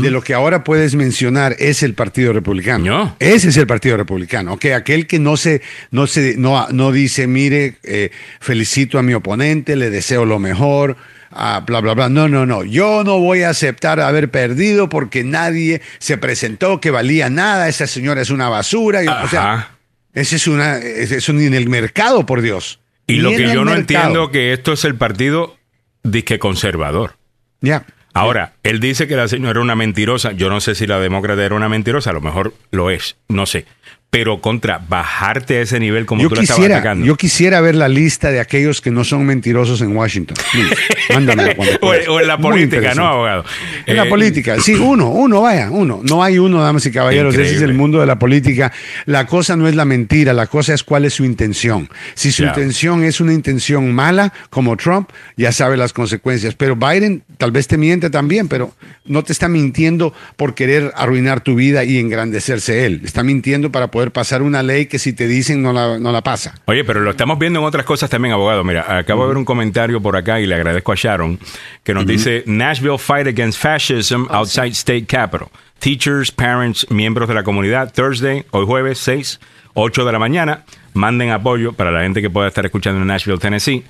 S5: de lo que ahora puedes mencionar es el Partido Republicano. Ese es el Partido Republicano, ok, aquel que no se, no se, no, no dice, mire, eh, felicito a mi oponente, le deseo lo mejor, Ah, bla, bla, bla. No, no, no. Yo no voy a aceptar haber perdido porque nadie se presentó que valía nada. Esa señora es una basura. O sea, ese es una, eso ni en el mercado, por Dios.
S1: Y lo que yo no entiendo que esto es el partido disque conservador.
S5: Ya.
S1: Ahora, él dice que la señora era una mentirosa. Yo no sé si la demócrata era una mentirosa, a lo mejor lo es, no sé pero contra bajarte a ese nivel como tú quisiera, estabas atacando.
S5: Yo quisiera ver la lista de aquellos que no son mentirosos en Washington. Mándame
S1: o, en la política, ¿no, abogado?
S5: En la eh, política, sí, uno, uno, vaya, uno. No hay uno, damas y caballeros. Ese es el mundo de la política. La cosa no es la mentira, la cosa es cuál es su intención. Si su intención es una intención mala, como Trump, ya sabe las consecuencias. Pero Biden tal vez te miente también, pero no te está mintiendo por querer arruinar tu vida y engrandecerse él. Está mintiendo para poder pasar una ley que si te dicen no la, no la pasa.
S1: Oye, pero lo estamos viendo en otras cosas también, abogado. Mira, acabo de ver un comentario por acá y le agradezco a Sharon que nos dice Nashville fight against fascism oh, outside state capital. Teachers, parents, miembros de la comunidad, Thursday, hoy jueves, 6, 8 de la mañana. Manden apoyo para la gente que pueda estar escuchando en Nashville, Tennessee.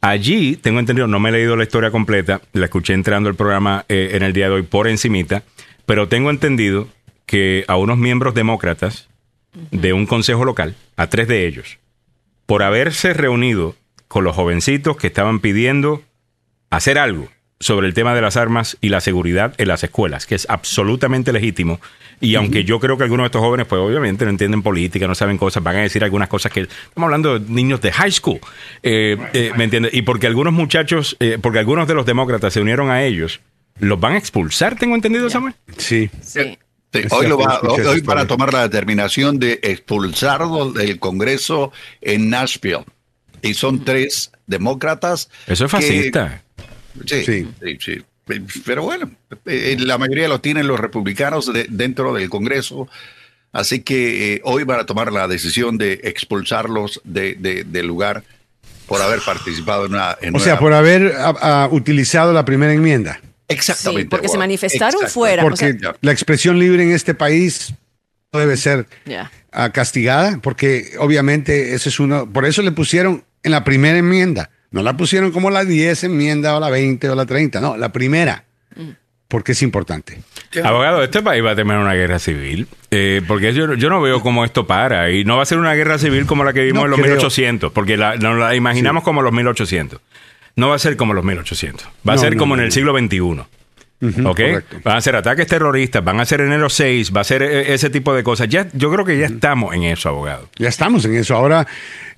S1: Allí, tengo entendido, no me he leído la historia completa, la escuché entrando el programa eh, en el día de hoy por encimita, pero tengo entendido que a unos miembros demócratas de un consejo local, a tres de ellos, por haberse reunido con los jovencitos que estaban pidiendo hacer algo sobre el tema de las armas y la seguridad en las escuelas, que es absolutamente legítimo. Y aunque yo creo que algunos de estos jóvenes, pues obviamente no entienden política, no saben cosas, van a decir algunas cosas que estamos hablando de niños de high school, eh, eh, ¿me entiendes? Y porque algunos muchachos, eh, porque algunos de los demócratas se unieron a ellos, los van a expulsar, tengo entendido, Samuel.
S5: Sí.
S3: Sí
S2: hoy, lo va, hoy van a tomar la determinación de expulsarlo del Congreso en Nashville. Y son tres demócratas.
S1: Eso es fascista.
S2: sí, sí, sí, Pero bueno, eh, la mayoría lo tienen los republicanos dentro del Congreso. Así que eh, hoy van a tomar la decisión de expulsarlos del lugar. por haber participado en una...
S5: o sea, por haber utilizado la primera enmienda.
S2: Exactamente.
S3: porque se manifestaron fuera.
S5: Porque la expresión libre en este país debe ser castigada, porque obviamente ese es uno, por eso le pusieron en la primera enmienda, no la pusieron como la 10 enmienda o la 20 o la 30, no, la primera, mm. porque es importante.
S1: Abogado, este país va a tener una guerra civil, eh, porque yo, yo, no veo cómo esto para, y no va a ser una guerra civil como la que vimos en los 1800, porque la, nos la imaginamos como los 1800. No va a ser como los 1800, va a ser como en el siglo XXI. ¿Ok? Van a ser ataques terroristas, van a ser enero 6, va a ser eh, ese tipo de cosas. Ya, yo creo que ya estamos en eso, abogado.
S5: Ya estamos en eso. Ahora,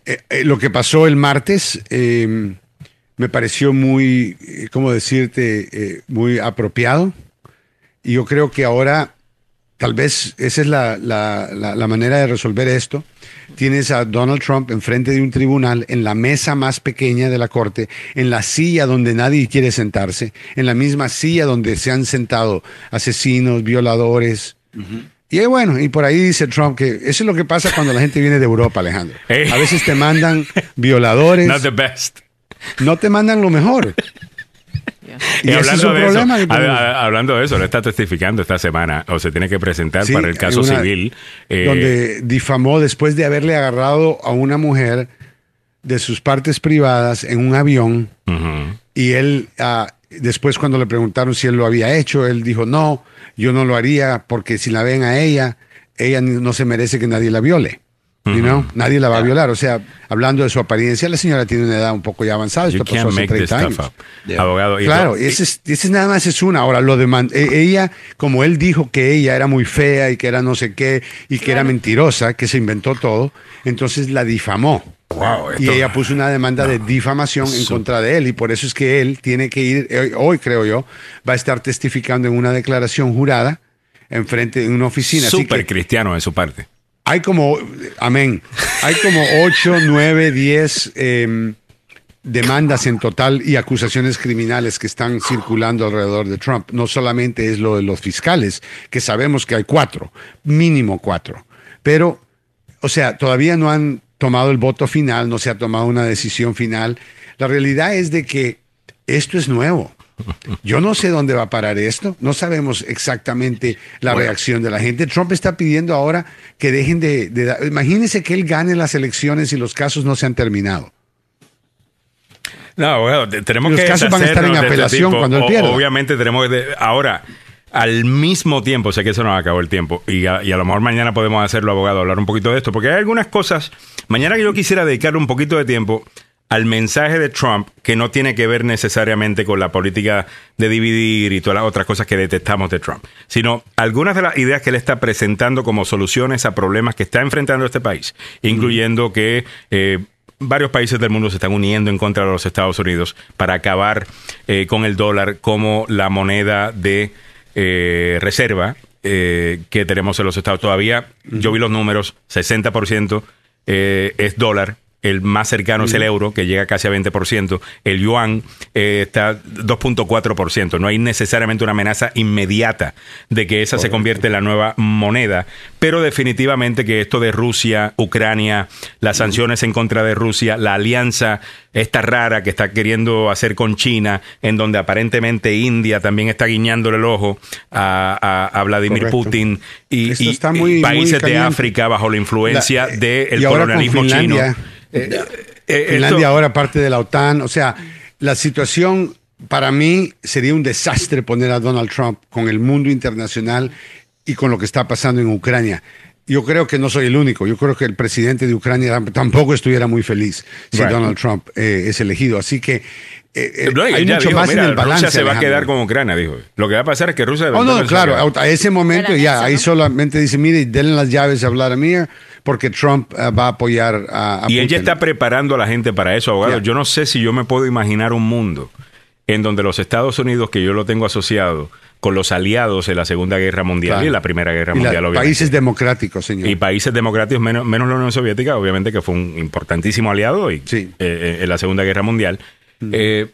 S5: eh, eh, lo que pasó el martes em, me pareció muy, ¿cómo decirte? muy apropiado. Y yo creo que ahora, tal vez esa es la, la manera de resolver esto tienes a Donald Trump enfrente de un tribunal, en la mesa más pequeña de la corte, en la silla donde nadie quiere sentarse, en la misma silla donde se han sentado asesinos, violadores. Y bueno, y por ahí dice Trump que eso es lo que pasa cuando la gente viene de Europa, Alejandro. A veces te mandan violadores.
S1: Not the best.
S5: No te mandan lo mejor.
S1: Y, hablando, de eso, hablando de eso, está testificando esta semana, o se tiene que presentar para el caso civil.
S5: Eh, donde difamó después de haberle agarrado a una mujer de sus partes privadas en un avión. Y él, ah, después cuando le preguntaron si él lo había hecho, él dijo, no, yo no lo haría porque si la ven a ella, ella no se merece que nadie la viole. Nadie la va a violar. O sea, hablando de su apariencia, la señora tiene una edad un poco ya avanzada. Esto pasó hace 30 años.
S1: Abogado.
S5: Claro, ese, es, nada más es una. Ahora, lo de e, ella, como él dijo que ella era muy fea y que era no sé qué y que era mentirosa, que se inventó todo, entonces la difamó. y ella puso una demanda de difamación en contra de él y por eso es que él tiene que ir, eh, hoy creo yo, va a estar testificando en una declaración jurada enfrente de una oficina.
S1: Súper cristiano de su parte
S5: hay como, amén, hay como 8, 9, 10 demandas en total y acusaciones criminales que están circulando alrededor de Trump. No solamente es lo de los fiscales, que sabemos que hay cuatro, mínimo cuatro. Pero, o sea, todavía no han tomado el voto final, no se ha tomado una decisión final. La realidad es de que esto es nuevo. Yo no sé dónde va a parar esto, no sabemos exactamente la reacción de la gente. Trump está pidiendo ahora que dejen de, de, Imagínense que él gane las elecciones y los casos no se han terminado.
S1: No, bueno, tenemos
S5: los
S1: que...
S5: Los casos van a estar en este apelación cuando él pierda.
S1: Obviamente tenemos que... Ahora, al mismo tiempo, sé que eso nos acabó el tiempo, y a, y a, lo mejor mañana podemos hacerlo, abogado, hablar un poquito de esto, porque hay algunas cosas, mañana que yo quisiera dedicarle un poquito de tiempo al mensaje de Trump que no tiene que ver necesariamente con la política de dividir y todas las otras cosas que detestamos de Trump, sino algunas de las ideas que él está presentando como soluciones a problemas que está enfrentando este país, incluyendo que eh, varios países del mundo se están uniendo en contra de los Estados Unidos para acabar eh, con el dólar como la moneda de eh, reserva que tenemos en los Estados. Todavía, yo vi los números, 60% es dólar el más cercano es el euro, que llega casi a 20%. El yuan eh, está 2.4%. No hay necesariamente una amenaza inmediata de que esa se convierta en la nueva moneda, pero definitivamente que esto de Rusia, Ucrania, las sanciones en contra de Rusia, la alianza esta rara que está queriendo hacer con China, en donde aparentemente India también está guiñándole el ojo a, Vladimir Putin y, países de África bajo la influencia del colonialismo chino
S5: eh, eh, Finlandia ahora parte de la OTAN. O sea, la situación para mí sería un desastre poner a Donald Trump con el mundo internacional y con lo que está pasando en Ucrania. Yo creo que no soy el único. Yo creo que el presidente de Ucrania tampoco estuviera muy feliz si Donald Trump eh, es elegido. Así que hay mucho más en el balance.
S1: Rusia se va a quedar con Ucrania, dijo. Lo que va a pasar es que Rusia.
S5: Oh, no, claro. A ese momento ya, ahí solamente dice, mire, denle las llaves a Vladimir porque Trump eh, va a apoyar a,
S1: Y ella está preparando a la gente para eso, abogado. Yo no sé si yo me puedo imaginar un mundo en donde los Estados Unidos, que yo lo tengo asociado con los aliados en la Segunda Guerra Mundial y en la Primera Guerra Mundial,
S5: obviamente. Países democráticos, señor.
S1: Y países democráticos, menos, menos la Unión Soviética, obviamente, que fue un importantísimo aliado y, eh, en la Segunda Guerra Mundial. Mm. Eh,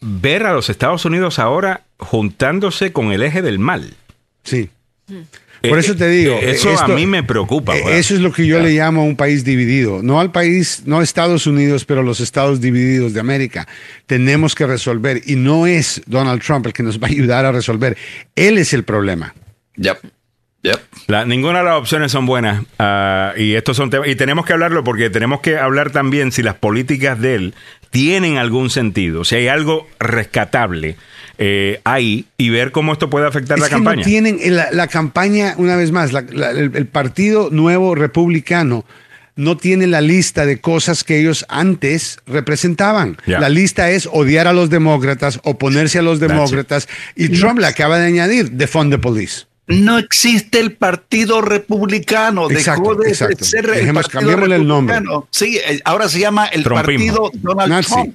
S1: ver a los Estados Unidos ahora juntándose con el eje del mal.
S5: Sí. Por eso te digo.
S1: Eso a mí me preocupa.
S5: Eso es lo que yo le llamo un país dividido. No al país, no Estados Unidos, pero los estados divididos de América. Tenemos que resolver. Y no es Donald Trump el que nos va a ayudar a resolver. Él es el problema.
S2: Yep.
S1: Yep. ninguna de las opciones son buenas ah, y estos son y tenemos que hablarlo porque tenemos que hablar también si las políticas de él tienen algún sentido, si hay algo rescatable eh, ahí y ver cómo esto puede afectar la campaña.
S5: tienen la, campaña, una vez más, el, Partido Nuevo Republicano no tiene la lista de cosas que ellos antes representaban. La lista es odiar a los demócratas, oponerse a los demócratas, y Trump le acaba de añadir, defund the police
S2: no existe el Partido Republicano.
S5: Exacto, de exacto. ser el Partido Republicano. el nombre.
S2: Sí, eh, ahora se llama el Partido Donald Trump.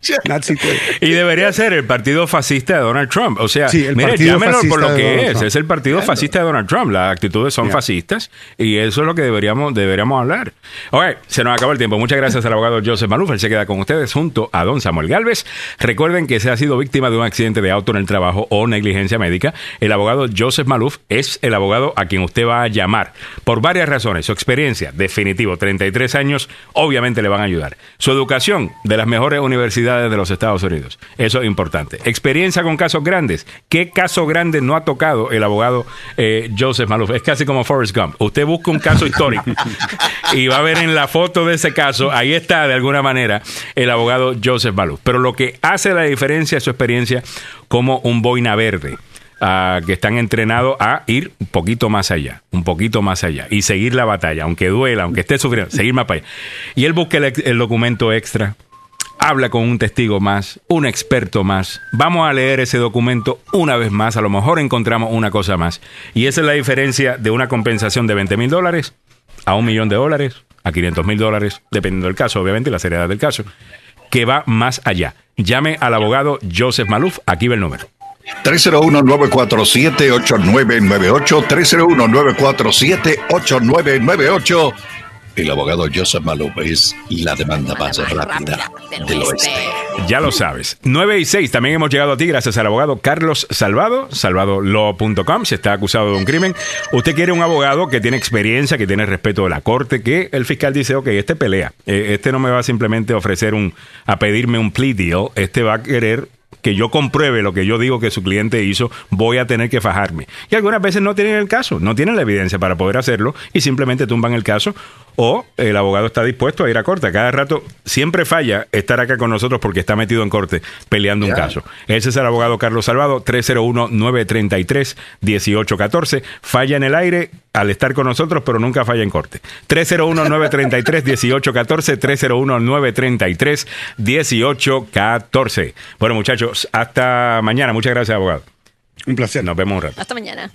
S1: y debería ser el partido fascista de Donald Trump. O sea, mire, llámelo por lo que es. Es el partido fascista de Donald Trump. Las actitudes son fascistas y eso es lo que deberíamos, deberíamos hablar. Ok, se nos acabó el tiempo. Muchas gracias al abogado Joseph Maluf. Él se queda con ustedes junto a don Samuel Galvez. Recuerden que se ha sido víctima de un accidente de auto en el trabajo o negligencia médica. El abogado Joseph Maluf es el abogado a quien usted va a llamar por varias razones. Su experiencia, definitivo, 33 años, obviamente le van a ayudar. Su educación de las mejores universidades de los Estados Unidos. Eso es importante. Experiencia con casos grandes. ¿Qué caso grande no ha tocado el abogado eh, Joseph Maluf? Es casi como Forrest Gump. Usted busca un caso histórico y va a ver en la foto de ese caso, ahí está de alguna manera el abogado Joseph Maluf. Pero lo que hace la diferencia es su experiencia como un boina verde. Ah, que están entrenados a ir un poquito más allá, un poquito más allá y seguir la batalla, aunque duela, aunque esté sufriendo, seguir más para allá. Y él busca el documento extra, habla con un testigo más, un experto más. Vamos a leer ese documento una vez más, a lo mejor encontramos una cosa más. Y esa es la diferencia de una compensación de 20 mil dólares a un millón de dólares, a 500 mil dólares, dependiendo del caso, obviamente, la seriedad del caso, que va más allá. Llame al abogado Joseph Maluf, aquí ve el número.
S2: 301-947-8998, 301-947-8998 el abogado Joseph Maluf es la demanda más rápida del oeste.
S1: Ya lo sabes. 9 y 6 también hemos llegado a ti gracias al abogado Carlos Salvado, salvadolaw.com, si está acusado de un crimen. Usted quiere un abogado que tiene experiencia, que tiene respeto de la corte, que el fiscal dice, ok, este pelea. Eh, este no me va simplemente a ofrecer un, a pedirme un plea deal, este va a querer que yo compruebe lo que yo digo que su cliente hizo, voy a tener que fajarme. Y algunas veces no tienen el caso, no tienen la evidencia para poder hacerlo y simplemente tumban el caso o el abogado está dispuesto a ir a corte. Cada rato siempre falla estar acá con nosotros porque está metido en corte peleando un caso. Ese es el abogado Carlos Salvado, 301-933-1814. Falla en el aire al estar con nosotros, pero nunca falla en corte. 301-933-1814, 301-933-1814. Bueno, muchachos, hasta mañana. Muchas gracias, abogado.
S5: Un placer.
S1: Nos vemos un rato.
S3: Hasta mañana.